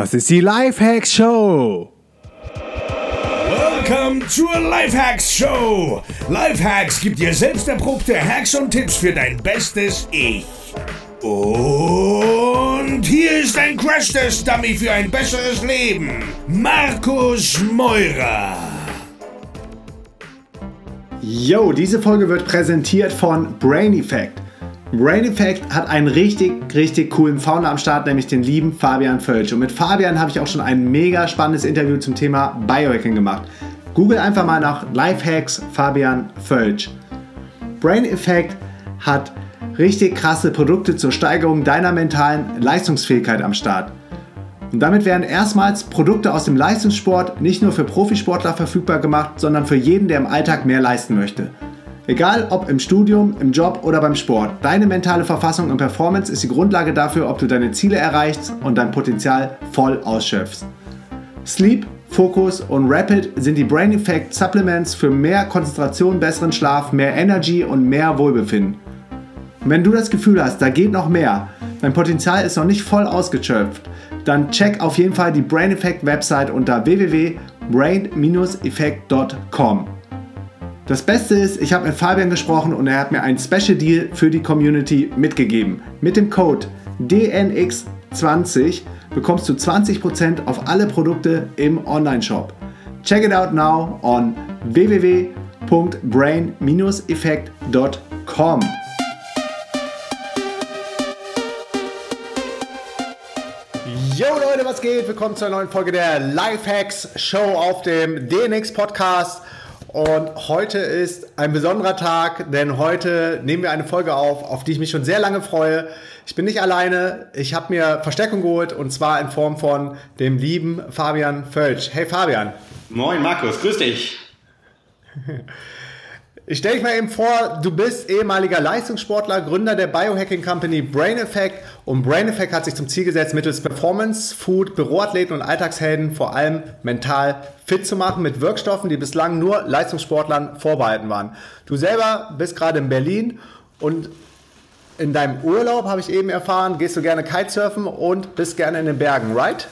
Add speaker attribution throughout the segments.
Speaker 1: Das ist die Lifehacks Show.
Speaker 2: Welcome zur Lifehacks Show. Lifehacks gibt dir selbst erprobte Hacks und Tipps für dein bestes Ich. Und hier ist ein Crash-Test-Dummy für ein besseres Leben. Markus Meurer.
Speaker 1: Yo, diese Folge wird präsentiert von Brain Effect. Brain Effect hat einen richtig, richtig coolen Founder am Start, nämlich den lieben Fabian Völsch. Und mit Fabian habe ich auch schon ein mega spannendes Interview zum Thema Biohacking gemacht. Google einfach mal nach Lifehacks Fabian Völsch. Brain Effect hat richtig krasse Produkte zur Steigerung deiner mentalen Leistungsfähigkeit am Start. Und damit werden erstmals Produkte aus dem Leistungssport nicht nur für Profisportler verfügbar gemacht, sondern für jeden, der im Alltag mehr leisten möchte. Egal ob im Studium, im Job oder beim Sport, deine mentale Verfassung und Performance ist die Grundlage dafür, ob du deine Ziele erreichst und dein Potenzial voll ausschöpfst. Sleep, Focus und Rapid sind die Brain Effect Supplements für mehr Konzentration, besseren Schlaf, mehr Energy und mehr Wohlbefinden. Und wenn du das Gefühl hast, da geht noch mehr, dein Potenzial ist noch nicht voll ausgeschöpft, dann check auf jeden Fall die Brain Effect Website unter www.brain-effect.com. Das Beste ist, ich habe mit Fabian gesprochen und er hat mir einen Special Deal für die Community mitgegeben. Mit dem Code DNX20 bekommst du 20% auf alle Produkte im Online-Shop. Check it out now on www.brain-effect.com. Yo Leute, was geht? Willkommen zur neuen Folge der Lifehacks Show auf dem DNX Podcast. Und heute ist ein besonderer Tag, denn heute nehmen wir eine Folge auf, auf die ich mich schon sehr lange freue. Ich bin nicht alleine, ich habe mir Verstärkung geholt und zwar in Form von dem lieben Fabian Völsch. Hey Fabian.
Speaker 3: Moin Markus, grüß dich.
Speaker 1: Ich stelle dich mal eben vor, du bist ehemaliger Leistungssportler, Gründer der Biohacking Company Brain Effect und Brain Effect hat sich zum Ziel gesetzt, mittels Performance, Food, Büroathleten und Alltagshelden vor allem mental fit zu machen mit Wirkstoffen, die bislang nur Leistungssportlern vorbehalten waren. Du selber bist gerade in Berlin und in deinem Urlaub, habe ich eben erfahren, gehst du gerne Kitesurfen und bist gerne in den Bergen, right?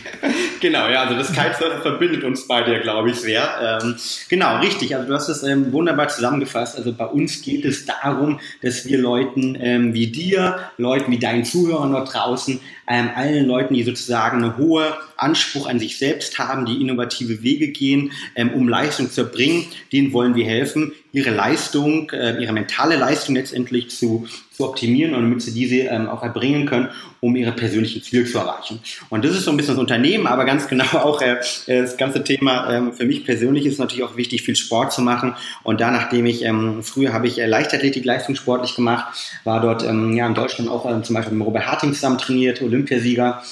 Speaker 3: genau, ja, also das Kitesurfen verbindet uns beide glaube ich, sehr. Ähm, genau, richtig, also du hast es ähm, wunderbar zusammengefasst. Also bei uns geht es darum, dass wir Leuten ähm, wie dir, Leuten wie deinen Zuhörern dort draußen, ähm, allen Leuten, die sozusagen eine hohe Anspruch an sich selbst haben, die innovative Wege gehen, ähm, um Leistung zu erbringen, denen wollen wir helfen, ihre Leistung, äh, ihre mentale Leistung letztendlich zu, zu optimieren und damit sie diese ähm, auch erbringen können, um ihre persönlichen Ziele zu erreichen. Und das ist so ein bisschen das Unternehmen, aber ganz genau auch äh, das ganze Thema ähm, für mich persönlich ist natürlich auch wichtig, viel Sport zu machen. Und da, nachdem ich, ähm, früher habe ich äh, Leichtathletik leistungssportlich gemacht, war dort ähm, ja in Deutschland auch äh, zum Beispiel mit Robert Harting zusammen trainiert, Olympiasieger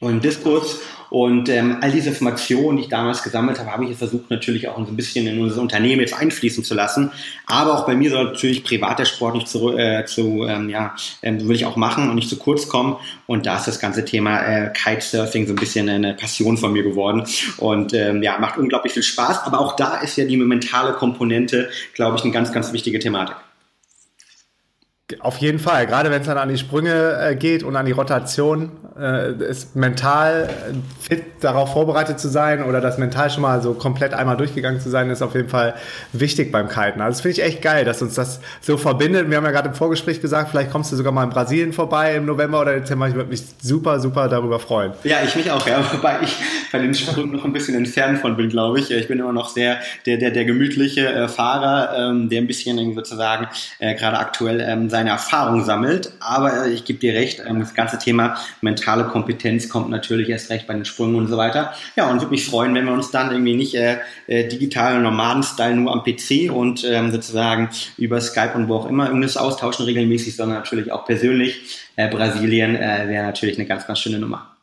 Speaker 3: und Diskurs. Und ähm, all diese Informationen, die ich damals gesammelt habe, habe ich versucht natürlich auch so ein bisschen in unser Unternehmen jetzt einfließen zu lassen. Aber auch bei mir soll natürlich privat der Sport nicht zu, äh, zu ähm, ja, ähm, will ich auch machen und nicht zu kurz kommen. Und da ist das ganze Thema äh, Kitesurfing so ein bisschen eine Passion von mir geworden. Und ähm, ja, macht unglaublich viel Spaß. Aber auch da ist ja die mentale Komponente, glaube ich, eine ganz, ganz wichtige Thematik.
Speaker 1: Auf jeden Fall, gerade wenn es dann an die Sprünge äh, geht und an die Rotation, äh, ist mental fit darauf vorbereitet zu sein oder das mental schon mal so komplett einmal durchgegangen zu sein, ist auf jeden Fall wichtig beim Kiten. Also das finde ich echt geil, dass uns das so verbindet. Wir haben ja gerade im Vorgespräch gesagt, vielleicht kommst du sogar mal in Brasilien vorbei im November oder Dezember. Ich würde mich super, super darüber freuen.
Speaker 3: Ja, ich mich auch, ja. Wobei ich bei den Sprüngen noch ein bisschen entfernt von bin, glaube ich. Ich bin immer noch sehr der, der, der gemütliche äh, Fahrer, ähm, der ein bisschen sozusagen äh, gerade aktuell ähm, seine Erfahrung sammelt. Aber ich gebe dir recht, ähm, das ganze Thema mentale Kompetenz kommt natürlich erst recht bei den Sprüngen und so weiter. Ja, und würde mich freuen, wenn wir uns dann irgendwie nicht äh, äh, digital Nomaden-Style nur am PC und ähm, sozusagen über Skype und wo auch immer irgendwas austauschen regelmäßig, sondern natürlich auch persönlich. Äh, Brasilien äh, wäre natürlich eine ganz, ganz schöne Nummer.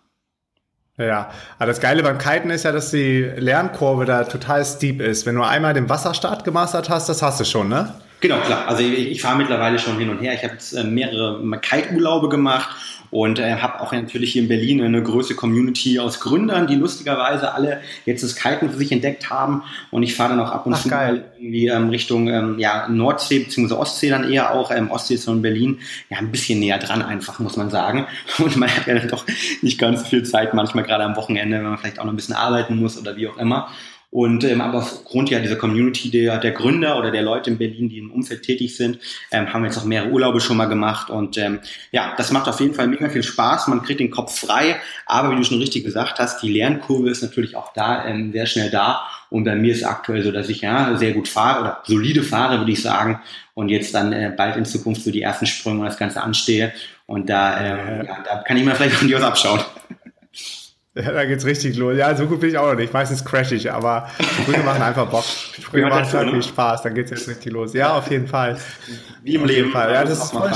Speaker 1: Ja, aber das Geile beim Kiten ist ja, dass die Lernkurve da total steep ist. Wenn du einmal den Wasserstart gemastert hast, das hast du schon, ne?
Speaker 3: Genau, klar. Also ich, ich fahre mittlerweile schon hin und her. Ich habe jetzt äh, mehrere Kite-Urlaube gemacht und äh, habe auch natürlich hier in Berlin eine größere Community aus Gründern, die lustigerweise alle jetzt das Kiten für sich entdeckt haben. Und ich fahre dann auch ab und Ach, zu mal irgendwie ähm, Richtung ähm, ja, Nordsee bzw. Ostsee dann eher auch. Ähm, Ostsee ist in Berlin ja ein bisschen näher dran einfach, muss man sagen. Und man hat ja dann doch nicht ganz viel Zeit, manchmal gerade am Wochenende, wenn man vielleicht auch noch ein bisschen arbeiten muss oder wie auch immer. Und ähm, aber aufgrund ja dieser Community der, der Gründer oder der Leute in Berlin, die im Umfeld tätig sind, ähm, haben wir jetzt auch mehrere Urlaube schon mal gemacht. Und ähm, ja, das macht auf jeden Fall mega viel Spaß. Man kriegt den Kopf frei. Aber wie du schon richtig gesagt hast, die Lernkurve ist natürlich auch da ähm, sehr schnell da. Und bei mir ist aktuell so, dass ich ja sehr gut fahre oder solide fahre, würde ich sagen. Und jetzt dann äh, bald in Zukunft so die ersten Sprünge und das Ganze anstehe. Und da, äh, ja, da kann ich mir vielleicht von dir aus abschauen.
Speaker 1: Ja, da geht's richtig los. Ja, so gut bin ich auch noch nicht. Meistens crash ich, aber Sprünge machen einfach Bock. Sprünge machen total viel Spaß. Dann geht's jetzt richtig los. Ja, auf jeden Fall.
Speaker 3: Wie im Leben.
Speaker 1: Fall. Ja, das ist voll,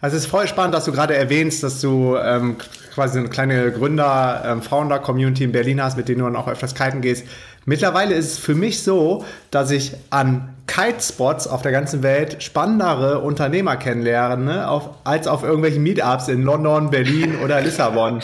Speaker 1: also es ist voll spannend, dass du gerade erwähnst, dass du ähm, quasi eine kleine Gründer, ähm, Founder-Community in Berlin hast, mit denen du dann auch öfters kiten gehst. Mittlerweile ist es für mich so, dass ich an Kitespots auf der ganzen Welt spannendere Unternehmer kennenlerne, ne, auf, als auf irgendwelchen Meetups in London, Berlin oder Lissabon.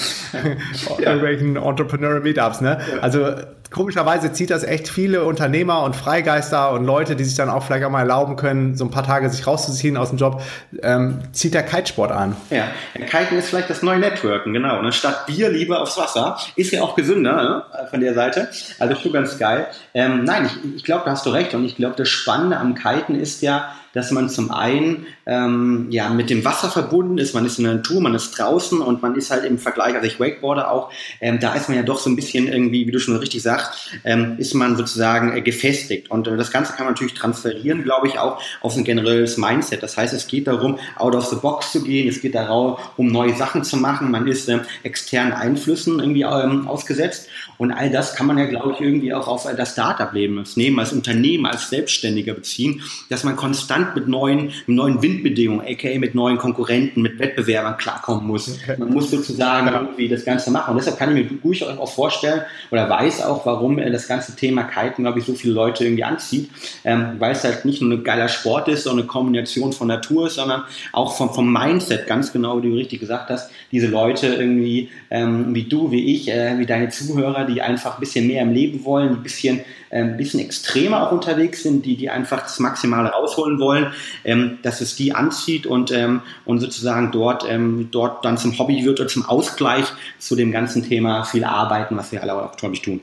Speaker 1: ja. Irgendwelchen Entrepreneur-Meetups. Ne? Ja. Also komischerweise zieht das echt viele Unternehmer und Freigeister und Leute, die sich dann auch vielleicht auch mal erlauben können, so ein paar Tage sich rauszuziehen aus dem Job, ähm, zieht der Kitesport an.
Speaker 3: Ja, Kiten ist vielleicht das neue Networken, genau. Ne? Statt Bier lieber aufs Wasser. Ist ja auch gesünder ne? von der Seite. Also schon ganz geil. Ähm, nein, ich, ich glaube, da hast du recht. Und ich glaube, das Spannende am Kiten ist ja, dass man zum einen ähm, ja mit dem Wasser verbunden ist, man ist in der Natur, man ist draußen und man ist halt im Vergleich, also ich Wakeboarder auch, ähm, da ist man ja doch so ein bisschen irgendwie, wie du schon richtig sagst, ähm, ist man sozusagen äh, gefestigt. Und äh, das Ganze kann man natürlich transferieren, glaube ich, auch auf ein generelles Mindset. Das heißt, es geht darum, out of the box zu gehen, es geht darum, um neue Sachen zu machen, man ist äh, externen Einflüssen irgendwie ähm, ausgesetzt. Und all das kann man ja, glaube ich, irgendwie auch auf das Startup-Leben nehmen, als Unternehmer, als Selbstständiger beziehen, dass man konstant konstant mit neuen, mit neuen Windbedingungen, aka mit neuen Konkurrenten, mit Wettbewerbern klarkommen muss. Man muss sozusagen irgendwie das Ganze machen. Und deshalb kann ich mir durchaus auch vorstellen oder weiß auch, warum äh, das ganze Thema Kiten, glaube ich, so viele Leute irgendwie anzieht, ähm, weil es halt nicht nur ein geiler Sport ist, sondern eine Kombination von Natur ist, sondern auch vom, vom Mindset, ganz genau, wie du richtig gesagt hast, diese Leute irgendwie ähm, wie du, wie ich, äh, wie deine Zuhörer, die einfach ein bisschen mehr im Leben wollen, ein bisschen, ein bisschen extremer auch unterwegs sind, die, die einfach das Maximale rausholen wollen, ähm, dass es die anzieht und, ähm, und sozusagen dort, ähm, dort dann zum Hobby wird oder zum Ausgleich zu dem ganzen Thema viel arbeiten, was wir alle auch, glaube ich, tun.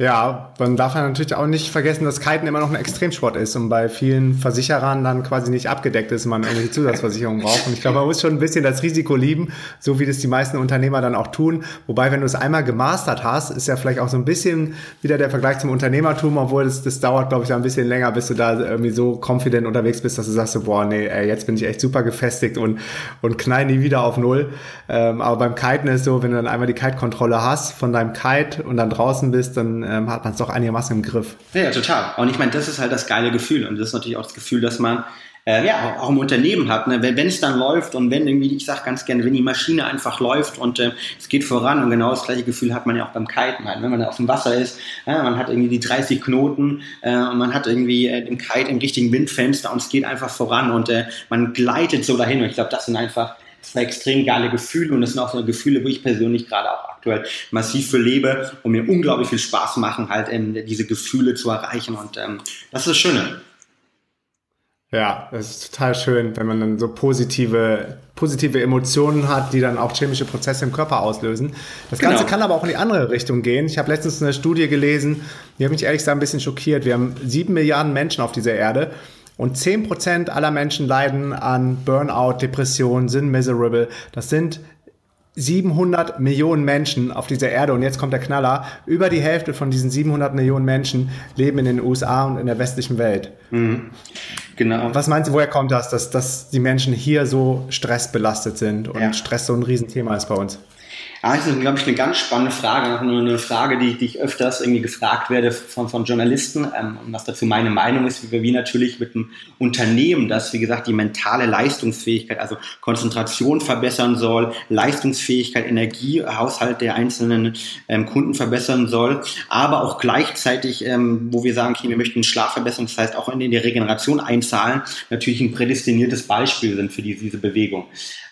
Speaker 1: Ja, man darf natürlich auch nicht vergessen, dass Kiten immer noch ein Extremsport ist und bei vielen Versicherern dann quasi nicht abgedeckt ist, man irgendwelche Zusatzversicherungen braucht. Und ich glaube, man muss schon ein bisschen das Risiko lieben, so wie das die meisten Unternehmer dann auch tun. Wobei, wenn du es einmal gemastert hast, ist ja vielleicht auch so ein bisschen wieder der Vergleich zum Unternehmertum, obwohl das, das dauert, glaube ich, ein bisschen länger, bis du da irgendwie so confident unterwegs bist, dass du sagst, boah, nee, jetzt bin ich echt super gefestigt und, und knall nie wieder auf Null. Ähm, aber beim Kiten ist so, wenn du dann einmal die Kite-Kontrolle hast von deinem Kite und dann draußen bist, dann ähm, hat man es doch einigermaßen im Griff.
Speaker 3: Ja, ja, total. Und ich meine, das ist halt das geile Gefühl. Und das ist natürlich auch das Gefühl, dass man äh, ja, auch, im Unternehmen hat. Ne? Wenn, es dann läuft und wenn irgendwie, ich sage ganz gerne, wenn die Maschine einfach läuft und äh, es geht voran und genau das gleiche Gefühl hat man ja auch beim Kiten. Halt. Wenn man auf dem Wasser ist, ja, man hat irgendwie die 30 Knoten äh, und man hat irgendwie äh, den Kite im richtigen Windfenster und es geht einfach voran und äh, man gleitet so dahin. Und ich glaube, das sind einfach zwei extrem geile Gefühle und das sind auch so Gefühle, wo ich persönlich gerade auch aktuell massiv für lebe und mir unglaublich viel Spaß machen, halt ähm, diese Gefühle zu erreichen und ähm, das ist das Schöne.
Speaker 1: Ja, das ist total schön, wenn man dann so positive, positive Emotionen hat, die dann auch chemische Prozesse im Körper auslösen. Das Ganze genau. kann aber auch in die andere Richtung gehen. Ich habe letztens eine Studie gelesen, die hat mich ehrlich gesagt ein bisschen schockiert. Wir haben sieben Milliarden Menschen auf dieser Erde und 10% aller Menschen leiden an Burnout, Depression, sind miserable. Das sind 700 Millionen Menschen auf dieser Erde und jetzt kommt der Knaller. Über die Hälfte von diesen 700 Millionen Menschen leben in den USA und in der westlichen Welt. Mhm. Genau. Was meinst du, woher kommt das, dass, dass die Menschen hier so stressbelastet sind und ja. Stress so ein Riesenthema ist bei uns?
Speaker 3: Ja, das ist, glaube ich, eine ganz spannende Frage. Eine Frage, die, die ich öfters irgendwie gefragt werde von, von Journalisten ähm, und was dazu meine Meinung ist, wie wir natürlich mit einem Unternehmen, das, wie gesagt, die mentale Leistungsfähigkeit, also Konzentration verbessern soll, Leistungsfähigkeit, Energiehaushalt der einzelnen ähm, Kunden verbessern soll, aber auch gleichzeitig, ähm, wo wir sagen, okay, wir möchten Schlaf verbessern, das heißt auch in die Regeneration einzahlen, natürlich ein prädestiniertes Beispiel sind für die, diese Bewegung.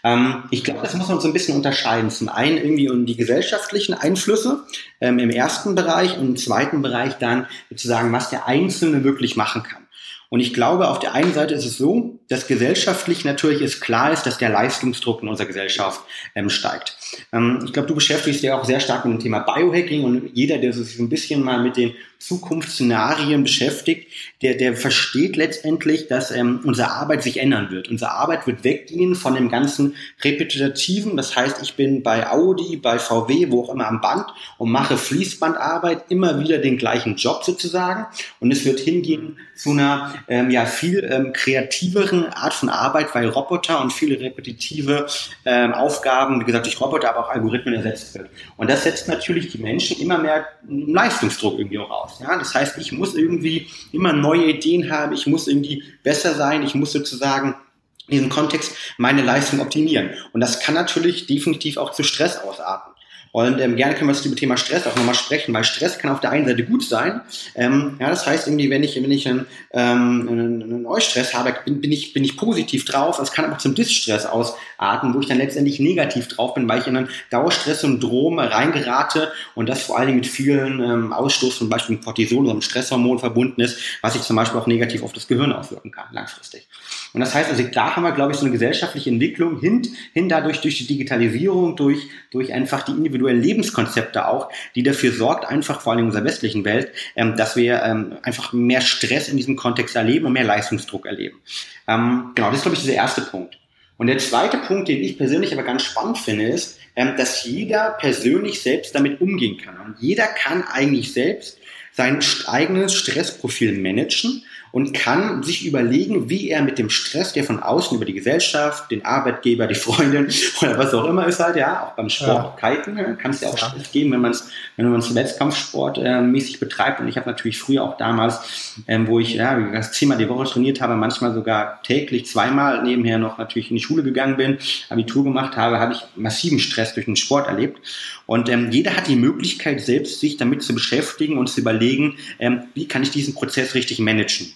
Speaker 3: Ähm, ich glaube, das muss man so ein bisschen unterscheiden. Zum einen irgendwie um die gesellschaftlichen Einflüsse ähm, im ersten Bereich und im zweiten Bereich dann sozusagen, was der Einzelne wirklich machen kann. Und ich glaube, auf der einen Seite ist es so, dass gesellschaftlich natürlich es klar ist, dass der Leistungsdruck in unserer Gesellschaft ähm, steigt. Ähm, ich glaube, du beschäftigst dich ja auch sehr stark mit dem Thema Biohacking und jeder, der sich ein bisschen mal mit den Zukunftsszenarien beschäftigt, der, der versteht letztendlich, dass ähm, unsere Arbeit sich ändern wird. Unsere Arbeit wird weggehen von dem ganzen Repetitiven. Das heißt, ich bin bei Audi, bei VW, wo auch immer am Band und mache Fließbandarbeit, immer wieder den gleichen Job sozusagen. Und es wird hingehen zu einer ähm, ja viel ähm, kreativeren Art von Arbeit, weil Roboter und viele repetitive ähm, Aufgaben, wie gesagt, durch Roboter, aber auch Algorithmen ersetzt wird. Und das setzt natürlich die Menschen immer mehr Leistungsdruck irgendwie auch aus. Ja? Das heißt, ich muss irgendwie immer neue Ideen haben, ich muss irgendwie besser sein, ich muss sozusagen in diesem Kontext meine Leistung optimieren. Und das kann natürlich definitiv auch zu Stress ausarten. Und ähm, gerne können wir zu dem Thema Stress auch nochmal sprechen, weil Stress kann auf der einen Seite gut sein. Ähm, ja, das heißt irgendwie, wenn ich, wenn ich einen, ähm, einen, einen Eustress habe, bin, bin, ich, bin ich positiv drauf. Es kann aber zum Distress ausarten, wo ich dann letztendlich negativ drauf bin, weil ich in ein Dauerstresssyndrom reingerate und das vor allen Dingen mit vielen ähm, Ausstoß, zum Beispiel Cortisol oder einem Stresshormon verbunden ist, was sich zum Beispiel auch negativ auf das Gehirn auswirken kann, langfristig. Und das heißt also, da haben wir, glaube ich, so eine gesellschaftliche Entwicklung hin, hin dadurch durch die Digitalisierung, durch, durch einfach die individuellen Lebenskonzepte auch, die dafür sorgt, einfach vor allem in unserer westlichen Welt, ähm, dass wir ähm, einfach mehr Stress in diesem Kontext erleben und mehr Leistungsdruck erleben. Ähm, genau, das ist, glaube ich, dieser erste Punkt. Und der zweite Punkt, den ich persönlich aber ganz spannend finde, ist, ähm, dass jeder persönlich selbst damit umgehen kann. Und jeder kann eigentlich selbst sein eigenes Stressprofil managen und kann sich überlegen, wie er mit dem Stress, der von außen über die Gesellschaft, den Arbeitgeber, die Freundin oder was auch immer ist halt, ja, auch beim Sport, ja. Kiten, kann es ja auch ja. Stress geben, wenn man es wenn man es Wettkampfsport äh, mäßig betreibt. Und ich habe natürlich früher auch damals, ähm, wo ich ja, das zehnmal die Woche trainiert habe, manchmal sogar täglich zweimal nebenher noch natürlich in die Schule gegangen bin, Abitur gemacht habe, habe ich massiven Stress durch den Sport erlebt. Und ähm, jeder hat die Möglichkeit, selbst sich damit zu beschäftigen und zu überlegen, ähm, wie kann ich diesen Prozess richtig managen.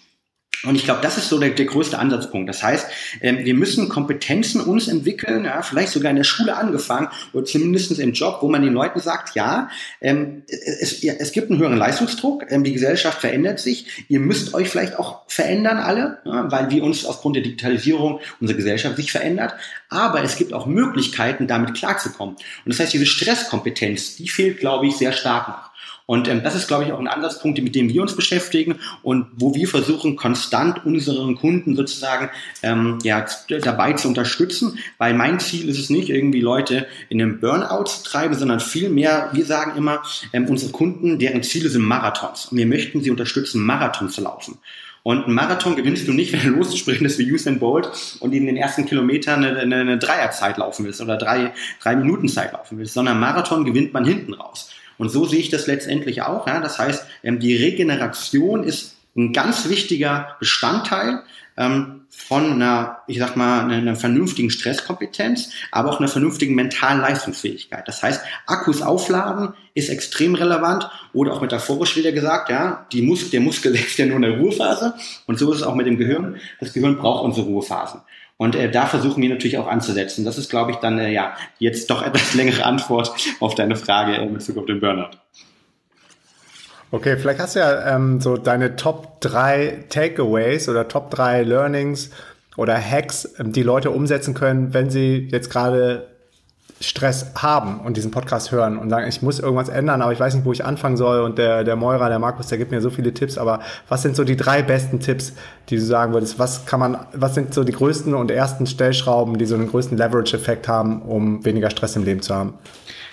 Speaker 3: Und ich glaube, das ist so der, der größte Ansatzpunkt. Das heißt, ähm, wir müssen Kompetenzen uns entwickeln, ja, vielleicht sogar in der Schule angefangen oder zumindest im Job, wo man den Leuten sagt, ja, ähm, es, ja, es gibt einen höheren Leistungsdruck, ähm, die Gesellschaft verändert sich, ihr müsst euch vielleicht auch verändern alle, ja, weil wir uns aufgrund der Digitalisierung unsere Gesellschaft sich verändert, aber es gibt auch Möglichkeiten, damit klarzukommen. Und das heißt, diese Stresskompetenz, die fehlt, glaube ich, sehr stark noch. Und ähm, das ist, glaube ich, auch ein Ansatzpunkt, mit dem wir uns beschäftigen und wo wir versuchen, konstant unseren Kunden sozusagen ähm, ja, dabei zu unterstützen. Weil mein Ziel ist es nicht, irgendwie Leute in den Burnout zu treiben, sondern vielmehr, wir sagen immer, ähm, unsere Kunden, deren Ziele sind Marathons. Und wir möchten sie unterstützen, Marathon zu laufen. Und einen Marathon gewinnst du nicht, wenn du losspringst wie Usain Bolt und in den ersten Kilometern eine, eine, eine Dreierzeit laufen willst oder drei, drei Minuten Zeit laufen willst, sondern Marathon gewinnt man hinten raus. Und so sehe ich das letztendlich auch. Ja? Das heißt, ähm, die Regeneration ist ein ganz wichtiger Bestandteil ähm, von einer, ich sag mal, einer vernünftigen Stresskompetenz, aber auch einer vernünftigen mentalen Leistungsfähigkeit. Das heißt, Akkus aufladen ist extrem relevant oder auch metaphorisch wieder gesagt, ja, die Mus der Muskel ist ja nur in der Ruhephase und so ist es auch mit dem Gehirn. Das Gehirn braucht unsere Ruhephasen. Und äh, da versuchen wir natürlich auch anzusetzen. Das ist, glaube ich, dann äh, ja jetzt doch etwas längere Antwort auf deine Frage in Bezug auf den Burnout.
Speaker 1: Okay, vielleicht hast du ja ähm, so deine Top 3 Takeaways oder Top 3 Learnings oder Hacks, ähm, die Leute umsetzen können, wenn sie jetzt gerade Stress haben und diesen Podcast hören und sagen, ich muss irgendwas ändern, aber ich weiß nicht, wo ich anfangen soll. Und der, der Meurer, der Markus, der gibt mir so viele Tipps. Aber was sind so die drei besten Tipps, die du sagen würdest? Was kann man, was sind so die größten und ersten Stellschrauben, die so einen größten Leverage-Effekt haben, um weniger Stress im Leben zu haben?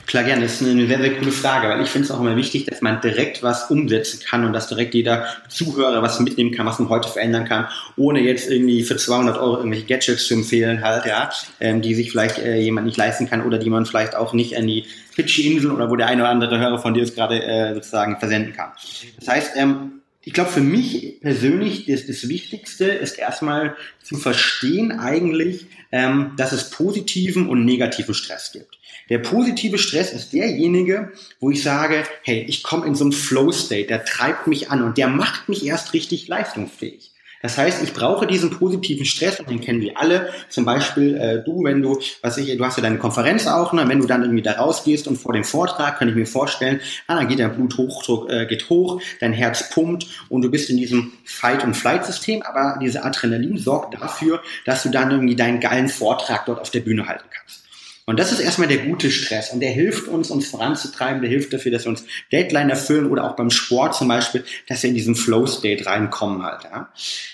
Speaker 3: Klar, gerne. Das ist eine sehr, sehr coole Frage, weil ich finde es auch immer wichtig, dass man direkt was umsetzen kann und dass direkt jeder Zuhörer was mitnehmen kann, was man heute verändern kann, ohne jetzt irgendwie für 200 Euro irgendwelche Gadgets zu empfehlen halt, ja, ähm, die sich vielleicht äh, jemand nicht leisten kann oder die man vielleicht auch nicht an die Fidschi-Inseln oder wo der eine oder andere Hörer von dir es gerade äh, sozusagen versenden kann. Das heißt, ähm, ich glaube, für mich persönlich ist das Wichtigste, ist erstmal zu verstehen eigentlich, ähm, dass es positiven und negativen Stress gibt. Der positive Stress ist derjenige, wo ich sage, hey, ich komme in so einen Flow-State, der treibt mich an und der macht mich erst richtig leistungsfähig. Das heißt, ich brauche diesen positiven Stress und den kennen wir alle. Zum Beispiel äh, du, wenn du, was ich, du hast ja deine Konferenz auch, ne? wenn du dann irgendwie da rausgehst und vor dem Vortrag, kann ich mir vorstellen, ah, dann geht dein Bluthochdruck äh, geht hoch, dein Herz pumpt und du bist in diesem Fight- und Flight-System, aber diese Adrenalin sorgt dafür, dass du dann irgendwie deinen geilen Vortrag dort auf der Bühne kannst. Und das ist erstmal der gute Stress und der hilft uns, uns voranzutreiben, der hilft dafür, dass wir uns Deadline erfüllen oder auch beim Sport zum Beispiel, dass wir in diesen Flow-State reinkommen halt. Ja.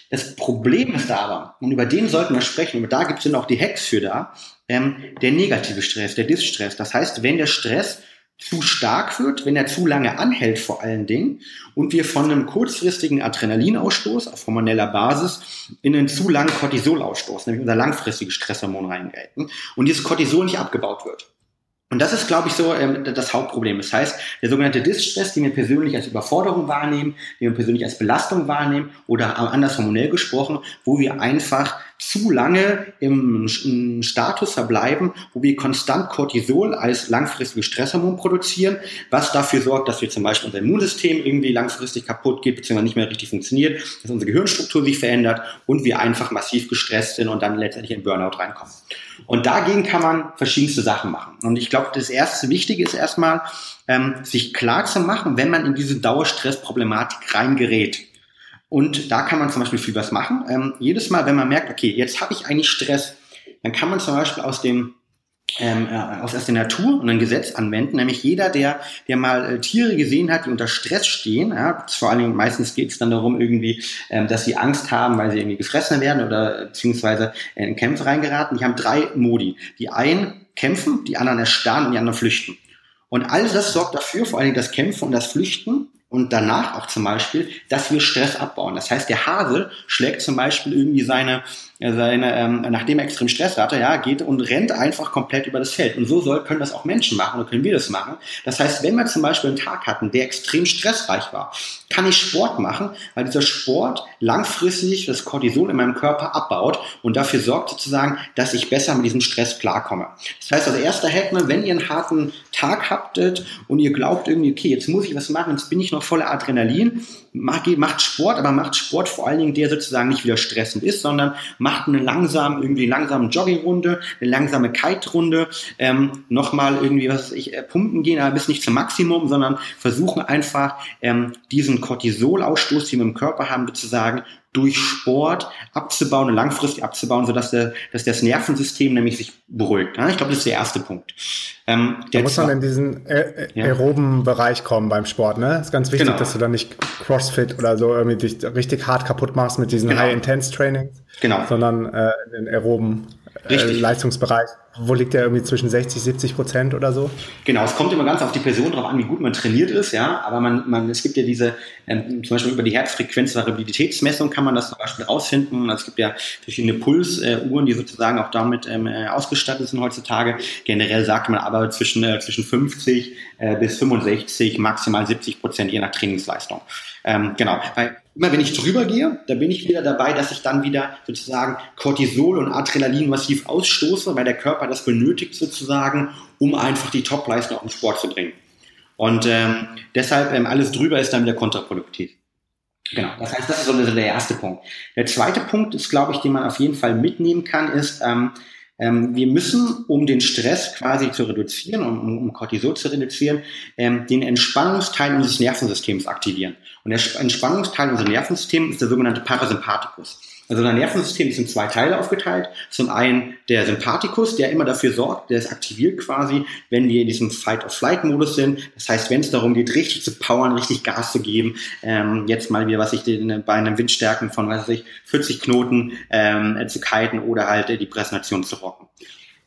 Speaker 3: Das Problem ist aber, und über den sollten wir sprechen, und da gibt es dann auch die Hacks für da, ähm, der negative Stress, der Distress. Das heißt, wenn der Stress zu stark wird, wenn er zu lange anhält vor allen Dingen und wir von einem kurzfristigen Adrenalinausstoß auf hormoneller Basis in einen zu langen Cortisolausstoß, nämlich unser langfristiges Stresshormon reingreifen und dieses Cortisol nicht abgebaut wird. Und das ist, glaube ich, so ähm, das Hauptproblem. Das heißt, der sogenannte Distress, den wir persönlich als Überforderung wahrnehmen, den wir persönlich als Belastung wahrnehmen oder anders hormonell gesprochen, wo wir einfach zu lange im, im Status verbleiben, wo wir konstant Cortisol als langfristiges Stresshormon produzieren, was dafür sorgt, dass wir zum Beispiel unser Immunsystem irgendwie langfristig kaputt geht, beziehungsweise nicht mehr richtig funktioniert, dass unsere Gehirnstruktur sich verändert und wir einfach massiv gestresst sind und dann letztendlich in Burnout reinkommen. Und dagegen kann man verschiedenste Sachen machen. Und ich glaube, das erste Wichtige ist erstmal, ähm, sich klar zu machen, wenn man in diese Dauerstressproblematik reingerät. Und da kann man zum Beispiel viel was machen. Ähm, jedes Mal, wenn man merkt, okay, jetzt habe ich eigentlich Stress, dann kann man zum Beispiel aus dem ähm, äh, aus, aus der Natur und ein Gesetz anwenden, nämlich jeder, der, der mal äh, Tiere gesehen hat, die unter Stress stehen, ja, vor allen Dingen meistens geht es dann darum irgendwie, ähm, dass sie Angst haben, weil sie irgendwie gefressen werden oder äh, beziehungsweise in Kämpfe reingeraten. Die haben drei Modi. Die einen kämpfen, die anderen erstarren und die anderen flüchten. Und all das sorgt dafür, vor allen Dingen das Kämpfen und das Flüchten, und danach auch zum Beispiel, dass wir Stress abbauen. Das heißt, der Hase schlägt zum Beispiel irgendwie seine, seine ähm, nachdem er extrem Stress hatte, ja, geht und rennt einfach komplett über das Feld. Und so soll, können das auch Menschen machen oder können wir das machen. Das heißt, wenn wir zum Beispiel einen Tag hatten, der extrem stressreich war, kann ich Sport machen, weil dieser Sport langfristig das Cortisol in meinem Körper abbaut und dafür sorgt sozusagen, dass ich besser mit diesem Stress klarkomme. Das heißt also, erster Hack, wenn ihr einen harten Tag habtet und ihr glaubt irgendwie, okay, jetzt muss ich was machen, jetzt bin ich noch voller Adrenalin, macht Sport, aber macht Sport vor allen Dingen, der sozusagen nicht wieder stressend ist, sondern macht eine langsam, irgendwie langsame Joggingrunde, eine langsame Kite-Runde, ähm, nochmal irgendwie, was weiß ich, äh, pumpen gehen, aber bis nicht zum Maximum, sondern versuchen einfach ähm, diesen Cortisolausstoß, den wir im Körper haben, sozusagen durch Sport abzubauen und langfristig abzubauen, sodass der, dass das Nervensystem nämlich sich beruhigt. Ich glaube, das ist der erste Punkt.
Speaker 1: Ähm, da muss man in diesen aeroben ja. Bereich kommen beim Sport. Ne? ist ganz wichtig, genau. dass du da nicht Crossfit oder so irgendwie dich richtig hart kaputt machst mit diesen genau. High-Intense-Trainings, genau. sondern äh, in den aeroben äh, Leistungsbereich. Wo liegt der irgendwie zwischen 60, 70 Prozent oder so?
Speaker 3: Genau, es kommt immer ganz auf die Person drauf an, wie gut man trainiert ist, ja. Aber man, man, es gibt ja diese, ähm, zum Beispiel über die Herzfrequenzvariabilitätsmessung kann man das zum Beispiel rausfinden. Es gibt ja verschiedene Pulsuhren, die sozusagen auch damit ähm, äh, ausgestattet sind heutzutage. Generell sagt man aber zwischen, äh, zwischen 50 äh, bis 65, maximal 70 Prozent je nach Trainingsleistung. Ähm, genau, weil immer wenn ich drüber gehe, da bin ich wieder dabei, dass ich dann wieder sozusagen Cortisol und Adrenalin massiv ausstoße, weil der Körper das benötigt sozusagen, um einfach die Topleistung auf den Sport zu bringen. Und ähm, deshalb ähm, alles drüber ist dann wieder kontraproduktiv. Genau, das heißt, das ist so der erste Punkt. Der zweite Punkt ist, glaube ich, den man auf jeden Fall mitnehmen kann, ist, ähm, ähm, wir müssen, um den Stress quasi zu reduzieren, um, um Cortisol zu reduzieren, ähm, den Entspannungsteil unseres Nervensystems aktivieren. Und der Entspannungsteil unseres Nervensystems ist der sogenannte Parasympathikus. Also unser Nervensystem ist in zwei Teile aufgeteilt. Zum einen der Sympathikus, der immer dafür sorgt, der ist aktiviert quasi, wenn wir in diesem Fight-of-Flight-Modus sind. Das heißt, wenn es darum geht, richtig zu powern, richtig Gas zu geben, ähm, jetzt mal wieder, was ich den, bei einem Windstärken von, weiß ich, 40 Knoten ähm, zu kiten oder halt äh, die Präsentation zu rocken.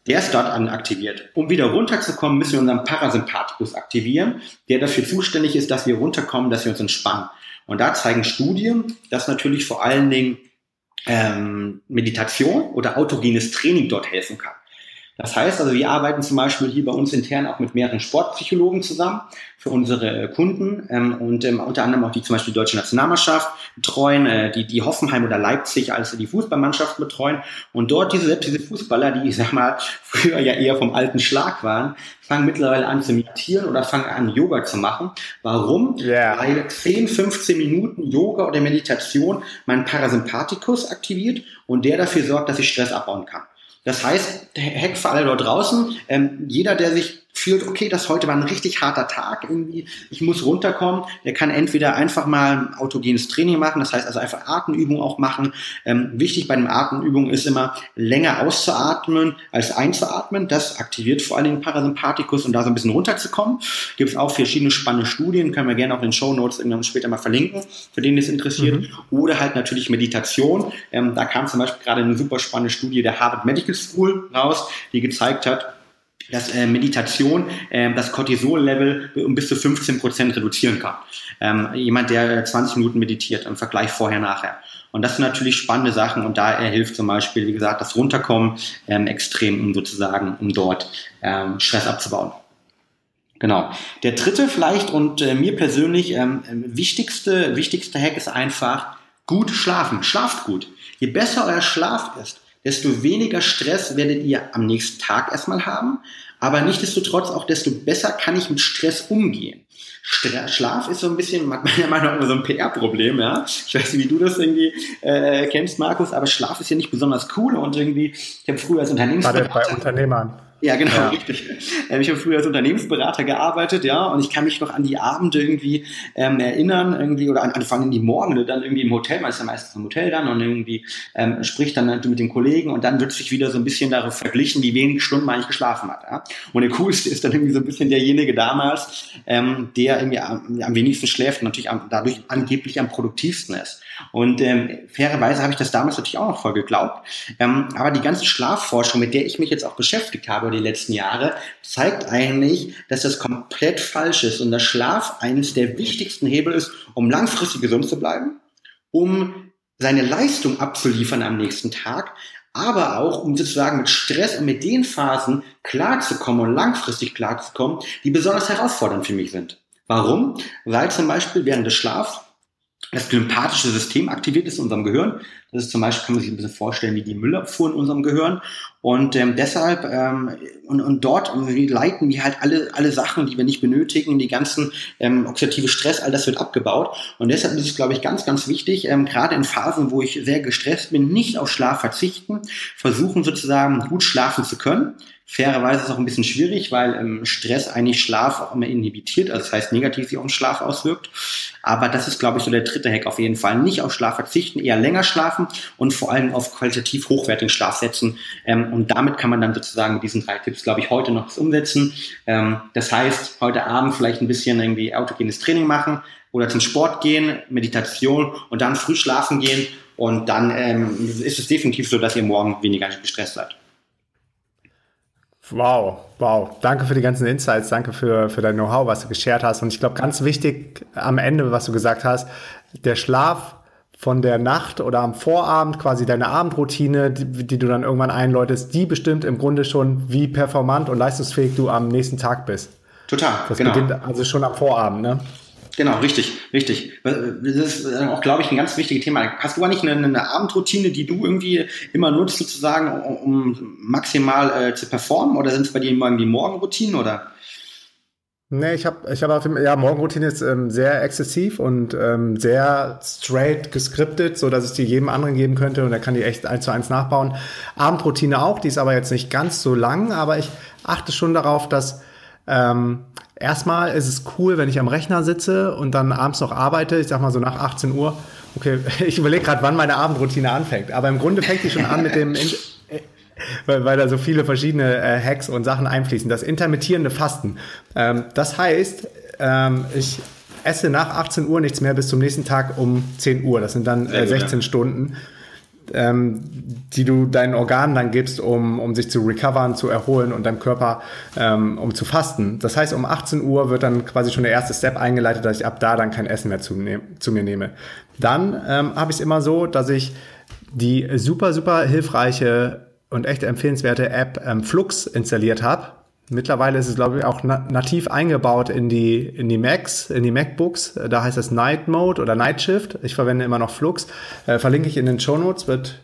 Speaker 3: Der ist dort aktiviert. Um wieder runterzukommen, müssen wir unseren Parasympathikus aktivieren, der dafür zuständig ist, dass wir runterkommen, dass wir uns entspannen. Und da zeigen Studien, dass natürlich vor allen Dingen ähm, Meditation oder autogenes Training dort helfen kann. Das heißt also, wir arbeiten zum Beispiel hier bei uns intern auch mit mehreren Sportpsychologen zusammen für unsere äh, Kunden ähm, und ähm, unter anderem auch die zum Beispiel die deutsche Nationalmannschaft betreuen, äh, die, die Hoffenheim oder Leipzig als die Fußballmannschaften betreuen und dort diese, diese Fußballer, die ich sag mal früher ja eher vom alten Schlag waren, fangen mittlerweile an zu meditieren oder fangen an Yoga zu machen. Warum? Yeah. Weil 10, 15 Minuten Yoga oder Meditation meinen Parasympathikus aktiviert und der dafür sorgt, dass ich Stress abbauen kann. Das heißt, Hack für alle dort draußen, ähm, jeder, der sich fühlt, okay, das heute war ein richtig harter Tag irgendwie, ich muss runterkommen, der kann entweder einfach mal ein autogenes Training machen, das heißt also einfach Atemübungen auch machen. Ähm, wichtig bei den Atemübungen ist immer länger auszuatmen als einzuatmen. Das aktiviert vor allen Dingen Parasympathikus und da so ein bisschen runterzukommen. Gibt es auch verschiedene spannende Studien, können wir gerne auch in den Show Notes irgendwann später mal verlinken, für den es interessiert. Mhm. Oder halt natürlich Meditation. Ähm, da kam zum Beispiel gerade eine super spannende Studie der Harvard Medical School raus, die gezeigt hat, dass äh, Meditation äh, das Cortisol-Level um bis zu 15 Prozent reduzieren kann. Ähm, jemand, der 20 Minuten meditiert im Vergleich vorher-nachher. Und das sind natürlich spannende Sachen und da hilft zum Beispiel, wie gesagt, das Runterkommen ähm, extrem, um sozusagen, um dort ähm, Stress abzubauen. Genau. Der dritte vielleicht und äh, mir persönlich ähm, wichtigste, wichtigste Hack ist einfach gut schlafen. Schlaft gut. Je besser euer Schlaf ist, desto weniger Stress werdet ihr am nächsten Tag erstmal haben. Aber nichtdestotrotz auch desto besser kann ich mit Stress umgehen. Schlaf ist so ein bisschen, meiner Meinung nach, so ein PR-Problem, ja. Ich weiß nicht, wie du das irgendwie äh, kennst, Markus, aber Schlaf ist ja nicht besonders cool und irgendwie, ich habe früher als Unternehmensberater...
Speaker 1: Gerade bei Unternehmern.
Speaker 3: Ja, genau, ja. richtig. Ähm, ich habe früher als Unternehmensberater gearbeitet, ja, und ich kann mich noch an die Abende irgendwie ähm, erinnern, irgendwie, oder an, an die Morgen, dann irgendwie im Hotel, man ist ja meistens im Hotel dann und irgendwie ähm, spricht dann mit den Kollegen und dann wird sich wieder so ein bisschen darauf verglichen, wie wenige Stunden man eigentlich geschlafen hat. Ja? Und der coolste ist dann irgendwie so ein bisschen derjenige damals, ähm, der irgendwie am, am wenigsten schläft und natürlich am, dadurch angeblich am produktivsten ist. Und ähm, fairerweise habe ich das damals natürlich auch noch voll geglaubt. Ähm, aber die ganze Schlafforschung, mit der ich mich jetzt auch beschäftigt habe die letzten Jahre, zeigt eigentlich, dass das komplett falsch ist und dass Schlaf eines der wichtigsten Hebel ist, um langfristig gesund zu bleiben, um seine Leistung abzuliefern am nächsten Tag, aber auch um sozusagen mit Stress und mit den Phasen klarzukommen und langfristig klarzukommen, die besonders herausfordernd für mich sind. Warum? Weil zum Beispiel während des Schlafs das sympathische System aktiviert ist in unserem Gehirn. Das ist zum Beispiel, kann man sich ein bisschen vorstellen, wie die Müllabfuhr in unserem Gehirn. Und ähm, deshalb, ähm, und, und dort leiten wir halt alle, alle Sachen, die wir nicht benötigen, die ganzen ähm, oxidative Stress, all das wird abgebaut. Und deshalb ist es, glaube ich, ganz, ganz wichtig, ähm, gerade in Phasen, wo ich sehr gestresst bin, nicht auf Schlaf verzichten, versuchen sozusagen gut schlafen zu können Fairerweise ist es auch ein bisschen schwierig, weil ähm, Stress eigentlich Schlaf auch immer inhibitiert, also das heißt negativ sich auf den Schlaf auswirkt. Aber das ist, glaube ich, so der dritte Hack auf jeden Fall. Nicht auf Schlaf verzichten, eher länger schlafen und vor allem auf qualitativ hochwertigen Schlaf setzen. Ähm, und damit kann man dann sozusagen mit diesen drei Tipps, glaube ich, heute noch umsetzen. Ähm, das heißt, heute Abend vielleicht ein bisschen irgendwie autogenes Training machen oder zum Sport gehen, Meditation und dann früh schlafen gehen. Und dann ähm, ist es definitiv so, dass ihr morgen weniger gestresst seid.
Speaker 1: Wow, wow. Danke für die ganzen Insights, danke für, für dein Know-how, was du geshared hast. Und ich glaube, ganz wichtig am Ende, was du gesagt hast, der Schlaf von der Nacht oder am Vorabend, quasi deine Abendroutine, die, die du dann irgendwann einläutest, die bestimmt im Grunde schon, wie performant und leistungsfähig du am nächsten Tag bist.
Speaker 3: Total.
Speaker 1: Das genau. beginnt also schon am Vorabend, ne?
Speaker 3: Genau, richtig, richtig. Das ist äh, auch, glaube ich, ein ganz wichtiges Thema. Hast du eigentlich eine, eine Abendroutine, die du irgendwie immer nutzt, sozusagen, um, um maximal äh, zu performen? Oder sind es bei dir immer irgendwie Morgenroutinen oder?
Speaker 1: Nee, ich habe, ich hab, ja, Morgenroutine ist ähm, sehr exzessiv und ähm, sehr straight geskriptet, so dass ich die jedem anderen geben könnte und er kann die echt eins zu eins nachbauen. Abendroutine auch, die ist aber jetzt nicht ganz so lang, aber ich achte schon darauf, dass ähm, erstmal ist es cool, wenn ich am Rechner sitze und dann abends noch arbeite, ich sag mal so nach 18 Uhr. Okay, ich überlege gerade, wann meine Abendroutine anfängt. Aber im Grunde fängt die schon an mit dem, weil, weil da so viele verschiedene äh, Hacks und Sachen einfließen. Das intermittierende Fasten. Ähm, das heißt, ähm, ich esse nach 18 Uhr nichts mehr bis zum nächsten Tag um 10 Uhr. Das sind dann äh, 16 Stunden. ähm, die du deinen Organen dann gibst, um, um sich zu recovern, zu erholen und deinem Körper ähm, um zu fasten. Das heißt, um 18 Uhr wird dann quasi schon der erste Step eingeleitet, dass ich ab da dann kein Essen mehr zu, ne zu mir nehme. Dann ähm, habe ich es immer so, dass ich die super, super hilfreiche und echt empfehlenswerte App ähm, Flux installiert habe. Mittlerweile ist es, glaube ich, auch na nativ eingebaut in die, in die Macs, in die MacBooks. Da heißt es Night Mode oder Night Shift. Ich verwende immer noch Flux. Äh, verlinke ich in den Show Notes, wird,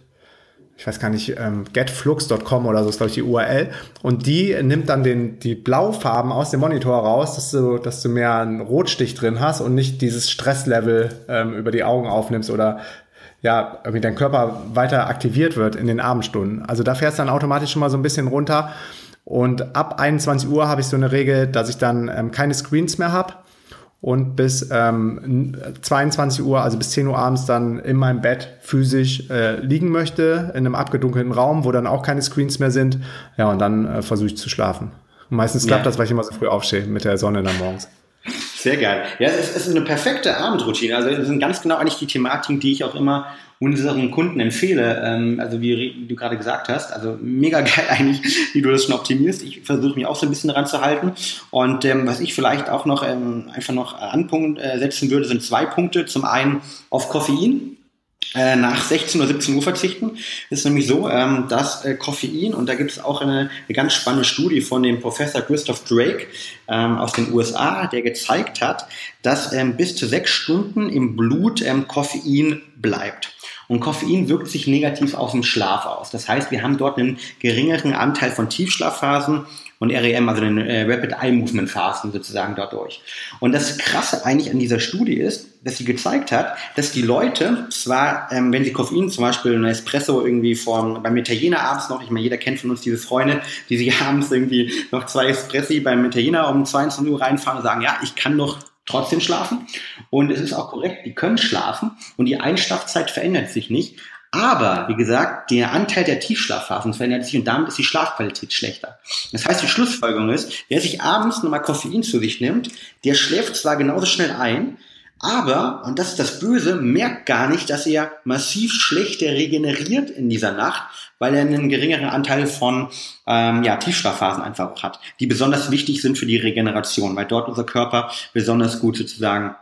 Speaker 1: ich weiß gar nicht, ähm, getflux.com oder so ist, glaube ich, die URL. Und die nimmt dann den, die Blaufarben aus dem Monitor raus, dass du, dass du mehr einen Rotstich drin hast und nicht dieses Stresslevel ähm, über die Augen aufnimmst oder ja, irgendwie dein Körper weiter aktiviert wird in den Abendstunden. Also da fährst du dann automatisch schon mal so ein bisschen runter. Und ab 21 Uhr habe ich so eine Regel, dass ich dann ähm, keine Screens mehr habe und bis ähm, 22 Uhr, also bis 10 Uhr abends dann in meinem Bett physisch äh, liegen möchte, in einem abgedunkelten Raum, wo dann auch keine Screens mehr sind. Ja, und dann äh, versuche ich zu schlafen. Und meistens klappt ja. das, weil ich immer so früh aufstehe mit der Sonne dann morgens.
Speaker 3: Sehr geil. Ja, es ist eine perfekte Abendroutine. Also das sind ganz genau eigentlich die Thematiken, die ich auch immer unseren Kunden empfehle. Ähm, also wie du gerade gesagt hast, also mega geil eigentlich, wie du das schon optimierst. Ich versuche mich auch so ein bisschen daran zu halten. Und ähm, was ich vielleicht auch noch ähm, einfach noch anpunkt äh, setzen würde, sind zwei Punkte. Zum einen auf Koffein äh, nach 16 oder 17 Uhr verzichten. Das ist nämlich so, ähm, dass äh, Koffein, und da gibt es auch eine, eine, ganz spannende Studie von dem Professor Christoph Drake ähm, aus den USA, der gezeigt hat, dass ähm, bis zu sechs Stunden im Blut ähm, Koffein bleibt. Und Koffein wirkt sich negativ auf den Schlaf aus. Das heißt, wir haben dort einen geringeren Anteil von Tiefschlafphasen und REM, also den äh, Rapid Eye Movement Phasen sozusagen dadurch. Und das Krasse eigentlich an dieser Studie ist, dass sie gezeigt hat, dass die Leute zwar, ähm, wenn sie Koffein, zum Beispiel ein Espresso irgendwie von, beim Italiener abends noch, ich meine, jeder kennt von uns diese Freunde, die sich abends irgendwie noch zwei Espressi beim Italiener um 22 Uhr reinfahren und sagen, ja, ich kann doch trotzdem schlafen. Und es ist auch korrekt, die können schlafen und die Einschlafzeit verändert sich nicht. Aber, wie gesagt, der Anteil der Tiefschlafphasen verändert sich und damit ist die Schlafqualität schlechter. Das heißt, die Schlussfolgerung ist, wer sich abends nochmal Koffein zu sich nimmt, der schläft zwar genauso schnell ein, aber, und das ist das Böse, merkt gar nicht, dass er massiv schlechter regeneriert in dieser Nacht, weil er einen geringeren Anteil von ähm, ja, Tiefschlafphasen einfach hat, die besonders wichtig sind für die Regeneration, weil dort unser Körper besonders gut sozusagen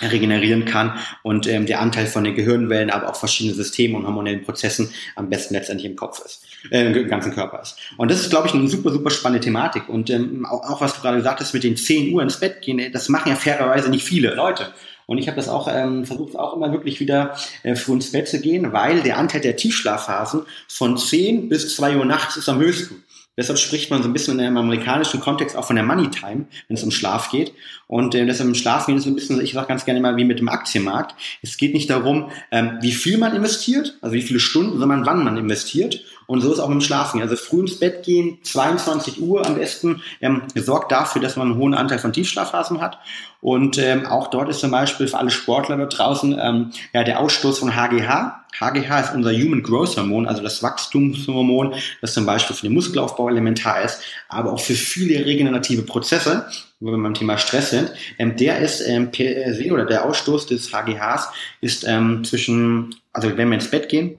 Speaker 3: regenerieren kann und ähm, der Anteil von den Gehirnwellen, aber auch verschiedene Systeme und hormonellen Prozessen am besten letztendlich im Kopf ist, äh, im ganzen Körper ist. Und das ist, glaube ich, eine super, super spannende Thematik. Und ähm, auch, auch was du gerade gesagt hast mit den 10 Uhr ins Bett gehen, das machen ja fairerweise nicht viele Leute. Und ich habe das auch ähm, versucht, auch immer wirklich wieder äh, früh ins Bett zu gehen, weil der Anteil der Tiefschlafphasen von 10 bis 2 Uhr nachts ist am höchsten. Deshalb spricht man so ein bisschen in einem amerikanischen Kontext auch von der Money Time, wenn es um Schlaf geht. Und äh, deshalb im Schlaf geht es so ein bisschen, ich sage ganz gerne mal wie mit dem Aktienmarkt. Es geht nicht darum, ähm, wie viel man investiert, also wie viele Stunden, sondern wann man investiert. Und so ist auch mit dem Schlafen. Also früh ins Bett gehen, 22 Uhr am besten, ähm, sorgt dafür, dass man einen hohen Anteil von Tiefschlafphasen hat. Und ähm, auch dort ist zum Beispiel für alle Sportler da draußen ähm, ja, der Ausstoß von HGH. HGH ist unser Human Growth Hormon, also das Wachstumshormon, das zum Beispiel für den Muskelaufbau elementar ist, aber auch für viele regenerative Prozesse, wo wir beim Thema Stress sind. Ähm, der ist ähm, per se oder der Ausstoß des HGHs ist ähm, zwischen, also wenn wir ins Bett gehen,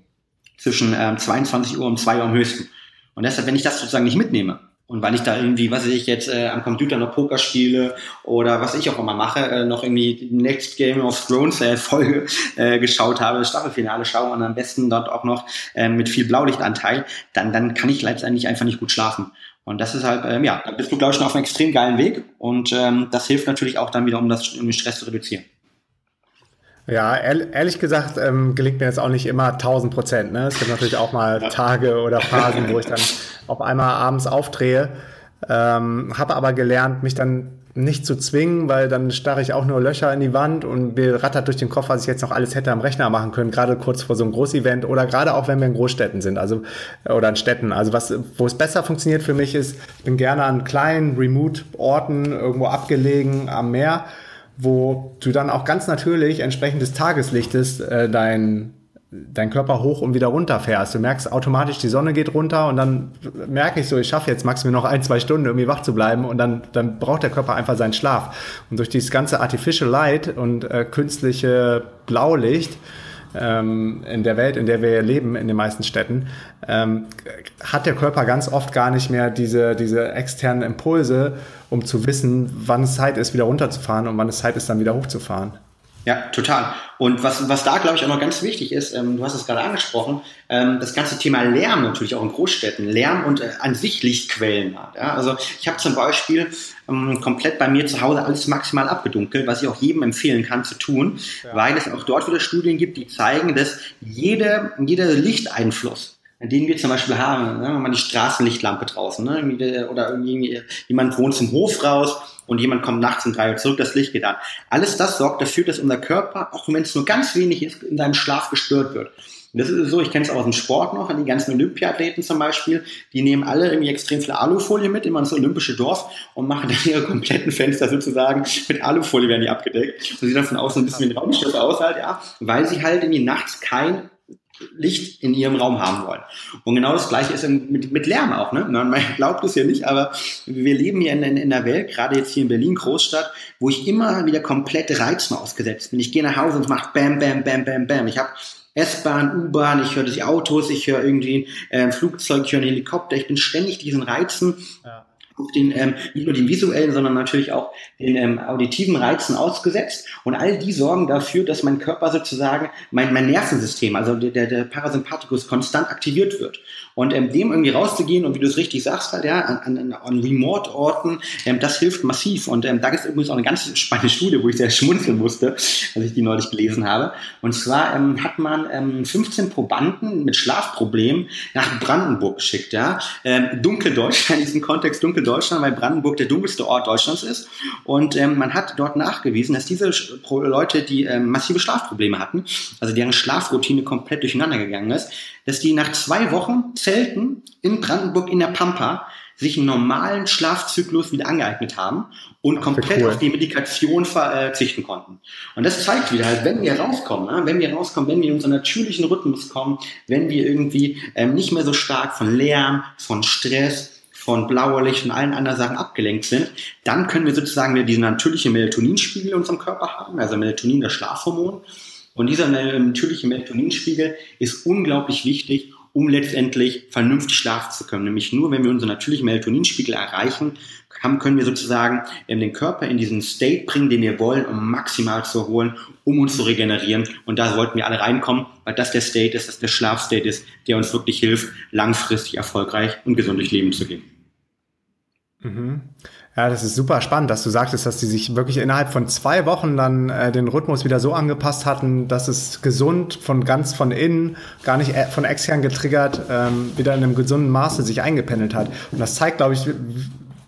Speaker 3: zwischen ähm, 22 Uhr und 2 Uhr am höchsten. Und deshalb, wenn ich das sozusagen nicht mitnehme, und weil ich da irgendwie, was ich jetzt äh, am Computer noch Poker spiele oder was ich auch immer mache, äh, noch irgendwie die Next Game of Thrones äh, Folge äh, geschaut habe, Staffelfinale schaue und am besten dort auch noch äh, mit viel Blaulichtanteil, dann, dann kann ich letztendlich einfach nicht gut schlafen. Und das ist halt, ähm, ja, da bist du, glaube ich, schon auf einem extrem geilen Weg. Und ähm, das hilft natürlich auch dann wieder, um das um den Stress zu reduzieren.
Speaker 1: Ja, ehrlich gesagt ähm, gelingt mir jetzt auch nicht immer 1000 Prozent. Ne? Es gibt natürlich auch mal Tage oder Phasen, wo ich dann auf einmal abends aufdrehe. Ähm, habe aber gelernt, mich dann nicht zu zwingen, weil dann starre ich auch nur Löcher in die Wand und mir rattert durch den Kopf, was ich jetzt noch alles hätte am Rechner machen können, gerade kurz vor so einem Großevent oder gerade auch wenn wir in Großstädten sind, also oder in Städten. Also was, wo es besser funktioniert für mich ist, ich bin gerne an kleinen Remote-Orten irgendwo abgelegen am Meer wo du dann auch ganz natürlich entsprechend des Tageslichtes äh, dein, dein Körper hoch und wieder runter fährst. Du merkst automatisch, die Sonne geht runter und dann merke ich so, ich schaffe jetzt maximal noch ein, zwei Stunden irgendwie wach zu bleiben und dann, dann braucht der Körper einfach seinen Schlaf. Und durch dieses ganze Artificial Light und äh, künstliche Blaulicht ähm, in der Welt, in der wir leben, in den meisten Städten, ähm, hat der Körper ganz oft gar nicht mehr diese, diese externen Impulse, um zu wissen, wann es Zeit ist, wieder runterzufahren und wann es Zeit ist, dann wieder hochzufahren.
Speaker 3: Ja, total. Und was, was da, glaube ich, auch noch ganz wichtig ist, ähm, du hast es gerade angesprochen, ähm, das ganze Thema Lärm natürlich auch in Großstädten, Lärm und äh, an sich Lichtquellen hat. Ja? Also ich habe zum Beispiel ähm, komplett bei mir zu Hause alles maximal abgedunkelt, was ich auch jedem empfehlen kann zu tun, ja. weil es auch dort wieder Studien gibt, die zeigen, dass jede, jeder Lichteinfluss, den wir zum Beispiel haben, ne, wenn man die Straßenlichtlampe draußen, ne, oder irgendwie jemand wohnt zum Hof raus, und jemand kommt nachts um drei Uhr zurück, das Licht geht an. Alles das sorgt dafür, dass unser Körper, auch wenn es nur ganz wenig ist, in seinem Schlaf gestört wird. Und das ist so, ich kenne es auch aus dem Sport noch, an die ganzen Olympiathleten zum Beispiel, die nehmen alle irgendwie extrem viel Alufolie mit, immer ins olympische Dorf und machen dann ihre kompletten Fenster sozusagen mit Alufolie werden die abgedeckt. Und sieht dann von außen ein bisschen wie ein Raumschiff aus halt, ja, weil sie halt irgendwie nachts kein Licht in ihrem Raum haben wollen. Und genau das Gleiche ist mit, mit Lärm auch. Ne? Man glaubt es ja nicht, aber wir leben hier in, in, in der Welt, gerade jetzt hier in Berlin, Großstadt, wo ich immer wieder komplett Reizen ausgesetzt bin. Ich gehe nach Hause und es macht Bam, Bam, Bam, Bam, Bam. Ich habe S-Bahn, U-Bahn, ich höre die Autos, ich höre irgendwie äh, ein Flugzeug, ich höre einen Helikopter. Ich bin ständig diesen Reizen ja auf den, ähm, nicht nur den visuellen, sondern natürlich auch den ähm, auditiven Reizen ausgesetzt. Und all die sorgen dafür, dass mein Körper sozusagen, mein, mein Nervensystem, also der, der Parasympathikus konstant aktiviert wird. Und ähm, dem irgendwie rauszugehen und wie du es richtig sagst, halt, ja, an, an, an Remote-Orten, ähm, das hilft massiv. Und ähm, da gibt es übrigens auch eine ganz spannende Studie, wo ich sehr schmunzeln musste, als ich die neulich gelesen habe. Und zwar ähm, hat man ähm, 15 Probanden mit Schlafproblemen nach Brandenburg geschickt. Ja? Ähm, Dunkeldeutschland, in diesem Kontext Dunkeldeutschland, weil Brandenburg der dunkelste Ort Deutschlands ist. Und ähm, man hat dort nachgewiesen, dass diese Leute, die ähm, massive Schlafprobleme hatten, also deren Schlafroutine komplett durcheinander gegangen ist, dass die nach zwei Wochen Zelten in Brandenburg in der Pampa sich einen normalen Schlafzyklus wieder angeeignet haben und komplett cool. auf die Medikation verzichten konnten. Und das zeigt wieder halt, wenn wir rauskommen, wenn wir rauskommen, wenn wir in unseren natürlichen Rhythmus kommen, wenn wir irgendwie ähm, nicht mehr so stark von Lärm, von Stress, von blauer Licht und allen anderen Sachen abgelenkt sind, dann können wir sozusagen wieder diesen natürlichen Melatoninspiegel in unserem Körper haben, also Melatonin, das Schlafhormon. Und dieser natürliche Melatoninspiegel ist unglaublich wichtig, um letztendlich vernünftig schlafen zu können. Nämlich nur, wenn wir unseren natürlichen Melatoninspiegel erreichen, können wir sozusagen den Körper in diesen State bringen, den wir wollen, um maximal zu erholen, um uns zu regenerieren. Und da sollten wir alle reinkommen, weil das der State ist, das der Schlafstate ist, der uns wirklich hilft, langfristig erfolgreich und gesund durch Leben zu gehen.
Speaker 1: Mhm. Ja, das ist super spannend, dass du sagtest, dass die sich wirklich innerhalb von zwei Wochen dann äh, den Rhythmus wieder so angepasst hatten, dass es gesund von ganz von innen, gar nicht äh, von extern getriggert, ähm, wieder in einem gesunden Maße sich eingependelt hat. Und das zeigt, glaube ich,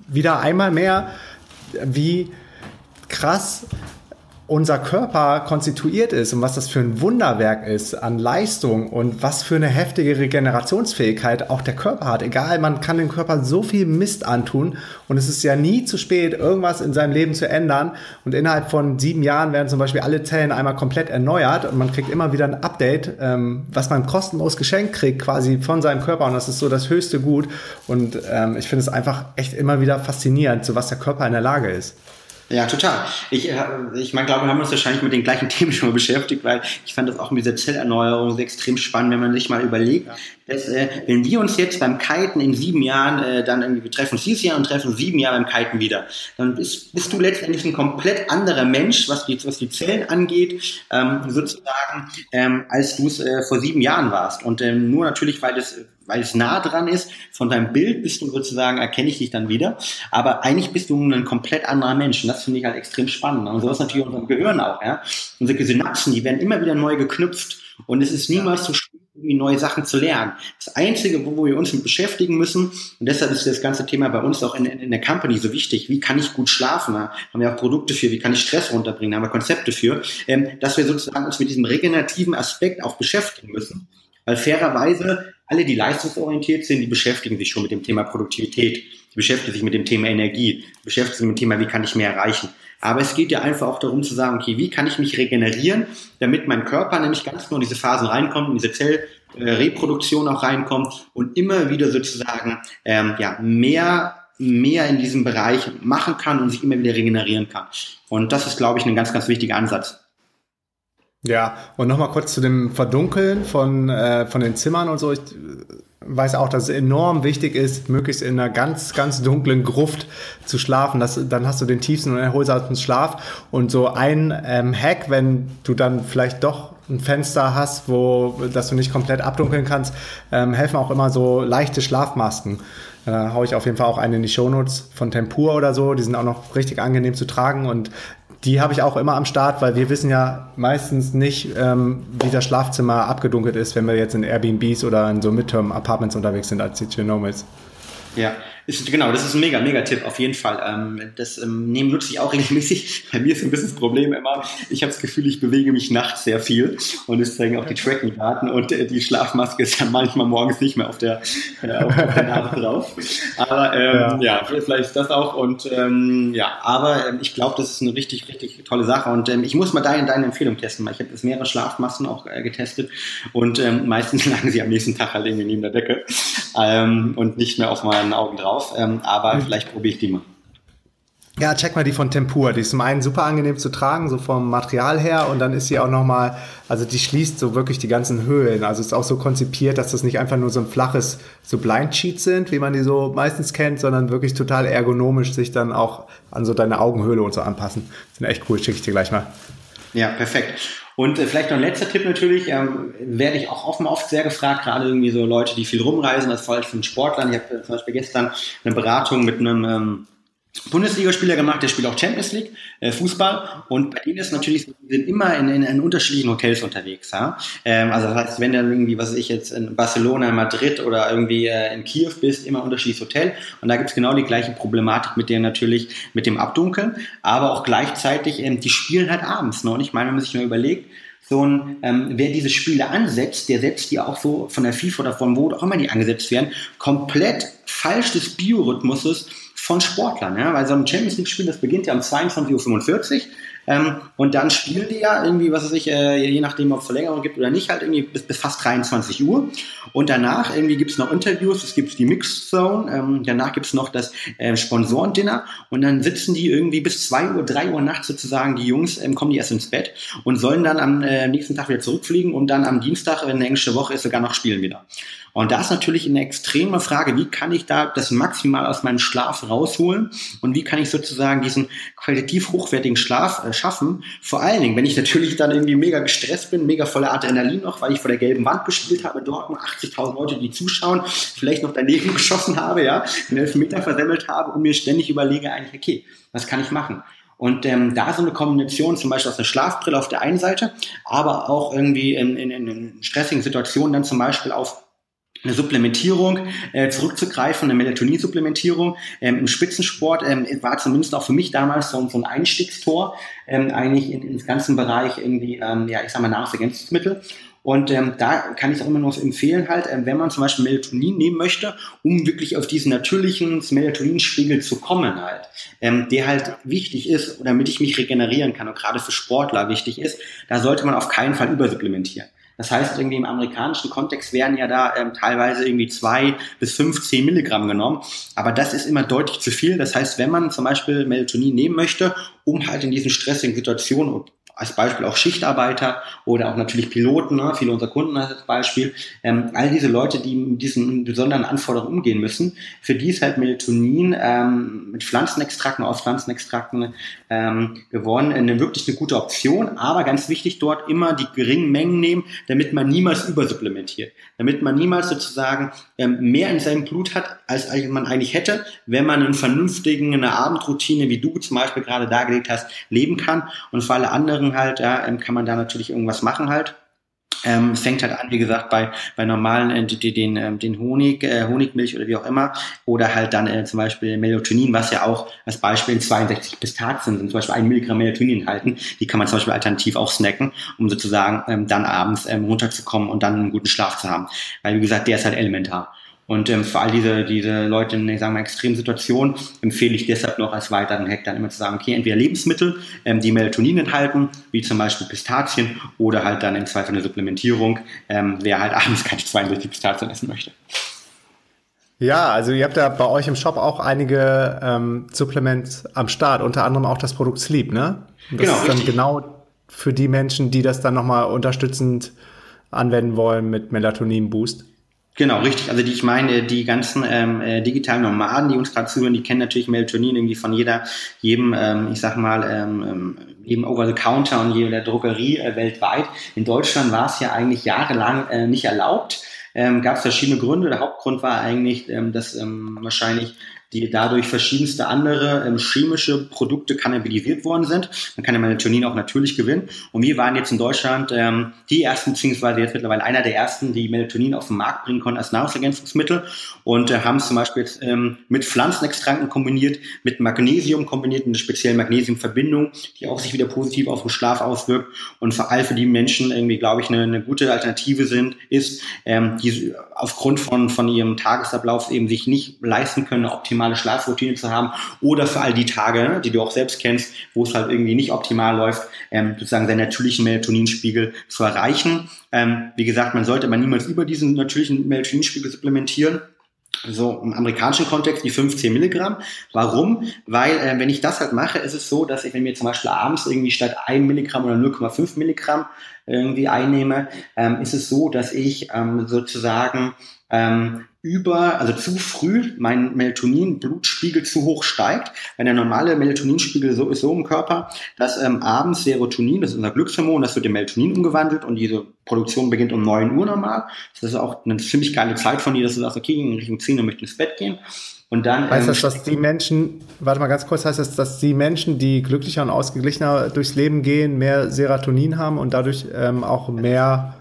Speaker 1: wieder einmal mehr, wie krass unser Körper konstituiert ist und was das für ein Wunderwerk ist an Leistung und was für eine heftige Regenerationsfähigkeit auch der Körper hat. Egal, man kann dem Körper so viel Mist antun und es ist ja nie zu spät, irgendwas in seinem Leben zu ändern. Und innerhalb von sieben Jahren werden zum Beispiel alle Zellen einmal komplett erneuert und man kriegt immer wieder ein Update, ähm, was man kostenlos geschenkt kriegt, quasi von seinem Körper. Und das ist so das höchste Gut. Und ähm, ich finde es einfach echt immer wieder faszinierend, zu was der Körper in der Lage ist.
Speaker 3: Ja, total. Ich, äh, ich meine, glaube, wir haben uns wahrscheinlich mit den gleichen Themen schon mal beschäftigt, weil ich fand das auch mit dieser Zellerneuerung sehr extrem spannend, wenn man sich mal überlegt, ja. dass äh, wenn wir uns jetzt beim Kiten in sieben Jahren äh, dann irgendwie, wir treffen uns dieses Jahr und treffen sieben Jahre beim Kiten wieder, dann bist, bist du letztendlich ein komplett anderer Mensch, was die, was die Zellen angeht, ähm, sozusagen, ähm, als du es äh, vor sieben Jahren warst. Und ähm, nur natürlich, weil das weil es nah dran ist. Von deinem Bild bist du sozusagen, erkenne ich dich dann wieder. Aber eigentlich bist du ein komplett anderer Mensch. Und das finde ich halt extrem spannend. Und so ist natürlich unserem Gehirn auch. Ja? Unsere Synapsen, die werden immer wieder neu geknüpft. Und es ist niemals zu spät, neue Sachen zu lernen. Das Einzige, wo wir uns mit beschäftigen müssen, und deshalb ist das ganze Thema bei uns auch in, in der Company so wichtig, wie kann ich gut schlafen? Da haben wir auch Produkte für, wie kann ich Stress runterbringen, da haben wir Konzepte für, ähm, dass wir sozusagen uns mit diesem regenerativen Aspekt auch beschäftigen müssen. Weil fairerweise alle, die leistungsorientiert sind, die beschäftigen sich schon mit dem Thema Produktivität, die beschäftigen sich mit dem Thema Energie, die beschäftigen sich mit dem Thema, wie kann ich mehr erreichen. Aber es geht ja einfach auch darum zu sagen, okay, wie kann ich mich regenerieren, damit mein Körper nämlich ganz nur in diese Phasen reinkommt, in diese Zellreproduktion auch reinkommt und immer wieder sozusagen ähm, ja, mehr mehr in diesem Bereich machen kann und sich immer wieder regenerieren kann. Und das ist, glaube ich, ein ganz, ganz wichtiger Ansatz.
Speaker 1: Ja, und nochmal kurz zu dem Verdunkeln von, äh, von den Zimmern und so. Ich weiß auch, dass es enorm wichtig ist, möglichst in einer ganz, ganz dunklen Gruft zu schlafen. Das, dann hast du den tiefsten und erholsamsten Schlaf. Und so ein ähm, Hack, wenn du dann vielleicht doch ein Fenster hast, wo, dass du nicht komplett abdunkeln kannst, ähm, helfen auch immer so leichte Schlafmasken. Da haue ich auf jeden Fall auch eine in die Shownotes von Tempur oder so. Die sind auch noch richtig angenehm zu tragen und die habe ich auch immer am Start, weil wir wissen ja meistens nicht, ähm, wie das Schlafzimmer abgedunkelt ist, wenn wir jetzt in Airbnbs oder in so Midterm-Apartments unterwegs sind als die Nomads.
Speaker 3: Ja, ist, genau, das ist ein mega, mega Tipp, auf jeden Fall. Ähm, das ähm, nehmen nutze ich auch regelmäßig. Bei mir ist ein bisschen das Problem immer, ich habe das Gefühl, ich bewege mich nachts sehr viel und es zeigen auch die Tracking-Daten und äh, die Schlafmaske ist ja manchmal morgens nicht mehr auf der, äh, auf der Nase drauf. Aber ähm, ja. ja. vielleicht ist das auch und ähm, ja, aber ähm, ich glaube, das ist eine richtig, richtig tolle Sache und ähm, ich muss mal deine, deine Empfehlung testen, weil ich habe jetzt mehrere Schlafmasken auch äh, getestet und ähm, meistens lagen sie am nächsten Tag halt irgendwie neben der Decke ähm, und nicht mehr auf meinen Augen drauf drauf, ähm, aber mhm. vielleicht probiere ich die mal.
Speaker 1: Ja, check mal die von Tempur. Die ist zum einen super angenehm zu tragen, so vom Material her. Und dann ist sie auch nochmal, also die schließt so wirklich die ganzen Höhlen. Also ist auch so konzipiert, dass das nicht einfach nur so ein flaches, so Blind Sheet sind, wie man die so meistens kennt, sondern wirklich total ergonomisch sich dann auch an so deine Augenhöhle und so anpassen. Sind echt cool, schicke ich dir gleich mal.
Speaker 3: Ja, perfekt. Und äh, vielleicht noch ein letzter Tipp natürlich, ähm, werde ich auch offen oft sehr gefragt, gerade irgendwie so Leute, die viel rumreisen, das vor von Sportlern. Ich habe äh, zum Beispiel gestern eine Beratung mit einem ähm, Bundesligaspieler gemacht, der spielt auch Champions League, äh, Fußball. Und bei denen ist natürlich, die sind immer in, in, in unterschiedlichen Hotels unterwegs. Ja? Ähm, also das heißt, wenn du irgendwie, was weiß ich jetzt in Barcelona, Madrid oder irgendwie äh, in Kiew bist, immer unterschiedliches Hotel. Und da gibt's genau die gleiche Problematik mit der natürlich, mit dem Abdunkeln. Aber auch gleichzeitig, ähm, die spielen halt abends. Ne? Und ich meine, wenn man sich mal überlegt, so ein, ähm, wer diese Spiele ansetzt, der setzt die auch so von der FIFA oder von wo auch immer die angesetzt werden, komplett falsch des Biorhythmuses von Sportlern. Ja? Weil so ein Champions League-Spiel, das beginnt ja um 22.45 Uhr ähm, und dann spielen die ja irgendwie, was weiß ich, äh, je nachdem, ob es Verlängerung gibt oder nicht, halt irgendwie bis, bis fast 23 Uhr. Und danach irgendwie gibt es noch Interviews, es gibt die Mixed Zone, ähm, danach gibt es noch das äh, Sponsorendinner und dann sitzen die irgendwie bis 2 Uhr, 3 Uhr nachts sozusagen, die Jungs, ähm, kommen die erst ins Bett und sollen dann am äh, nächsten Tag wieder zurückfliegen und dann am Dienstag, wenn eine englische Woche ist, sogar noch spielen wieder. Und da ist natürlich eine extreme Frage, wie kann ich da das maximal aus meinem Schlaf rausholen und wie kann ich sozusagen diesen qualitativ hochwertigen Schlaf äh, schaffen. Vor allen Dingen, wenn ich natürlich dann irgendwie mega gestresst bin, mega voller Adrenalin noch, weil ich vor der gelben Wand gespielt habe, dort nur 80.000 Leute, die zuschauen, vielleicht noch daneben geschossen habe, ja, den Elfmeter versemmelt habe und mir ständig überlege eigentlich, okay, was kann ich machen? Und ähm, da so eine Kombination zum Beispiel aus einer Schlafbrille auf der einen Seite, aber auch irgendwie in, in, in stressigen Situationen dann zum Beispiel auf Supplementierung äh, zurückzugreifen, eine Melatonin-Supplementierung ähm, im Spitzensport ähm, war zumindest auch für mich damals so, so ein Einstiegstor ähm, eigentlich in, in den ganzen Bereich irgendwie, ähm, ja, ich sag mal Nahrungsergänzungsmittel. Und ähm, da kann ich auch immer noch empfehlen, halt, ähm, wenn man zum Beispiel Melatonin nehmen möchte, um wirklich auf diesen natürlichen Melatoninspiegel zu kommen, halt, ähm, der halt wichtig ist, damit ich mich regenerieren kann und gerade für Sportler wichtig ist, da sollte man auf keinen Fall übersupplementieren. Das heißt, irgendwie im amerikanischen Kontext werden ja da ähm, teilweise irgendwie zwei bis fünf, zehn Milligramm genommen. Aber das ist immer deutlich zu viel. Das heißt, wenn man zum Beispiel Melatonin nehmen möchte, um halt in diesen stressigen Situationen als Beispiel auch Schichtarbeiter oder auch natürlich Piloten, ne, viele unserer Kunden als Beispiel, ähm, all diese Leute, die mit diesen besonderen Anforderungen umgehen müssen, für die ist halt Melatonin ähm, mit Pflanzenextrakten, aus Pflanzenextrakten ähm, gewonnen, eine wirklich eine gute Option, aber ganz wichtig dort immer die geringen Mengen nehmen, damit man niemals übersupplementiert, damit man niemals sozusagen ähm, mehr in seinem Blut hat, als man eigentlich hätte, wenn man einen vernünftigen, eine Abendroutine, wie du zum Beispiel gerade dargelegt hast, leben kann und für alle anderen halt, ja, ähm, kann man da natürlich irgendwas machen halt. Ähm, fängt halt an, wie gesagt, bei, bei normalen, äh, den, ähm, den Honig, äh, Honigmilch oder wie auch immer, oder halt dann äh, zum Beispiel Melatonin, was ja auch als Beispiel in 62 Pistazien sind, zum Beispiel ein Milligramm Melatonin enthalten, die kann man zum Beispiel alternativ auch snacken, um sozusagen ähm, dann abends ähm, runterzukommen und dann einen guten Schlaf zu haben. Weil, wie gesagt, der ist halt elementar. Und ähm, für all diese, diese Leute in, ich sage mal, extremen Situationen empfehle ich deshalb noch als weiteren Hack dann immer zu sagen, okay, entweder Lebensmittel, ähm, die Melatonin enthalten, wie zum Beispiel Pistazien, oder halt dann im Zweifel eine Supplementierung, ähm, wer halt abends keine 62 Pistazien essen möchte.
Speaker 1: Ja, also ihr habt ja bei euch im Shop auch einige ähm, Supplements am Start, unter anderem auch das Produkt Sleep, ne?
Speaker 3: Das genau, ist dann richtig.
Speaker 1: genau für die Menschen, die das dann nochmal unterstützend anwenden wollen mit Melatonin-Boost?
Speaker 3: Genau, richtig. Also die, ich meine, die ganzen ähm, äh, digitalen Nomaden, die uns gerade zuhören, die kennen natürlich Melatonin irgendwie von jeder, jedem, ähm, ich sag mal, ähm, ähm jedem Over-the-Counter und jeder Drogerie äh, weltweit. In Deutschland war es ja eigentlich jahrelang äh, nicht erlaubt. Ähm, Gab es verschiedene Gründe. Der Hauptgrund war eigentlich, ähm, dass ähm, wahrscheinlich die dadurch verschiedenste andere ähm, chemische Produkte kannabilisiert worden sind. Man kann ja Melatonin auch natürlich gewinnen. Und wir waren jetzt in Deutschland ähm, die ersten, beziehungsweise jetzt mittlerweile einer der ersten, die Melatonin auf den Markt bringen konnten als Nahrungsergänzungsmittel und äh, haben es zum Beispiel jetzt ähm, mit Pflanzenextrakten kombiniert, mit Magnesium kombiniert, mit einer speziellen Magnesiumverbindung, die auch sich wieder positiv auf den Schlaf auswirkt und vor allem für die Menschen irgendwie, glaube ich, eine, eine gute Alternative sind, ist, ähm, die aufgrund von, von ihrem Tagesablauf eben sich nicht leisten können, optimal optimale Schlafroutine zu haben oder für all die Tage, die du auch selbst kennst, wo es halt irgendwie nicht optimal läuft, ähm, sozusagen seinen natürlichen Melatoninspiegel zu erreichen. Ähm, wie gesagt, man sollte aber niemals über diesen natürlichen Melatoninspiegel supplementieren so im amerikanischen Kontext die 15 Milligramm. Warum? Weil äh, wenn ich das halt mache, ist es so, dass ich, wenn mir zum Beispiel abends irgendwie statt 1 Milligramm oder 0,5 Milligramm irgendwie einnehme, ähm, ist es so, dass ich ähm, sozusagen ähm, über, also zu früh mein Melatonin-Blutspiegel zu hoch steigt. Wenn der normale Melatoninspiegel so ist so im Körper, dass ähm, abends Serotonin, das ist unser Glückshormon, das wird in Melatonin umgewandelt und diese Produktion beginnt um 9 Uhr normal. Das ist auch eine ziemlich geile Zeit von dir, dass du sagst, okay, in Richtung 10 Uhr möchte ich ins Bett gehen. Und dann,
Speaker 1: heißt ähm, das, dass die Menschen, warte mal ganz kurz, heißt das, dass die Menschen, die glücklicher und ausgeglichener durchs Leben gehen, mehr Serotonin haben und dadurch ähm, auch mehr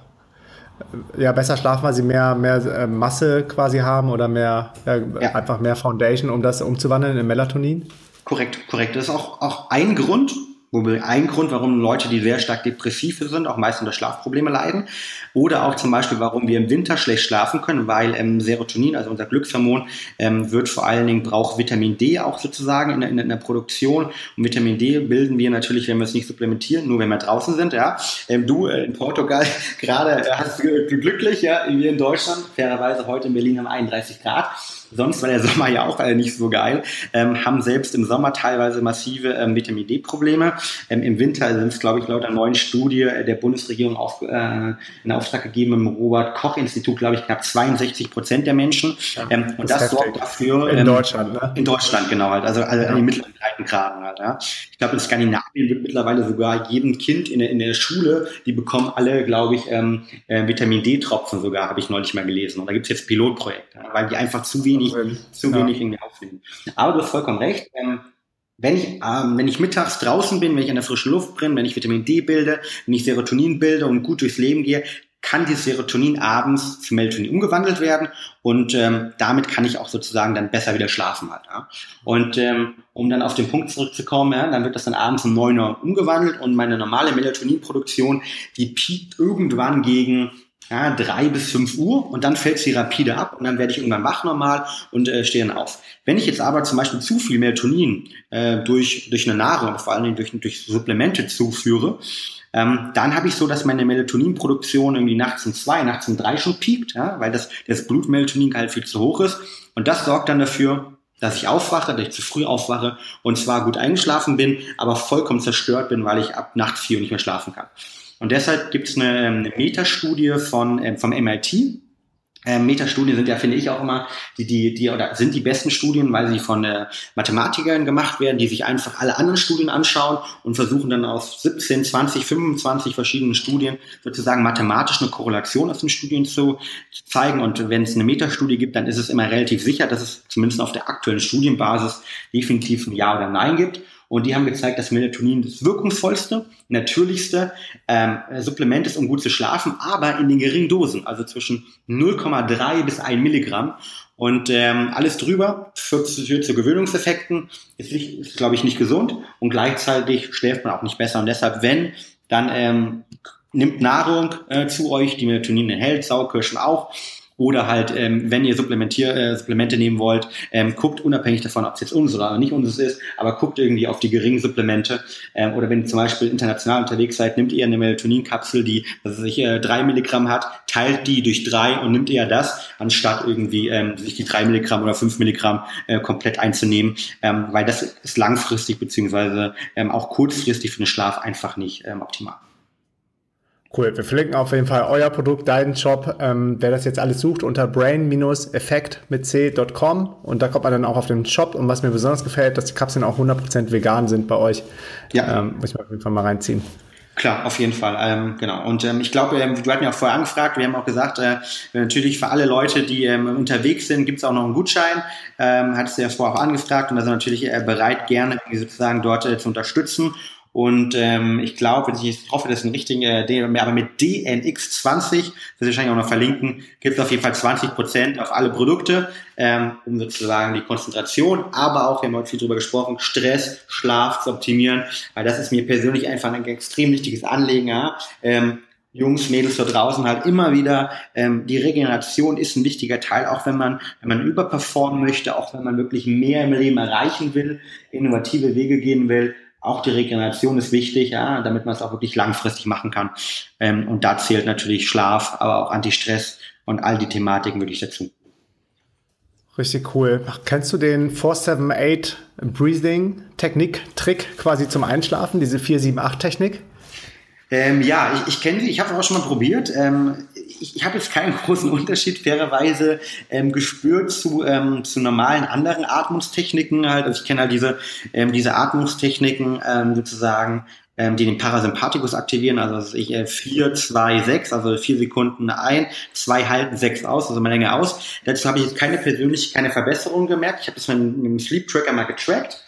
Speaker 1: ja, besser schlafen, weil sie mehr, mehr äh, Masse quasi haben oder mehr, äh, ja. einfach mehr Foundation, um das umzuwandeln in Melatonin?
Speaker 3: Korrekt, korrekt. Das ist auch, auch ein Grund, Wobei ein Grund, warum Leute, die sehr stark depressiv sind, auch meist unter Schlafprobleme leiden. Oder auch zum Beispiel, warum wir im Winter schlecht schlafen können, weil ähm, Serotonin, also unser Glückshormon, ähm, wird vor allen Dingen, braucht Vitamin D auch sozusagen in, in, in, der Produktion. Und Vitamin D bilden wir natürlich, wenn wir es nicht supplementieren, nur wenn wir draußen sind. Ja, ähm, Du äh, in Portugal gerade äh, hast du glücklich, ja, wir in Deutschland, fairerweise heute in Berlin haben 31 Grad sonst war der Sommer ja auch nicht so geil, ähm, haben selbst im Sommer teilweise massive ähm, Vitamin D-Probleme. Ähm, Im Winter sind es, glaube ich, laut einer neuen Studie äh, der Bundesregierung auf, äh, in Auftrag gegeben im Robert-Koch-Institut, glaube ich, knapp 62 Prozent der Menschen. Ähm, und das, das sorgt dafür.
Speaker 1: In ähm, Deutschland, ne?
Speaker 3: In Deutschland, genau, halt. Also, also ja. an den mittleren Breitengraden halt, ja. Ich glaube, in Skandinavien wird mittlerweile sogar jedem Kind in der, in der Schule, die bekommen alle, glaube ich, ähm, äh, Vitamin D-Tropfen sogar, habe ich neulich mal gelesen. Und da gibt es jetzt Pilotprojekte, weil die einfach zu wenig wenig, zu wenig irgendwie aufnehmen. Aber du hast vollkommen recht. Ähm, wenn ich, ähm, wenn ich mittags draußen bin, wenn ich an der frischen Luft bin, wenn ich Vitamin D bilde, wenn ich Serotonin bilde und gut durchs Leben gehe, kann dieses Serotonin abends zu Melatonin umgewandelt werden und ähm, damit kann ich auch sozusagen dann besser wieder schlafen halt. Ja. Und ähm, um dann auf den Punkt zurückzukommen, ja, dann wird das dann abends um 9 Uhr umgewandelt und meine normale Melatoninproduktion, die piekt irgendwann gegen ja, drei bis fünf Uhr und dann fällt sie rapide ab und dann werde ich irgendwann wach normal und äh, stehe dann auf. Wenn ich jetzt aber zum Beispiel zu viel Melatonin äh, durch, durch eine Nahrung, vor allem durch, durch Supplemente zuführe, ähm, dann habe ich so, dass meine Melatoninproduktion irgendwie nachts um zwei, nachts um drei schon piekt, ja, weil das, das Blutmelatonin-Gehalt viel zu hoch ist. Und das sorgt dann dafür, dass ich aufwache, dass ich zu früh aufwache und zwar gut eingeschlafen bin, aber vollkommen zerstört bin, weil ich ab Nacht vier nicht mehr schlafen kann. Und deshalb gibt es eine, eine Metastudie von, äh, vom MIT. Ähm, Metastudien sind ja, finde ich auch immer, die, die, die, oder sind die besten Studien, weil sie von äh, Mathematikern gemacht werden, die sich einfach alle anderen Studien anschauen und versuchen dann aus 17, 20, 25 verschiedenen Studien sozusagen mathematisch eine Korrelation aus den Studien zu, zu zeigen. Und wenn es eine Metastudie gibt, dann ist es immer relativ sicher, dass es zumindest auf der aktuellen Studienbasis definitiv ein Ja oder Nein gibt. Und die haben gezeigt, dass Melatonin das wirkungsvollste, natürlichste ähm, Supplement ist, um gut zu schlafen, aber in den geringen Dosen, also zwischen 0,3 bis 1 Milligramm. Und ähm, alles drüber führt, zu Gewöhnungseffekten, ist, ist glaube ich, nicht gesund und gleichzeitig schläft man auch nicht besser. Und deshalb, wenn, dann ähm, nimmt Nahrung äh, zu euch, die Melatonin enthält, Sauerkirschen auch Oder halt, ähm, wenn ihr Supplementier, äh, Supplemente nehmen wollt, ähm, guckt unabhängig davon, ob es jetzt uns oder nicht uns ist, aber guckt irgendwie auf die geringen Supplemente. Ähm, oder wenn ihr zum Beispiel international unterwegs seid, nimmt ihr eine Melatoninkapsel, die was ich, äh, drei Milligramm hat, teilt die durch drei und nimmt eher das, anstatt irgendwie ähm, sich die drei Milligramm oder fünf Milligramm äh, komplett einzunehmen, ähm, weil das ist langfristig beziehungsweise ähm, auch kurzfristig für den Schlaf einfach nicht ähm, optimal.
Speaker 1: Cool, wir verlinken auf jeden Fall euer Produkt, deinen Shop. Ähm, wer das jetzt alles sucht, unter brain-effekt mit c.com und da kommt man dann auch auf den Shop. Und was mir besonders gefällt, dass die Kapseln auch 100% vegan sind bei euch. Ja. Ähm, muss ich mir auf jeden Fall mal reinziehen.
Speaker 3: Klar, auf jeden Fall. Ähm, genau. Und ähm, ich glaube, ähm, du hatten ja auch vorher angefragt, wir haben auch gesagt, äh, natürlich für alle Leute, die ähm, unterwegs sind, gibt es auch noch einen Gutschein. Ähm, hattest du ja vorher auch angefragt und da sind natürlich äh, bereit, gerne sozusagen dort äh, zu unterstützen. Und ähm, ich glaube, ich hoffe, das ist ein richtiger, aber mit DNX20, das wir wahrscheinlich auch noch verlinken, gibt es auf jeden Fall 20 Prozent auf alle Produkte, ähm, um sozusagen die Konzentration, aber auch, wir haben heute viel drüber gesprochen, Stress, Schlaf zu optimieren, weil das ist mir persönlich einfach ein extrem wichtiges Anliegen. Ja? Ähm, Jungs, Mädels da draußen halt immer wieder, ähm, die Regeneration ist ein wichtiger Teil, auch wenn man, wenn man überperformen möchte, auch wenn man wirklich mehr im Leben erreichen will, innovative Wege gehen will, auch die Regeneration ist wichtig, ja, damit man es auch wirklich langfristig machen kann. Ähm, und da zählt natürlich Schlaf, aber auch Antistress und all die Thematiken wirklich dazu.
Speaker 1: Richtig cool. Kennst du den 478 Breathing Technik, Trick quasi zum Einschlafen, diese 478 Technik?
Speaker 3: Ähm, ja, ich, ich kenne sie, ich habe auch schon mal probiert. Ähm, ich, ich habe jetzt keinen großen Unterschied fairerweise ähm, gespürt zu, ähm, zu normalen anderen Atmungstechniken. Halt. Also ich kenne halt diese, ähm, diese Atmungstechniken ähm, sozusagen, ähm, die den Parasympathikus aktivieren. Also ich äh, 4, 2, 6, also vier Sekunden ein, zwei halten, sechs aus, also mal länger aus. Dazu habe ich jetzt keine persönlich keine Verbesserung gemerkt. Ich habe das mit, dem Sleep Tracker mal getrackt.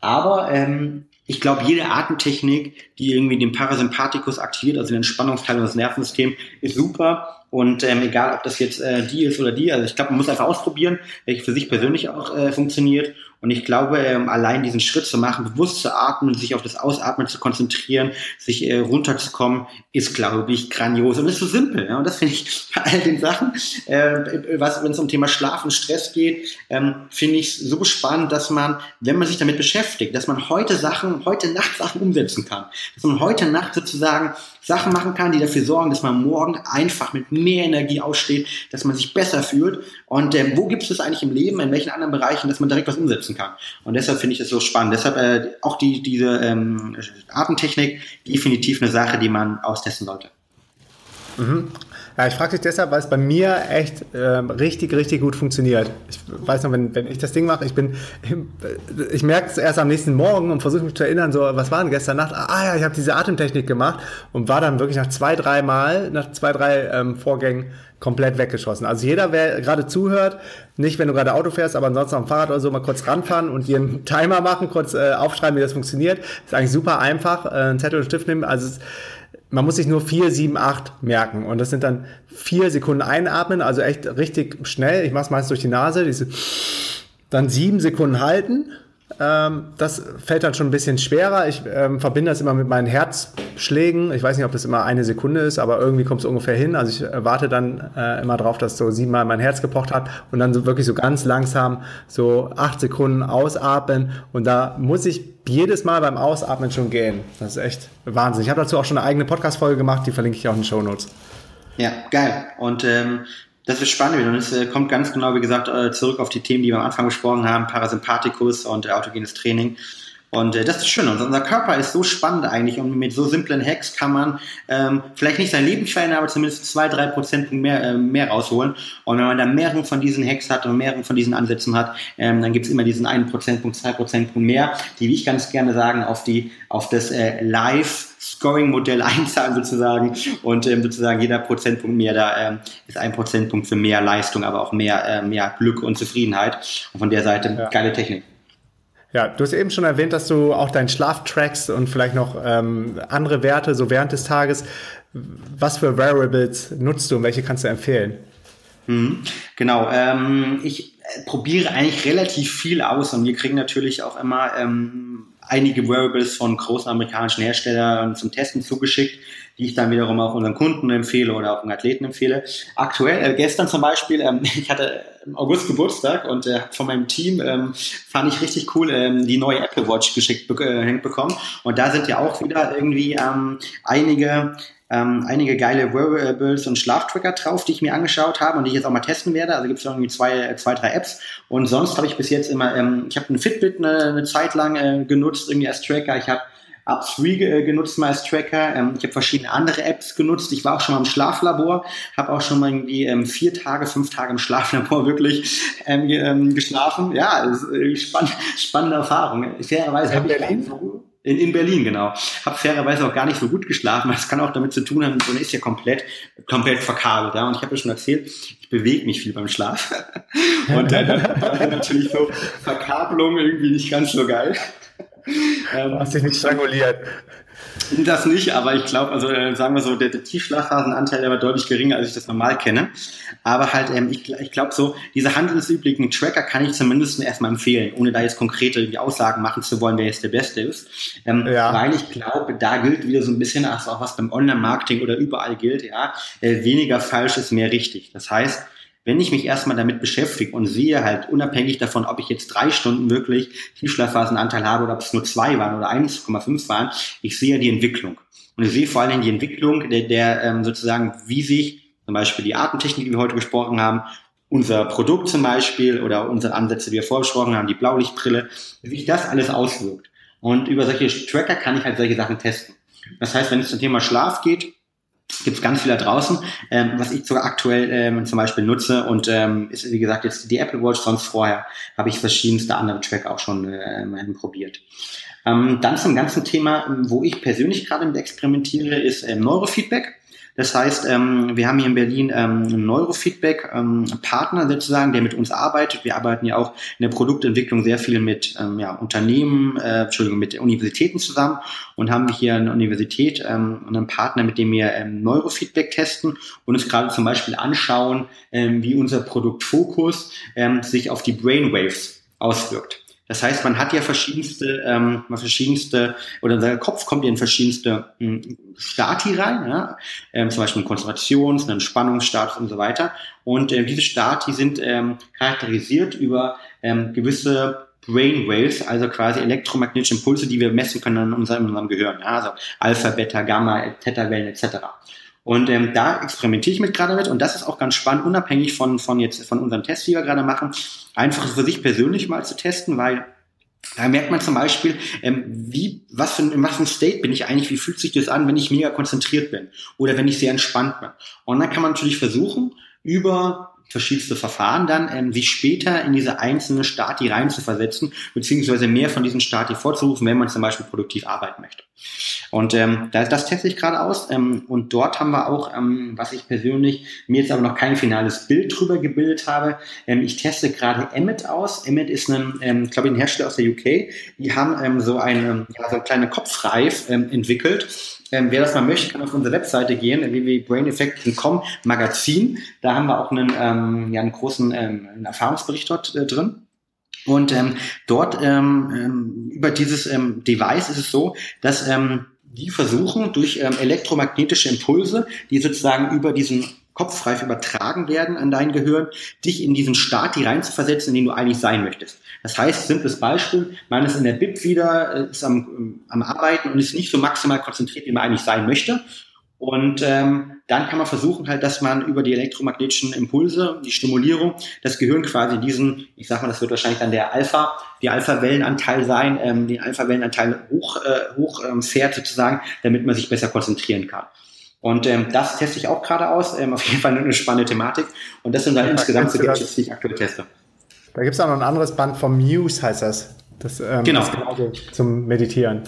Speaker 3: Aber ähm, ich glaube, jede Atemtechnik, die irgendwie den Parasympathikus aktiviert, also den Entspannungsteil des Nervensystems, ist super. Und ähm, egal, ob das jetzt äh, die ist oder die, also ich glaube, man muss einfach ausprobieren, welche für sich persönlich auch äh, funktioniert. Und ich glaube, ähm, allein diesen Schritt zu machen, bewusst zu atmen, sich auf das Ausatmen zu konzentrieren, sich äh, runterzukommen, ist, glaube ich, grandios. Und ist so simpel. Ja? Und das finde ich bei all den Sachen, äh, was, wenn es um Thema Schlaf und Stress geht, ähm, finde ich so spannend, dass man, wenn man sich damit beschäftigt, dass man heute Sachen, heute Nacht Sachen umsetzen kann. Dass man heute Nacht sozusagen Sachen machen kann, die dafür sorgen, dass man morgen einfach mit mehr Energie aussteht, dass man sich besser fühlt. Und ähm, wo gibt es das eigentlich im Leben, in welchen anderen Bereichen, dass man direkt was umsetzen kann? Und deshalb finde ich das so spannend. Deshalb äh, auch die, diese ähm, Atemtechnik definitiv eine Sache, die man austesten sollte.
Speaker 1: Mhm. Ja, ich frage dich deshalb, weil es bei mir echt ähm, richtig, richtig gut funktioniert. Ich weiß noch, wenn, wenn ich das Ding mache, ich bin, ich merke es erst am nächsten Morgen und versuche mich zu erinnern, so, was war denn gestern Nacht? Ah ja, ich habe diese Atemtechnik gemacht und war dann wirklich nach zwei, drei Mal, nach zwei, drei ähm, Vorgängen komplett weggeschossen. Also jeder, wer gerade zuhört, nicht wenn du gerade Auto fährst, aber ansonsten am Fahrrad oder so mal kurz ranfahren und dir einen Timer machen, kurz äh, aufschreiben, wie das funktioniert. Ist eigentlich super einfach. Äh, einen Zettel und Stift nehmen. Also es, man muss sich nur 4, 7, 8 merken. Und das sind dann 4 Sekunden einatmen, also echt richtig schnell. Ich mache es meist durch die Nase. Diese, dann 7 Sekunden halten. Ähm, das fällt dann schon ein bisschen schwerer. Ich ähm, verbinde das immer mit meinen Herzschlägen. Ich weiß nicht, ob das immer eine Sekunde ist, aber irgendwie kommt es ungefähr hin. Also ich warte dann äh, immer drauf, dass so siebenmal mein Herz gepocht hat und dann so wirklich so ganz langsam so acht Sekunden ausatmen. Und da muss ich jedes Mal beim Ausatmen schon gehen. Das ist echt Wahnsinn. Ich habe dazu auch schon eine eigene Podcast-Folge gemacht, die verlinke ich auch in den Show Notes.
Speaker 3: Ja, geil. Und ähm, das ist spannend. Und es äh, kommt ganz genau, wie gesagt, äh, zurück auf die Themen, die wir am Anfang besprochen haben, Parasympathikus und äh, autogenes Training. Und äh, das ist schön. Und unser Körper ist so spannend eigentlich und mit so simplen Hacks kann man ähm, vielleicht nicht sein Leben verändern, aber zumindest zwei, drei Prozent mehr, äh, mehr rausholen. Und wenn man da mehrere von diesen Hacks hat und mehrere von diesen Ansätzen hat, ähm, dann gibt's immer diesen einen Prozentpunkt, zwei Prozentpunkt mehr, die, wie ich ganz gerne sagen, auf die, auf das äh, Live Scoring-Modell einzahlen sozusagen und ähm, sozusagen jeder Prozentpunkt mehr da ähm, ist ein Prozentpunkt für mehr Leistung, aber auch mehr, äh, mehr Glück und Zufriedenheit. Und von der Seite ja. geile Technik.
Speaker 1: Ja, du hast eben schon erwähnt, dass du auch deinen Schlaf trackst und vielleicht noch ähm, andere Werte so während des Tages. Was für Variables nutzt du und welche kannst du empfehlen?
Speaker 3: Mhm, genau, ähm, ich äh, probiere eigentlich relativ viel aus und wir kriegen natürlich auch immer ähm, einige Wearables von großen amerikanischen Herstellern zum Testen zugeschickt, die ich dann wiederum auch unseren Kunden empfehle oder auch den Athleten empfehle. Aktuell, äh, gestern zum Beispiel, ähm, ich hatte im August Geburtstag und äh, von meinem Team ähm, fand ich richtig cool ähm, die neue Apple Watch geschickt äh, bekommen. Und da sind ja auch wieder irgendwie ähm, einige ähm, einige geile Wearables und Schlaftracker drauf, die ich mir angeschaut habe und die ich jetzt auch mal testen werde. Also gibt es irgendwie zwei, zwei, drei Apps. Und sonst habe ich bis jetzt immer, ähm, ich habe einen Fitbit eine, eine Zeit lang äh, genutzt, irgendwie als Tracker. Ich habe Up3 äh, genutzt mal als Tracker. Ähm, ich habe verschiedene andere Apps genutzt. Ich war auch schon mal im Schlaflabor, habe auch schon mal irgendwie ähm, vier Tage, fünf Tage im Schlaflabor wirklich ähm, geschlafen. Ja, ist, äh, spann spannende Erfahrung. Fairerweise habe ich? In, in Berlin, genau. Hab fairerweise auch gar nicht so gut geschlafen. Das kann auch damit zu tun haben, man ist ja komplett, komplett verkabelt. Ja? Und ich habe ja schon erzählt, ich bewege mich viel beim Schlaf. Und dann war natürlich so Verkabelung irgendwie nicht ganz so geil.
Speaker 1: Ähm, Hast dich nicht stranguliert.
Speaker 3: Das nicht, aber ich glaube, also äh, sagen wir so, der, der Tiefschlafphasenanteil der war deutlich geringer, als ich das normal kenne. Aber halt, ähm, ich, ich glaube so, diese handelsüblichen Tracker kann ich zumindest erstmal empfehlen, ohne da jetzt konkrete Aussagen machen zu wollen, wer jetzt der Beste ist. Ähm, ja. Weil ich glaube, da gilt wieder so ein bisschen, also auch was beim Online-Marketing oder überall gilt, ja, äh, weniger falsch ist mehr richtig. Das heißt, wenn ich mich erstmal damit beschäftige und sehe halt unabhängig davon, ob ich jetzt drei Stunden wirklich Tiefschlafphasenanteil habe oder ob es nur zwei waren oder 1,5 waren, ich sehe die Entwicklung. Und ich sehe vor allen Dingen die Entwicklung der, der ähm, sozusagen, wie sich zum Beispiel die Atemtechnik, die wir heute gesprochen haben, unser Produkt zum Beispiel oder unsere Ansätze, die wir vorgesprochen haben, die Blaulichtbrille, wie sich das alles auswirkt. Und über solche Tracker kann ich halt solche Sachen testen. Das heißt, wenn es zum Thema Schlaf geht, gibt es ganz viel da draußen, ähm, was ich sogar aktuell ähm, zum Beispiel nutze und ähm, ist wie gesagt jetzt die Apple Watch, sonst vorher habe ich verschiedenste andere Track auch schon äh, probiert. Ähm, dann zum ganzen Thema, wo ich persönlich gerade mit experimentiere, ist ähm, Neurofeedback. Das heißt, ähm, wir haben hier in Berlin ähm, einen Neurofeedback-Partner ähm, sozusagen, der mit uns arbeitet. Wir arbeiten ja auch in der Produktentwicklung sehr viel mit ähm, ja, Unternehmen, äh, Entschuldigung, mit Universitäten zusammen und haben hier eine Universität ähm, und einen Partner, mit dem wir ähm, Neurofeedback testen und uns gerade zum Beispiel anschauen, ähm, wie unser Produktfokus ähm, sich auf die Brainwaves auswirkt. Das heißt, man hat ja verschiedenste, ähm, verschiedenste, oder unser Kopf kommt ja in verschiedenste ähm, Stati rein, ja? ähm, zum Beispiel Konzentrations-, ein Spannungsstatus und so weiter. Und äh, diese Stati sind ähm, charakterisiert über ähm, gewisse Brainwaves, also quasi elektromagnetische Impulse, die wir messen können in unserem, in unserem Gehirn. Ja? Also Alpha, Beta, Gamma, Theta-Wellen etc. Und ähm, da experimentiere ich mit gerade mit und das ist auch ganz spannend, unabhängig von, von jetzt von unserem Test, die wir gerade machen, einfach für sich persönlich mal zu testen, weil da merkt man zum Beispiel, ähm, wie, was für, in was für ein State bin ich eigentlich, wie fühlt sich das an, wenn ich mega konzentriert bin oder wenn ich sehr entspannt bin. Und dann kann man natürlich versuchen, über verschiedenste Verfahren dann, ähm, sich später in diese einzelne Stati reinzuversetzen, beziehungsweise mehr von diesen Stati vorzurufen, wenn man zum Beispiel produktiv arbeiten möchte. Und ähm, das, das teste ich gerade aus. Ähm, und dort haben wir auch, ähm, was ich persönlich mir jetzt aber noch kein finales Bild drüber gebildet habe. Ähm, ich teste gerade Emmet aus. Emmet ist ein, ähm, glaube ich, ein Hersteller aus der UK. Die haben ähm, so eine, ja, so eine kleine Kopfreif ähm, entwickelt. Ähm, wer das mal möchte, kann auf unsere Webseite gehen, www.braineffect.com Magazin. Da haben wir auch einen, ähm, ja, einen großen ähm, einen Erfahrungsbericht dort äh, drin. Und ähm, dort ähm, ähm, über dieses ähm, Device ist es so, dass ähm, die versuchen durch ähm, elektromagnetische Impulse, die sozusagen über diesen Kopfreif übertragen werden an dein Gehirn, dich in diesen Stati reinzuversetzen, in den du eigentlich sein möchtest. Das heißt, simples Beispiel, man ist in der BIP wieder, äh, ist am, am Arbeiten und ist nicht so maximal konzentriert, wie man eigentlich sein möchte. Und ähm, dann kann man versuchen halt, dass man über die elektromagnetischen Impulse, die Stimulierung, das Gehirn quasi diesen, ich sag mal, das wird wahrscheinlich dann der Alpha, die Alpha-Wellenanteil sein, ähm, den Alpha-Wellenanteil hoch, äh, hoch ähm, fährt sozusagen, damit man sich besser konzentrieren kann. Und ähm, das teste ich auch gerade aus. Ähm, auf jeden Fall eine spannende Thematik. Und das sind dann ja, insgesamt so Gadgets, die ich aktuell teste.
Speaker 1: Da gibt es auch noch ein anderes Band vom Muse, heißt das. Das ähm,
Speaker 3: genau.
Speaker 1: ist genauso zum Meditieren.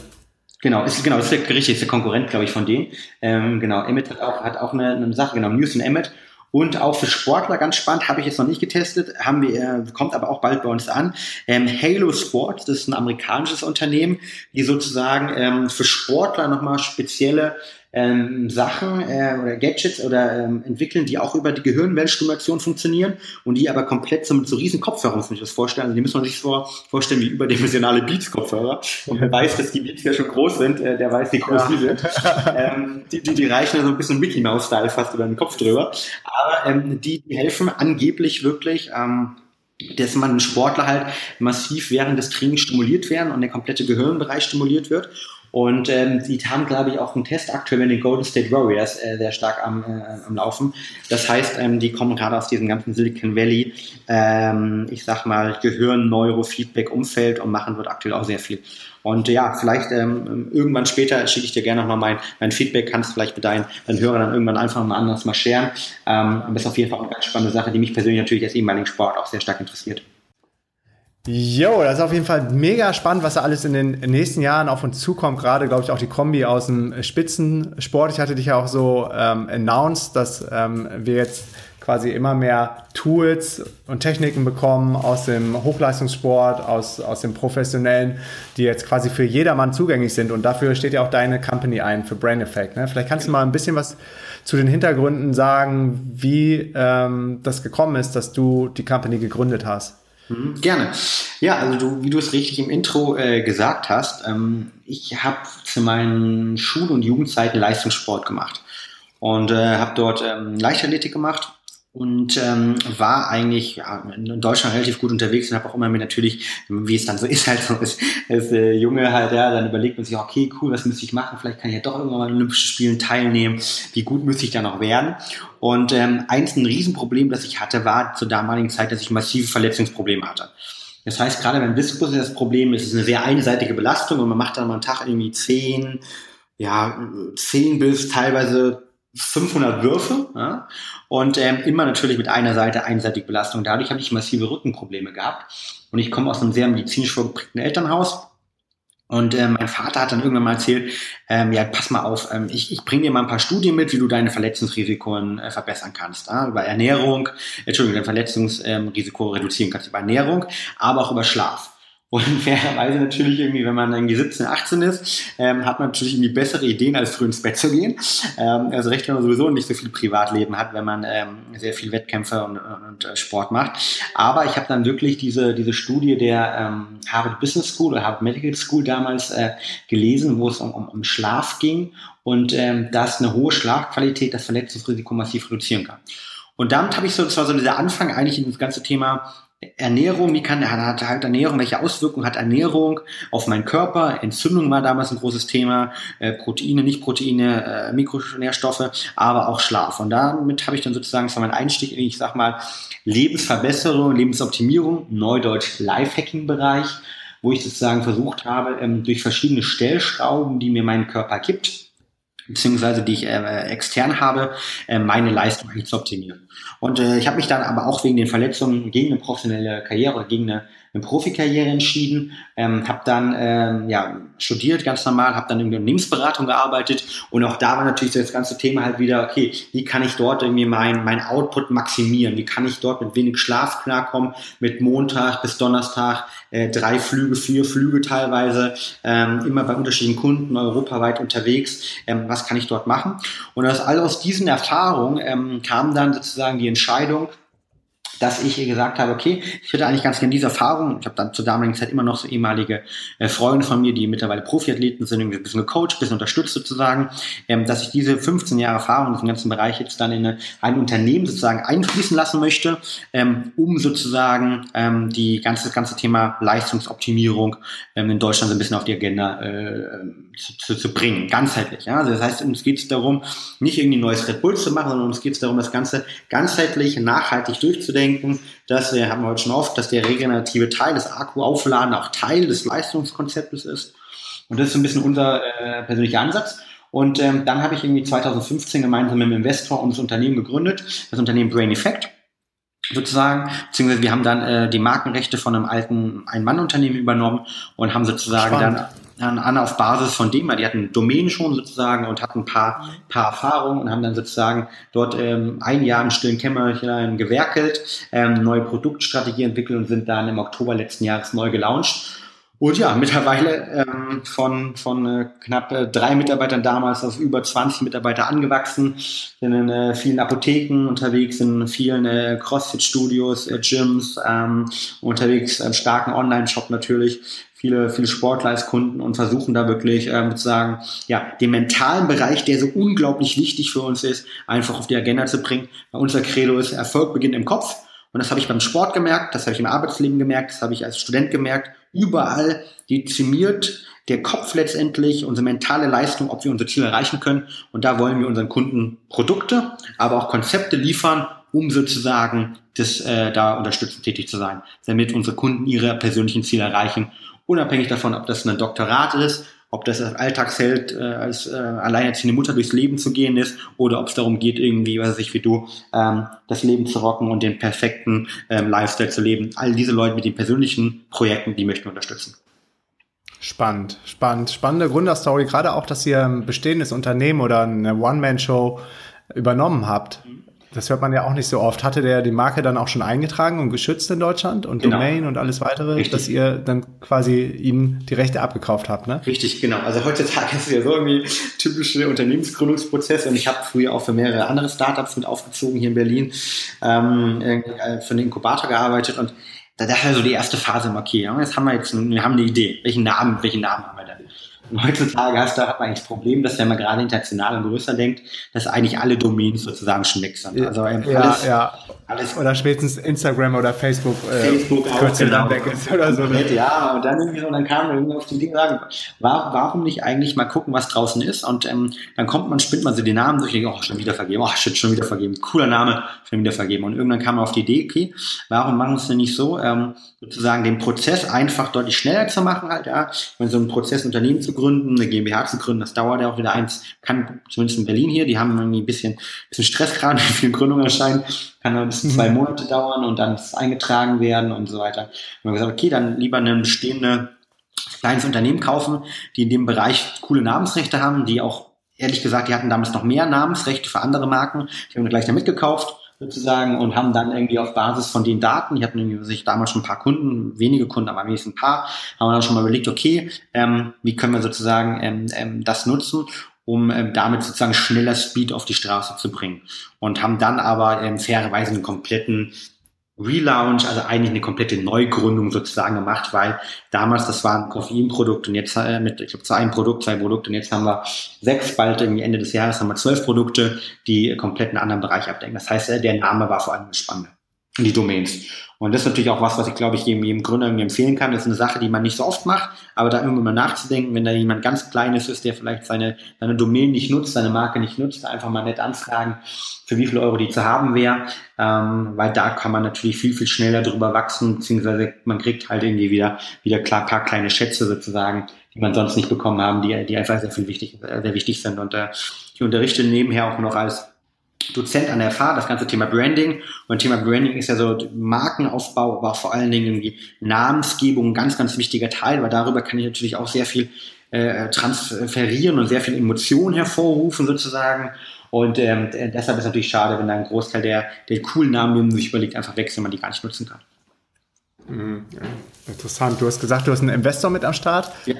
Speaker 3: Genau, ist, genau, das ist der, richtig, ist der Konkurrent, glaube ich, von denen. Ähm, genau, Emmet hat auch, hat auch eine, eine Sache, genau, News und Emmet. Und auch für Sportler ganz spannend, habe ich jetzt noch nicht getestet, haben wir, äh, kommt aber auch bald bei uns an. Ähm, Halo Sports, das ist ein amerikanisches Unternehmen, die sozusagen ähm, für Sportler nochmal spezielle ähm, Sachen äh, oder Gadgets oder ähm, entwickeln, die auch über die Gehirnwellenstimulation funktionieren und die aber komplett so mit so riesen Kopfhörern, muss man sich das vorstellen. Also die muss man sich vor, vorstellen wie überdimensionale Beats-Kopfhörer. Und wer weiß, dass die Beats ja schon groß sind, äh, der weiß, wie groß ja. die sind. ähm, die, die, die reichen ja so ein bisschen Mickey Mouse-Style fast über den Kopf drüber. Aber ähm, die, die helfen angeblich wirklich, ähm, dass man Sportler halt massiv während des Trainings stimuliert werden und der komplette Gehirnbereich stimuliert wird. Und ähm, sie haben, glaube ich, auch einen Test aktuell mit den Golden State Warriors äh, sehr stark am, äh, am Laufen. Das heißt, ähm, die kommen gerade aus diesem ganzen Silicon Valley, ähm, ich sag mal, Gehirn-Neurofeedback-Umfeld und machen dort aktuell auch sehr viel. Und ja, vielleicht ähm, irgendwann später schicke ich dir gerne nochmal mein, mein Feedback, kannst vielleicht mit deinen, deinen Hörern dann irgendwann einfach mal anders mal scheren. Ähm, aber ist auf jeden Fall auch eine ganz spannende Sache, die mich persönlich natürlich als ehemaligen Sport auch sehr stark interessiert.
Speaker 1: Jo, das ist auf jeden Fall mega spannend, was da alles in den nächsten Jahren auf uns zukommt. Gerade, glaube ich, auch die Kombi aus dem Spitzensport. Ich hatte dich ja auch so ähm, announced, dass ähm, wir jetzt quasi immer mehr Tools und Techniken bekommen aus dem Hochleistungssport, aus, aus dem Professionellen, die jetzt quasi für jedermann zugänglich sind. Und dafür steht ja auch deine Company ein, für Brain Effect. Ne? Vielleicht kannst du mal ein bisschen was zu den Hintergründen sagen, wie ähm, das gekommen ist, dass du die Company gegründet hast.
Speaker 3: Mhm, gerne. Ja, also du, wie du es richtig im Intro äh, gesagt hast, ähm, ich habe zu meinen Schul- und Jugendzeiten Leistungssport gemacht. Und äh, habe dort ähm, Leichtathletik gemacht und ähm, war eigentlich ja, in Deutschland relativ gut unterwegs und habe auch immer mir natürlich, wie es dann so ist, halt so als, als äh, Junge halt, ja, dann überlegt man sich, okay, cool, was müsste ich machen? Vielleicht kann ich ja doch irgendwann mal an Olympischen Spielen teilnehmen. Wie gut müsste ich da noch werden? Und ähm, eins, ein Riesenproblem, das ich hatte, war zur damaligen Zeit, dass ich massive Verletzungsprobleme hatte. Das heißt, gerade beim Diskus ist das Problem, es ist eine sehr einseitige Belastung und man macht dann mal einen Tag irgendwie zehn, ja, zehn bis teilweise 500 Würfe ja? und ähm, immer natürlich mit einer Seite einseitig Belastung. Dadurch habe ich massive Rückenprobleme gehabt und ich komme aus einem sehr medizinisch vorgeprägten Elternhaus. Und ähm, mein Vater hat dann irgendwann mal erzählt, ähm, ja, pass mal auf, ähm, ich, ich bringe dir mal ein paar Studien mit, wie du deine Verletzungsrisiken äh, verbessern kannst. Ja? Über Ernährung, Entschuldigung, dein Verletzungsrisiko reduzieren kannst über Ernährung, aber auch über Schlaf. Und fairerweise natürlich irgendwie, wenn man irgendwie 17, 18 ist, ähm, hat man natürlich irgendwie bessere Ideen, als früh ins Bett zu gehen. Ähm, also recht, wenn man sowieso nicht so viel Privatleben hat, wenn man ähm, sehr viel Wettkämpfe und, und äh, Sport macht. Aber ich habe dann wirklich diese, diese Studie der ähm, Harvard Business School oder Harvard Medical School damals äh, gelesen, wo es um, um, um Schlaf ging und ähm, dass eine hohe Schlafqualität das Verletzungsrisiko massiv reduzieren kann. Und damit habe ich so, das war so dieser Anfang eigentlich in das ganze Thema Ernährung, wie kann hat halt Ernährung, welche Auswirkungen hat Ernährung auf meinen Körper? Entzündung war damals ein großes Thema, äh, Proteine, nicht Proteine, äh, Mikronährstoffe, aber auch Schlaf. Und damit habe ich dann sozusagen, das war mein Einstieg in, ich sag mal, Lebensverbesserung, Lebensoptimierung, Neudeutsch Lifehacking-Bereich, wo ich sozusagen versucht habe, ähm, durch verschiedene Stellschrauben, die mir mein Körper gibt, beziehungsweise die ich äh, extern habe, äh, meine Leistung eigentlich zu optimieren. Und äh, ich habe mich dann aber auch wegen den Verletzungen gegen eine professionelle Karriere gegen eine eine Profikarriere entschieden, ähm, habe dann ähm, ja, studiert ganz normal, habe dann in der Unternehmensberatung gearbeitet und auch da war natürlich das ganze Thema halt wieder, okay, wie kann ich dort irgendwie mein, mein Output maximieren, wie kann ich dort mit wenig Schlaf klarkommen, mit Montag bis Donnerstag äh, drei Flüge, vier Flüge teilweise, ähm, immer bei unterschiedlichen Kunden europaweit unterwegs, ähm, was kann ich dort machen? Und aus all aus diesen Erfahrungen ähm, kam dann sozusagen die Entscheidung, dass ich ihr gesagt habe, okay, ich hätte eigentlich ganz gerne diese Erfahrung. Ich habe dann zur damaligen Zeit immer noch so ehemalige äh, Freunde von mir, die mittlerweile Profiathleten sind, irgendwie ein bisschen gecoacht, ein bisschen unterstützt sozusagen, ähm, dass ich diese 15 Jahre Erfahrung in diesem ganzen Bereich jetzt dann in eine, ein Unternehmen sozusagen einfließen lassen möchte, ähm, um sozusagen ähm, die ganze, das ganze Thema Leistungsoptimierung ähm, in Deutschland so ein bisschen auf die Agenda äh, zu, zu, zu bringen, ganzheitlich. Ja? Also das heißt, uns geht es darum, nicht irgendwie ein neues Red Bull zu machen, sondern uns geht es darum, das Ganze ganzheitlich, nachhaltig durchzudenken denken, dass wir haben heute schon oft, dass der regenerative Teil, das Akku-Aufladen auch Teil des Leistungskonzeptes ist. Und das ist so ein bisschen unser äh, persönlicher Ansatz. Und ähm, dann habe ich irgendwie 2015 gemeinsam mit einem Investor unser Unternehmen gegründet, das Unternehmen Brain Effect sozusagen, beziehungsweise wir haben dann äh, die Markenrechte von einem alten Ein-Mann-Unternehmen übernommen und haben sozusagen Spannend. dann an, an auf Basis von dem, weil die hatten Domain schon sozusagen und hatten ein paar, paar Erfahrungen und haben dann sozusagen dort ähm, ein Jahr im stillen Kämmerchen gewerkelt, ähm, neue Produktstrategie entwickelt und sind dann im Oktober letzten Jahres neu gelauncht. Und ja, mittlerweile ähm, von, von äh, knapp äh, drei Mitarbeitern damals auf über 20 Mitarbeiter angewachsen, sind in äh, vielen Apotheken unterwegs, in vielen äh, CrossFit-Studios, äh, Gyms, ähm, unterwegs, einen starken Online-Shop natürlich, viele, viele Sportler als Kunden und versuchen da wirklich ähm, sozusagen ja, den mentalen Bereich, der so unglaublich wichtig für uns ist, einfach auf die Agenda zu bringen. Weil unser Credo ist, Erfolg beginnt im Kopf. Und das habe ich beim Sport gemerkt, das habe ich im Arbeitsleben gemerkt, das habe ich als Student gemerkt überall dezimiert der Kopf letztendlich, unsere mentale Leistung, ob wir unsere Ziele erreichen können. Und da wollen wir unseren Kunden Produkte, aber auch Konzepte liefern, um sozusagen das, äh, da unterstützend tätig zu sein, damit unsere Kunden ihre persönlichen Ziele erreichen, unabhängig davon, ob das ein Doktorat ist, ob das als Alltagsheld äh, als äh, alleinerziehende Mutter durchs Leben zu gehen ist oder ob es darum geht, irgendwie, was weiß ich, wie du, ähm, das Leben zu rocken und den perfekten ähm, Lifestyle zu leben. All diese Leute mit den persönlichen Projekten, die möchten wir unterstützen.
Speaker 1: Spannend, spannend, spannende Gründerstory, gerade auch, dass ihr ein bestehendes Unternehmen oder eine One-Man-Show übernommen habt. Mhm. Das hört man ja auch nicht so oft. Hatte der die Marke dann auch schon eingetragen und geschützt in Deutschland und genau. Domain und alles weitere, Richtig. dass ihr dann quasi ihm die Rechte abgekauft habt, ne?
Speaker 3: Richtig, genau. Also heutzutage ist es ja so irgendwie typische Unternehmensgründungsprozesse und ich habe früher auch für mehrere andere Startups mit aufgezogen hier in Berlin, ähm, äh, für den Inkubator gearbeitet und da dachte so die erste Phase, okay, jetzt haben wir jetzt, wir haben eine Idee. Welchen Namen, welchen Namen haben wir denn? Und heutzutage hast du, hat man eigentlich das Problem, dass wenn man gerade international und größer denkt, dass eigentlich alle Domains sozusagen schon weg sind.
Speaker 1: Also ja, alles, ja. alles. Oder spätestens Instagram oder Facebook,
Speaker 3: äh, Facebook auch, genau. weg ist oder so. Ne? Ja, und dann irgendwie so, dann kam irgendwie auf die Dinge sagen, war, warum nicht eigentlich mal gucken, was draußen ist? Und ähm, dann kommt man, spinnt man so den Namen durch, denkt, oh, schon wieder vergeben, oh, shit, schon wieder vergeben, cooler Name, schon wieder vergeben. Und irgendwann kam man auf die Idee, okay, warum machen wir es denn nicht so, ähm, sozusagen den Prozess einfach deutlich schneller zu machen, halt, ja, wenn so ein Prozess Unternehmen zu gründen, eine GmbH zu gründen, das dauert ja auch wieder eins, kann zumindest in Berlin hier, die haben irgendwie ein bisschen, bisschen Stress gerade, wie viele Gründungen erscheinen, kann dann bis zwei mhm. Monate dauern und dann eingetragen werden und so weiter. Und wir haben gesagt, okay, dann lieber eine bestehende kleines Unternehmen kaufen, die in dem Bereich coole Namensrechte haben, die auch ehrlich gesagt, die hatten damals noch mehr Namensrechte für andere Marken, die haben wir gleich damit gekauft sozusagen und haben dann irgendwie auf Basis von den Daten, die hatten irgendwie sich damals schon ein paar Kunden, wenige Kunden, aber wenigstens ein paar, haben wir dann schon mal überlegt, okay, ähm, wie können wir sozusagen ähm, ähm, das nutzen, um ähm, damit sozusagen schneller Speed auf die Straße zu bringen. Und haben dann aber ähm, fairerweise einen kompletten Relaunch, also eigentlich eine komplette Neugründung sozusagen gemacht, weil damals das war ein Koffeinprodukt und jetzt äh, mit, ich glaube, zwei Produkt, zwei Produkte und jetzt haben wir sechs, bald irgendwie Ende des Jahres haben wir zwölf Produkte, die komplett einen anderen Bereich abdecken. Das heißt, äh, der Name war vor allem spannend. Die Domains. Und das ist natürlich auch was, was ich glaube ich jedem, jedem Gründer irgendwie empfehlen kann. Das ist eine Sache, die man nicht so oft macht, aber da irgendwann mal nachzudenken, wenn da jemand ganz Kleines ist, der vielleicht seine, seine Domain nicht nutzt, seine Marke nicht nutzt, einfach mal nett anfragen, für wie viel Euro die zu haben wäre, ähm, weil da kann man natürlich viel, viel schneller drüber wachsen, beziehungsweise man kriegt halt irgendwie wieder, wieder klar paar kleine Schätze sozusagen, die man sonst nicht bekommen haben, die, die einfach sehr viel wichtig, sehr wichtig sind. Und äh, ich unterrichte nebenher auch noch als Dozent an der FH, das ganze Thema Branding. Und Thema Branding ist ja so Markenaufbau, aber vor allen Dingen irgendwie Namensgebung ein ganz, ganz wichtiger Teil, weil darüber kann ich natürlich auch sehr viel äh, transferieren und sehr viel Emotionen hervorrufen sozusagen. Und ähm, deshalb ist es natürlich schade, wenn da ein Großteil der, der coolen Namen, die man sich überlegt, einfach wechseln, man die gar nicht nutzen kann.
Speaker 1: Mhm. Interessant. Du hast gesagt, du hast einen Investor mit am Start. Ja.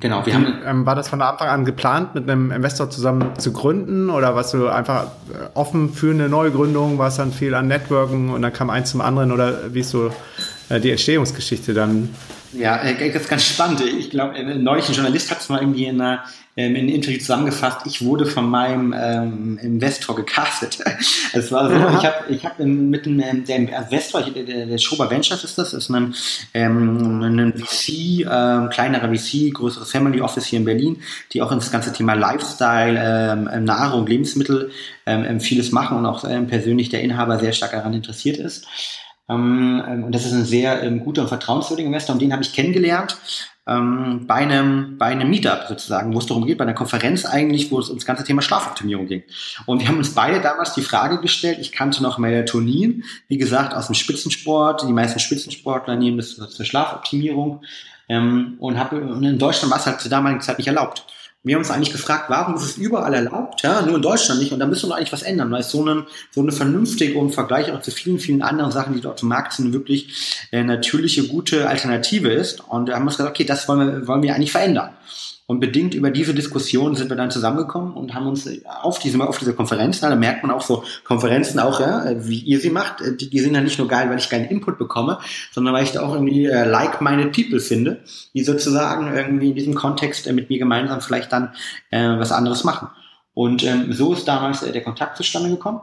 Speaker 3: Genau,
Speaker 1: wir haben. Ähm, war das von Anfang an geplant, mit einem Investor zusammen zu gründen oder warst du einfach äh, offen für eine Neugründung, warst dann viel an Networken und dann kam eins zum anderen oder wie ist so äh, die Entstehungsgeschichte dann?
Speaker 3: Ja, äh, das ist ganz spannend. Ich glaube, neulich ein Journalist hat es mal irgendwie in einer ähm, in Interview zusammengefasst, ich wurde von meinem ähm, Investor gecastet. Es war so, ja. ich habe ich hab mit dem ähm, der Investor, der, der Schober Ventures ist das, ist ein, ähm, ein VC, ähm, kleinerer VC, größeres Family Office hier in Berlin, die auch ins ganze Thema Lifestyle, ähm, Nahrung, Lebensmittel ähm, vieles machen und auch ähm, persönlich der Inhaber sehr stark daran interessiert ist. Ähm, und das ist ein sehr ähm, guter und vertrauenswürdiger Investor und den habe ich kennengelernt ähm, bei, einem, bei einem Meetup sozusagen, wo es darum geht, bei einer Konferenz eigentlich, wo es ums ganze Thema Schlafoptimierung ging. Und wir haben uns beide damals die Frage gestellt, ich kannte noch Melatonin, wie gesagt, aus dem Spitzensport, die meisten Spitzensportler nehmen das zur Schlafoptimierung ähm, und, hab, in Deutschland war es halt zur damaligen Zeit nicht erlaubt. Wir haben uns eigentlich gefragt, warum ist es überall erlaubt, ja, nur in Deutschland nicht, und da müssen wir eigentlich was ändern, weil es so, eine, so eine vernünftige und im Vergleich auch zu vielen, vielen anderen Sachen, die dort im Markt sind, wirklich äh, natürliche, gute Alternative ist. Und da haben wir uns gesagt, okay, das wollen wir, wollen wir eigentlich verändern. Und bedingt über diese Diskussion sind wir dann zusammengekommen und haben uns auf diese, auf diese Konferenzen, da merkt man auch so Konferenzen auch, ja, wie ihr sie macht, äh, die, die sind ja nicht nur geil, weil ich geilen Input bekomme, sondern weil ich da auch irgendwie äh, like-minded people finde, die sozusagen irgendwie in diesem Kontext äh, mit mir gemeinsam vielleicht dann äh, was anderes machen. Und ähm, so ist damals äh, der Kontakt zustande gekommen.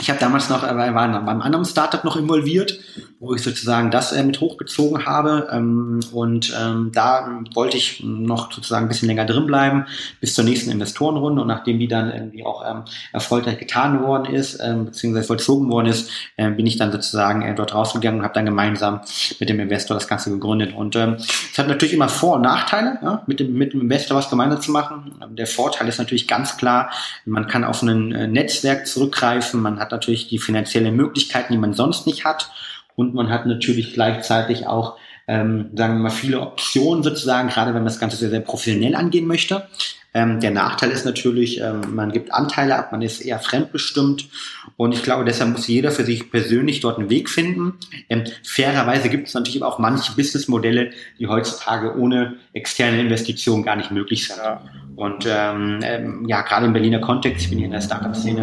Speaker 3: Ich habe damals noch, äh, war beim anderen Startup noch involviert, wo ich sozusagen das äh, mit hochgezogen habe. Ähm, und ähm, da wollte ich noch sozusagen ein bisschen länger drin bleiben, bis zur nächsten Investorenrunde. Und nachdem die dann irgendwie auch ähm, erfolgreich getan worden ist, ähm, beziehungsweise vollzogen worden ist, äh, bin ich dann sozusagen äh, dort rausgegangen und habe dann gemeinsam mit dem Investor das Ganze gegründet. Und ähm, es hat natürlich immer Vor- und Nachteile, ja, mit, dem, mit dem Investor was gemeinsam zu machen. Der Vorteil ist natürlich ganz klar, man kann auf ein äh, Netzwerk zurückgreifen, man hat hat natürlich die finanziellen Möglichkeiten, die man sonst nicht hat. Und man hat natürlich gleichzeitig auch, ähm, sagen wir mal, viele Optionen sozusagen, gerade wenn man das Ganze sehr, sehr professionell angehen möchte. Ähm, der Nachteil ist natürlich, ähm, man gibt Anteile ab, man ist eher fremdbestimmt und ich glaube, deshalb muss jeder für sich persönlich dort einen Weg finden. Ähm, fairerweise gibt es natürlich auch manche Businessmodelle, die heutzutage ohne externe Investitionen gar nicht möglich sind. Ja. Und ähm, ähm, ja, gerade im Berliner Kontext, ich bin hier in der Startup-Szene,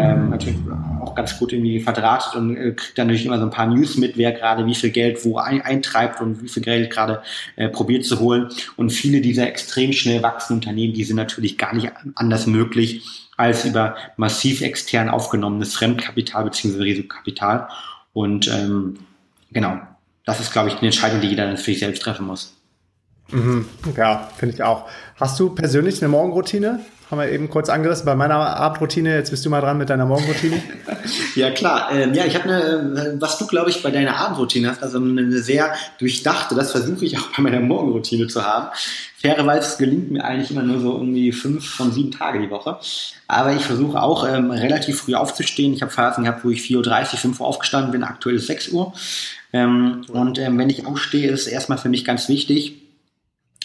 Speaker 3: ähm, natürlich auch ganz gut irgendwie verdrahtet und äh, kriegt dann natürlich immer so ein paar News mit, wer gerade wie viel Geld wo ein, eintreibt und wie viel Geld gerade äh, probiert zu holen. Und viele dieser extrem schnell wachsenden Unternehmen, die sind natürlich gar nicht anders möglich als über massiv extern aufgenommenes Fremdkapital bzw. Risikokapital. Und ähm, genau, das ist, glaube ich, eine Entscheidung, die jeder dann für sich selbst treffen muss.
Speaker 1: Mhm. Ja, finde ich auch. Hast du persönlich eine Morgenroutine? Haben wir eben kurz angerissen bei meiner Abendroutine. Jetzt bist du mal dran mit deiner Morgenroutine.
Speaker 3: ja, klar. Ähm, ja, ich habe eine, was du, glaube ich, bei deiner Abendroutine hast, also eine sehr durchdachte, das versuche ich auch bei meiner Morgenroutine zu haben. Fairerweise gelingt mir eigentlich immer nur so irgendwie fünf von sieben Tage die Woche. Aber ich versuche auch ähm, relativ früh aufzustehen. Ich habe Phasen gehabt, wo ich 4.30 Uhr, 5 Uhr aufgestanden bin. Aktuell ist 6 Uhr. Ähm, und ähm, wenn ich aufstehe, ist es erstmal für mich ganz wichtig,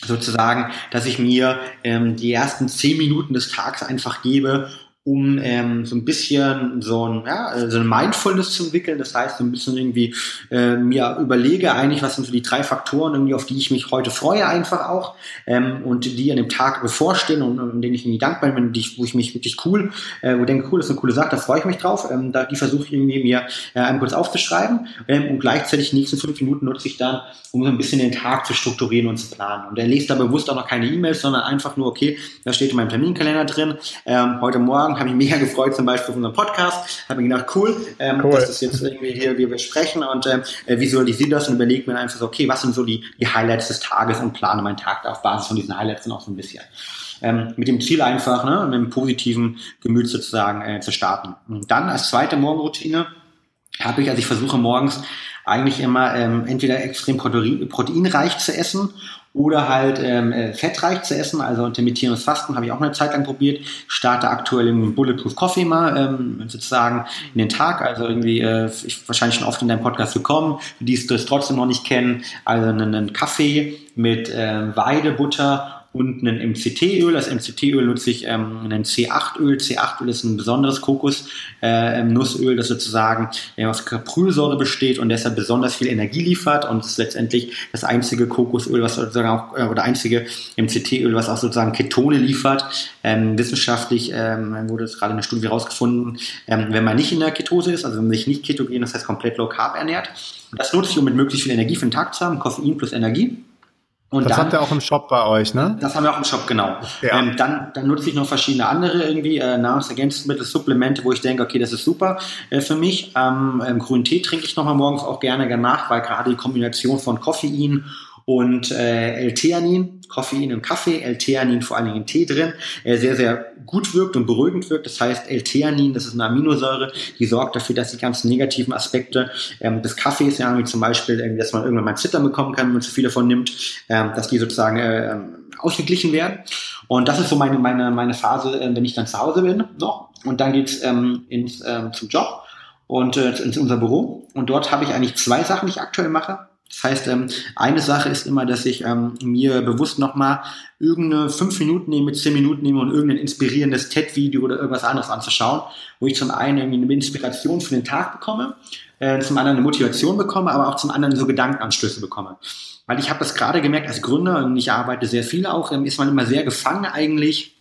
Speaker 3: sozusagen, dass ich mir ähm, die ersten zehn Minuten des Tages einfach gebe, um ähm, so ein bisschen so ein, ja, so eine Mindfulness zu entwickeln. Das heißt, so ein bisschen irgendwie äh, mir überlege eigentlich, was sind so die drei Faktoren, irgendwie, auf die ich mich heute freue, einfach auch, ähm, und die an dem Tag bevorstehen und um denen ich irgendwie dankbar bin, die, wo ich mich wirklich cool, äh, wo denke, cool, das ist eine coole Sache, da freue ich mich drauf. Ähm, da, die versuche ich irgendwie mir äh, einmal kurz aufzuschreiben ähm, und gleichzeitig die nächsten fünf Minuten nutze ich dann, um so ein bisschen den Tag zu strukturieren und zu planen. Und er liest da bewusst auch noch keine E-Mails, sondern einfach nur, okay, da steht in meinem Terminkalender drin, ähm, heute Morgen habe ich mega gefreut, zum Beispiel auf unserem Podcast. Habe mir gedacht, cool, ähm, cool, dass das jetzt irgendwie hier wir besprechen und ähm, äh, visualisiere das und überlege mir einfach so, okay, was sind so die, die Highlights des Tages und plane meinen Tag auf Basis von diesen Highlights dann auch so ein bisschen. Ähm, mit dem Ziel einfach, ne, mit einem positiven Gemüt sozusagen äh, zu starten. Und dann als zweite Morgenroutine habe ich, also ich versuche morgens eigentlich immer ähm, entweder extrem proteinreich zu essen oder halt ähm, äh, fettreich zu essen, also intermittierendes Fasten habe ich auch eine Zeit lang probiert. Starte aktuell im Bulletproof Coffee mal ähm, sozusagen in den Tag, also irgendwie äh, ich wahrscheinlich schon oft in deinem Podcast gekommen, die es trotzdem noch nicht kennen, also einen, einen Kaffee mit äh, Weidebutter und ein MCT-Öl. Das MCT-Öl nutze ich ähm, ein C8-Öl. C8-Öl ist ein besonderes Kokos-Nussöl, äh, das sozusagen äh, aus Kaprylsäure besteht und deshalb besonders viel Energie liefert und ist letztendlich das einzige Kokosöl, was sozusagen auch, äh, oder einzige MCT-Öl, was auch sozusagen Ketone liefert. Ähm, wissenschaftlich ähm, wurde es gerade in der Studie herausgefunden, ähm, wenn man nicht in der Ketose ist, also wenn man sich nicht ketogen, das heißt komplett low carb ernährt. Das nutze ich, um mit möglichst viel Energie für den Tag zu haben, Koffein plus Energie.
Speaker 1: Und das dann, habt ihr auch im Shop bei euch, ne?
Speaker 3: Das haben wir auch im Shop, genau. Ja. Ähm, dann, dann nutze ich noch verschiedene andere irgendwie äh, Nahrungsergänzungsmittel, Supplemente, wo ich denke, okay, das ist super äh, für mich. Ähm, ähm, grünen Tee trinke ich nochmal morgens auch gerne nach, weil gerade die Kombination von Koffein und äh, L-Theanin, Koffein im Kaffee, L-Theanin vor allen Dingen im Tee drin, äh, sehr, sehr gut wirkt und beruhigend wirkt. Das heißt, L-Theanin, das ist eine Aminosäure, die sorgt dafür, dass die ganzen negativen Aspekte ähm, des Kaffees, ja, wie zum Beispiel, äh, dass man irgendwann mal Zittern bekommen kann, wenn man zu viel davon nimmt, ähm, dass die sozusagen äh, ausgeglichen werden. Und das ist so meine, meine, meine Phase, äh, wenn ich dann zu Hause bin noch. Und dann geht's ähm, ins, ähm, zum Job und äh, in unser Büro. Und dort habe ich eigentlich zwei Sachen, die ich aktuell mache. Das heißt, ähm, eine Sache ist immer, dass ich ähm, mir bewusst nochmal irgendeine fünf Minuten nehme, zehn Minuten nehme und irgendein inspirierendes TED-Video oder irgendwas anderes anzuschauen, wo ich zum einen irgendwie eine Inspiration für den Tag bekomme, äh, zum anderen eine Motivation bekomme, aber auch zum anderen so Gedankenanstöße bekomme. Weil ich habe das gerade gemerkt als Gründer und ich arbeite sehr viel auch, ähm, ist man immer sehr gefangen eigentlich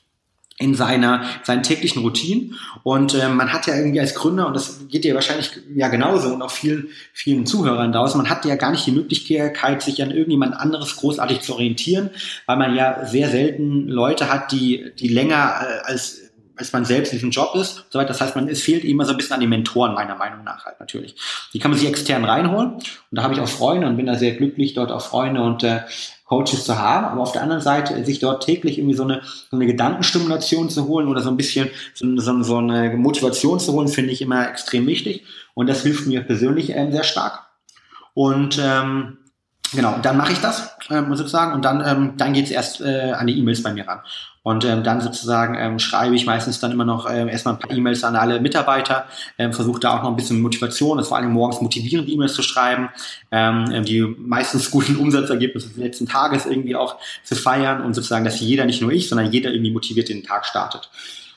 Speaker 3: in seiner seinen täglichen Routinen und äh, man hat ja irgendwie als Gründer und das geht dir wahrscheinlich ja genauso und auch vielen vielen Zuhörern daraus man hat ja gar nicht die Möglichkeit sich an irgendjemand anderes großartig zu orientieren weil man ja sehr selten Leute hat die die länger äh, als als man selbst in diesem Job ist. So weiter. Das heißt, man, es fehlt immer so ein bisschen an die Mentoren, meiner Meinung nach halt natürlich. Die kann man sich extern reinholen. Und da habe ich auch Freunde und bin da sehr glücklich, dort auch Freunde und äh, Coaches zu haben, aber auf der anderen Seite sich dort täglich irgendwie so eine, so eine Gedankenstimulation zu holen oder so ein bisschen so, so, so eine Motivation zu holen, finde ich immer extrem wichtig und das hilft mir persönlich ähm, sehr stark. Und ähm, genau, dann mache ich das ähm, sozusagen und dann, ähm, dann geht's erst äh, an die E-Mails bei mir ran. Und ähm, dann sozusagen ähm, schreibe ich meistens dann immer noch ähm, erstmal ein paar E-Mails an alle Mitarbeiter, ähm, versuche da auch noch ein bisschen Motivation, das vor allem morgens motivierende E-Mails zu schreiben, ähm, ähm, die meistens guten Umsatzergebnisse des letzten Tages irgendwie auch zu feiern und sozusagen, dass jeder, nicht nur ich, sondern jeder irgendwie motiviert den Tag startet.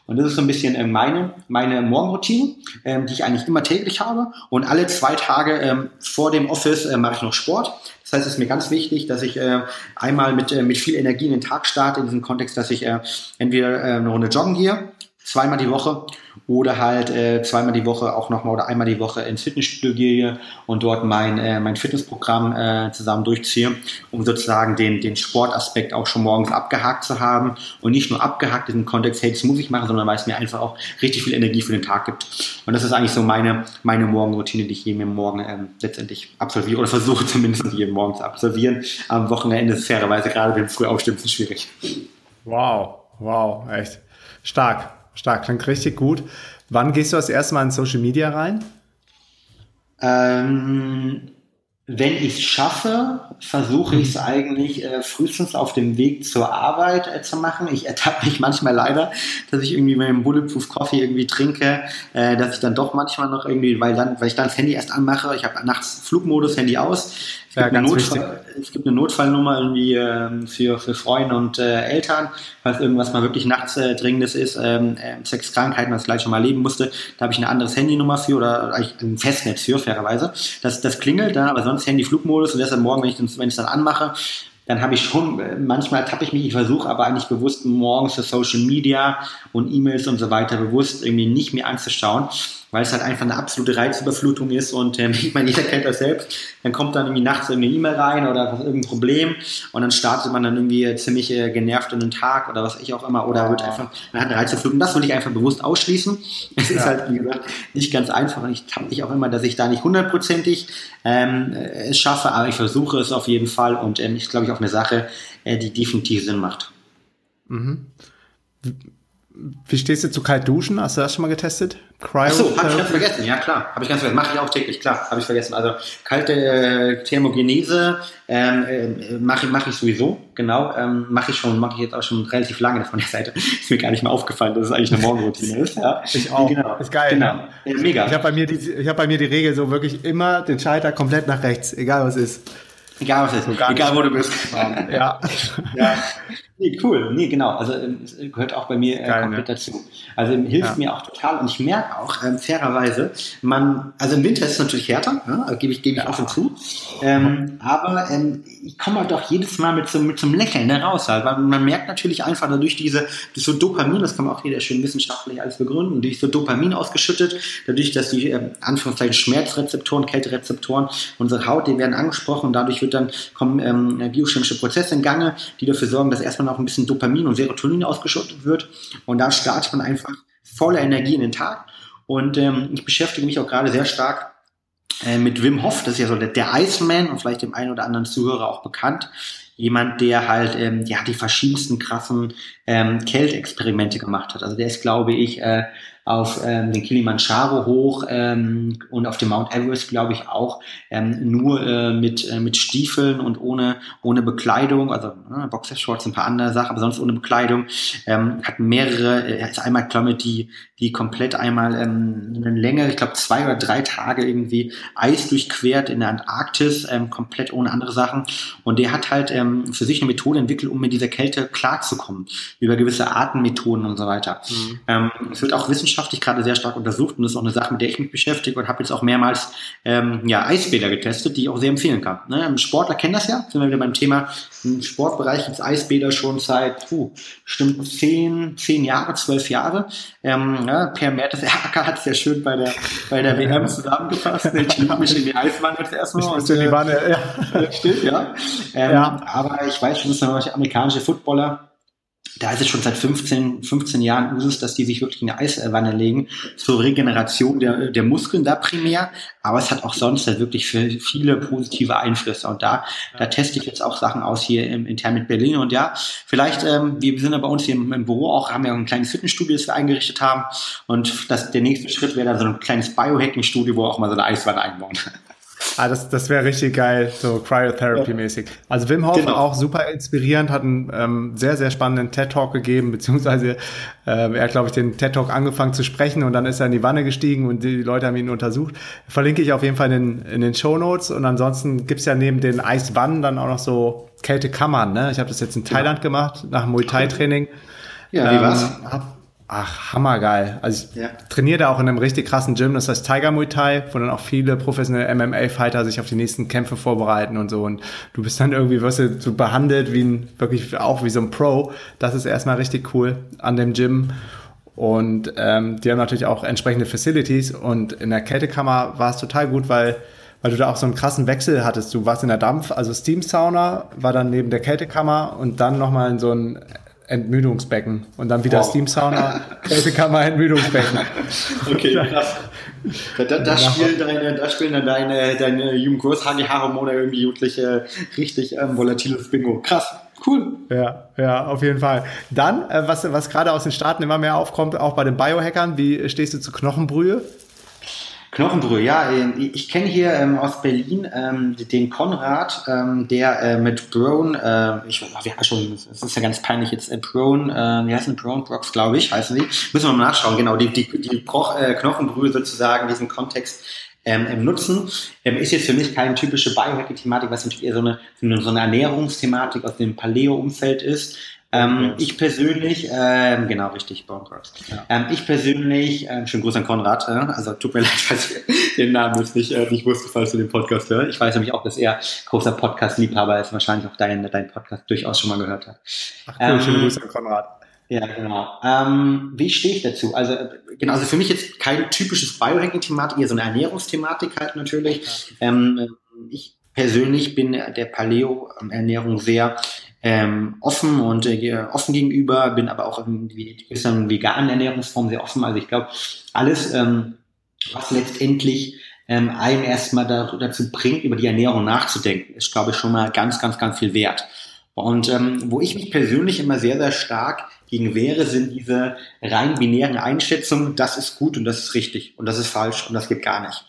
Speaker 3: Und das ist so ein bisschen äh, meine, meine Morgenroutine, ähm, die ich eigentlich immer täglich habe. Und alle zwei Tage ähm, vor dem Office äh, mache ich noch Sport. Das heißt, es ist mir ganz wichtig, dass ich äh, einmal mit, äh, mit viel Energie in den Tag starte, in diesem Kontext, dass ich äh, entweder äh, eine Runde joggen gehe, zweimal die Woche oder halt äh, zweimal die Woche auch nochmal oder einmal die Woche ins Fitnessstudio gehe und dort mein, äh, mein Fitnessprogramm äh, zusammen durchziehe, um sozusagen den, den Sportaspekt auch schon morgens abgehakt zu haben und nicht nur abgehakt in dem Kontext, hey, das muss ich machen, sondern weil es mir einfach auch richtig viel Energie für den Tag gibt. Und das ist eigentlich so meine, meine Morgenroutine, die ich jeden Morgen ähm, letztendlich absolviere oder versuche zumindest jeden Morgen zu absolvieren. Am Wochenende ist fairerweise gerade, wenn früh aufstehen, ist schwierig.
Speaker 1: Wow, wow, echt stark. Stark, klingt richtig gut. Wann gehst du das erste Mal in Social Media rein?
Speaker 3: Ähm, wenn ich es schaffe, versuche ich es mhm. eigentlich äh, frühestens auf dem Weg zur Arbeit äh, zu machen. Ich ertappe mich manchmal leider, dass ich irgendwie meinen Bulletproof Coffee irgendwie trinke, äh, dass ich dann doch manchmal noch irgendwie, weil dann, weil ich dann das Handy erst anmache, ich habe nachts Flugmodus, Handy aus, ja, ganz Notfall, es gibt eine Notfallnummer irgendwie ähm, für, für Freunde und äh, Eltern, falls irgendwas mal wirklich nachts äh, Dringendes ist, ähm, äh, Sexkrankheiten, was ich gleich schon mal erleben musste, da habe ich eine andere Handynummer für oder eigentlich ein Festnetz für, fairerweise. Das, das klingelt da, aber sonst Handy-Flugmodus und deshalb morgen, wenn ich es dann anmache, dann habe ich schon, äh, manchmal tappe ich mich, ich versuche aber eigentlich bewusst morgens für Social Media und E-Mails und so weiter bewusst irgendwie nicht mehr anzuschauen, weil es halt einfach eine absolute Reizüberflutung ist und ähm, ich meine, jeder kennt das selbst, dann kommt dann irgendwie nachts irgendeine E-Mail rein oder irgendein Problem und dann startet man dann irgendwie ziemlich äh, genervt in den Tag oder was ich auch immer oder wird einfach, man hat eine Reizüberflutung, das will ich einfach bewusst ausschließen. Es ja. ist halt, wie gesagt, nicht ganz einfach und ich tappe mich auch immer, dass ich da nicht hundertprozentig ähm, es schaffe, aber ich versuche es auf jeden Fall und ähm, ich glaube ich auch eine Sache, äh, die definitiv Sinn macht.
Speaker 1: Mhm. Wie stehst du zu kalt duschen? Hast du das schon mal getestet?
Speaker 3: Cryo Achso, habe ich ganz vergessen. Ja, klar. Habe ich ganz vergessen. Mache ich auch täglich, klar. Habe ich vergessen. Also kalte äh, Thermogenese ähm, äh, mache mach ich sowieso. Genau. Ähm, mache ich schon, mache ich jetzt auch schon relativ lange von der Seite. Ist mir gar nicht mehr aufgefallen, dass es eigentlich eine Morgenroutine ist. Ja.
Speaker 1: Ich auch. Genau. Ist geil. Genau. Ne? Ja, mega. Ich habe bei, mir die, ich hab bei mir die Regel so wirklich immer den Schalter komplett nach rechts, egal was ist.
Speaker 3: Egal was ist, so egal wo du bist.
Speaker 1: ja.
Speaker 3: ja. Nee, cool. Nee, genau. Also ähm, es gehört auch bei mir äh, Geil, komplett ne? dazu. Also hilft ja. mir auch total und ich merke auch ähm, fairerweise, man, also im Winter ist es natürlich härter, ne? Also gebe ich, gebe ich ja. offen zu. Ähm, aber ähm, ich komme halt auch jedes Mal mit so, mit so einem Lächeln da raus, halt, weil man merkt natürlich einfach dadurch diese, durch so Dopamin, das kann man auch wieder schön wissenschaftlich alles begründen, durch so Dopamin ausgeschüttet, dadurch, dass die äh, Anführungszeichen Schmerzrezeptoren, Kälterezeptoren, unsere Haut, die werden angesprochen und dadurch wird dann kommen ähm, biochemische Prozesse in Gange, die dafür sorgen, dass erstmal auch ein bisschen Dopamin und Serotonin ausgeschüttet wird. Und da startet man einfach voller Energie in den Tag. Und ähm, ich beschäftige mich auch gerade sehr stark äh, mit Wim Hof, das ist ja so der, der Iceman und vielleicht dem einen oder anderen Zuhörer auch bekannt. Jemand, der halt ähm, ja, die verschiedensten krassen ähm, Kältexperimente gemacht hat. Also der ist, glaube ich, äh, auf ähm, den Kilimanjaro hoch ähm, und auf dem Mount Everest, glaube ich, auch ähm, nur äh, mit, äh, mit Stiefeln und ohne, ohne Bekleidung, also äh, Boxershorts, ein paar andere Sachen, aber sonst ohne Bekleidung. Ähm, hat mehrere, er äh, ist einmal Klamme, die, die komplett einmal ähm, eine Länge, ich glaube zwei oder drei Tage irgendwie Eis durchquert in der Antarktis, ähm, komplett ohne andere Sachen. Und der hat halt ähm, für sich eine Methode entwickelt, um mit dieser Kälte klarzukommen, über gewisse Atemmethoden und so weiter. Mhm. Ähm, es wird auch wissenschaftlich gerade sehr stark untersucht und das ist auch eine Sache, mit der ich mich beschäftige und habe jetzt auch mehrmals ähm, ja, Eisbäder getestet, die ich auch sehr empfehlen kann. Ne? Sportler kennen das ja, sind wir wieder beim Thema. Im Sportbereich gibt es Eisbäder schon seit, puh, bestimmt zehn, zehn Jahre, zwölf Jahre. Ähm, ja, per Mertesacker hat es ja schön bei der, bei der WM zusammengefasst. Ich liebe mich in die Eiswanne jetzt erstmal.
Speaker 1: Ich in die Wanne, ja.
Speaker 3: Stimmt, ja. Ähm, ja. Aber ich weiß schon, dass amerikanische Footballer da ist es schon seit 15, 15 Jahren Usus, dass die sich wirklich in eine Eiswanne legen, zur Regeneration der, der Muskeln da primär, aber es hat auch sonst halt wirklich viele positive Einflüsse. Und da, da teste ich jetzt auch Sachen aus hier im intern mit Berlin. Und ja, vielleicht, ähm, wir sind ja bei uns hier im, im Büro auch, haben ja ein kleines Fitnessstudio, das wir eingerichtet haben. Und das, der nächste Schritt wäre dann so ein kleines Biohacking-Studio, wo auch mal so eine Eiswanne einbauen.
Speaker 1: Ah, das, das wäre richtig geil, so Cryotherapy-mäßig. Also Wim Hof genau. auch super inspirierend, hat einen ähm, sehr, sehr spannenden TED-Talk gegeben, beziehungsweise äh, er hat, glaube ich, den TED-Talk angefangen zu sprechen und dann ist er in die Wanne gestiegen und die Leute haben ihn untersucht. Verlinke ich auf jeden Fall in, in den Show Notes und ansonsten gibt's ja neben den Eiswannen dann auch noch so Kältekammern. Ne? Ich habe das jetzt in Thailand ja. gemacht, nach Muay Thai-Training.
Speaker 3: Ja, wie ähm, war's?
Speaker 1: Hab, Ach, hammergeil. Also ich ja. trainiere da auch in einem richtig krassen Gym, das heißt Tiger Muay Thai, wo dann auch viele professionelle MMA-Fighter sich auf die nächsten Kämpfe vorbereiten und so. Und du bist dann irgendwie, wirst du so behandelt wie ein, wirklich auch wie so ein Pro. Das ist erstmal richtig cool an dem Gym. Und ähm, die haben natürlich auch entsprechende Facilities. Und in der Kältekammer war es total gut, weil weil du da auch so einen krassen Wechsel hattest. Du warst in der Dampf, also Steam Sauna war dann neben der Kältekammer und dann nochmal in so ein Entmüdungsbecken und dann wieder wow. Steam Sauna, Kältekammer, Entmüdungsbecken.
Speaker 3: Okay, krass. Da, da, da, spielen deine, da spielen dann deine, deine Jugendkurs HGH-Hormone irgendwie jugendliche, richtig ähm, volatiles Bingo. Krass. Cool.
Speaker 1: Ja, ja, auf jeden Fall. Dann, äh, was, was gerade aus den Staaten immer mehr aufkommt, auch bei den Biohackern, wie stehst du zu Knochenbrühe?
Speaker 3: Knochenbrühe, ja. Ähm, ich kenne hier ähm, aus Berlin ähm, den Konrad, ähm, der äh, mit Brown, äh, ich ja schon, es ist ja ganz peinlich jetzt, äh, Brown, äh, wie heißen Brown Brox, glaube ich, heißen die. Müssen wir mal nachschauen, genau, die, die, die Broch, äh, Knochenbrühe sozusagen in diesem Kontext ähm, im Nutzen. Ähm, ist jetzt für mich keine typische Biohacking-Thematik, was natürlich eher so eine, so eine Ernährungsthematik aus dem Paleo-Umfeld ist. Ähm, ich persönlich, ähm, genau richtig, Bone Crocs. Ja. Ähm, ich persönlich, ähm, schönen Gruß an Konrad, äh, also tut mir leid, falls ich den Namen jetzt nicht, äh, nicht wusste, falls du den Podcast hörst. Ich weiß nämlich auch, dass er großer Podcast-Liebhaber ist, wahrscheinlich auch deinen dein Podcast durchaus schon mal gehört hat.
Speaker 1: Ach cool, ähm, schönen Grüße an Konrad.
Speaker 3: Ja, genau. Ähm, wie stehe ich dazu? Also, genau, also für mich jetzt kein typisches Biohacking-Thematik, eher so eine Ernährungsthematik halt natürlich. Ähm, ich persönlich bin der Paleo-Ernährung sehr ähm, offen und äh, offen gegenüber, bin aber auch in gewissen veganen Ernährungsformen sehr offen. Also ich glaube, alles, ähm, was letztendlich ähm, einen erstmal da, dazu bringt, über die Ernährung nachzudenken, ist, glaube ich, schon mal ganz, ganz, ganz viel wert. Und ähm, wo ich mich persönlich immer sehr, sehr stark gegen wehre, sind diese rein binären Einschätzungen, das ist gut und das ist richtig und das ist falsch und das geht gar nicht.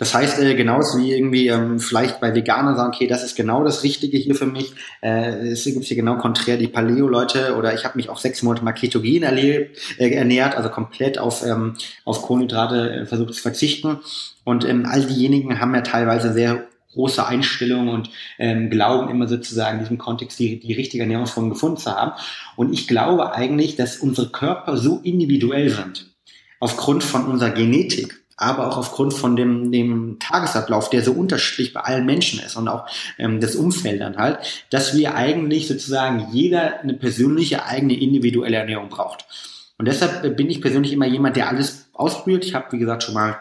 Speaker 3: Das heißt, äh, genauso wie irgendwie ähm, vielleicht bei Veganern sagen, okay, das ist genau das Richtige hier für mich. Äh, es gibt hier genau konträr die Paleo-Leute oder ich habe mich auch sechs Monate mal ketogen erlebt, äh, ernährt, also komplett auf, ähm, auf Kohlenhydrate äh, versucht zu verzichten. Und ähm, all diejenigen haben ja teilweise sehr große Einstellung und ähm, glauben immer sozusagen in diesem Kontext die, die richtige Ernährungsform gefunden zu haben. Und ich glaube eigentlich, dass unsere Körper so individuell sind, aufgrund von unserer Genetik, aber auch aufgrund von dem, dem Tagesablauf, der so unterschiedlich bei allen Menschen ist und auch ähm, das Umfeld dann halt, dass wir eigentlich sozusagen jeder eine persönliche eigene individuelle Ernährung braucht. Und deshalb bin ich persönlich immer jemand, der alles ausprobiert. Ich habe, wie gesagt, schon mal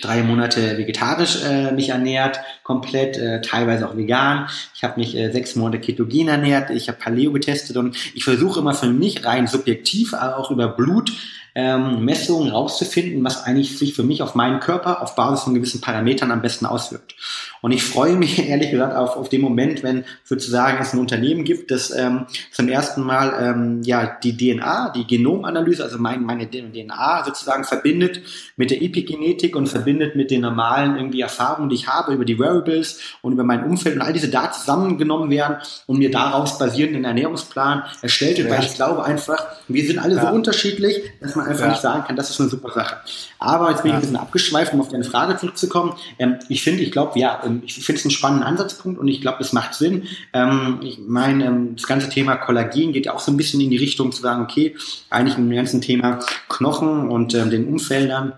Speaker 3: drei Monate vegetarisch äh, mich ernährt, komplett, äh, teilweise auch vegan. Ich habe mich äh, sechs Monate ketogen ernährt, ich habe Paleo getestet und ich versuche immer für mich rein subjektiv, aber auch über Blut ähm, Messungen rauszufinden, was eigentlich sich für mich auf meinen Körper auf Basis von gewissen Parametern am besten auswirkt. Und ich freue mich ehrlich gesagt auf, auf den Moment, wenn sozusagen es ein Unternehmen gibt, das ähm, zum ersten Mal ähm, ja die DNA, die Genomanalyse, also mein, meine DNA sozusagen verbindet mit der Epigenetik und verbindet mit den normalen irgendwie Erfahrungen, die ich habe über die Wearables und über mein Umfeld und all diese Daten zusammengenommen werden und mir daraus basierend einen Ernährungsplan erstellt wird, ja. weil ich glaube einfach, wir sind alle ja. so unterschiedlich, dass man man einfach ja. nicht sagen kann, das ist eine super Sache. Aber jetzt bin ich ein bisschen abgeschweift, um auf deine Frage zurückzukommen. Ähm, ich finde, ich glaube, ja, ähm, ich finde es einen spannenden Ansatzpunkt und ich glaube, es macht Sinn. Ähm, ich meine, ähm, das ganze Thema Kollagen geht ja auch so ein bisschen in die Richtung zu sagen, okay, eigentlich im ganzen Thema Knochen und ähm, den Umfeldern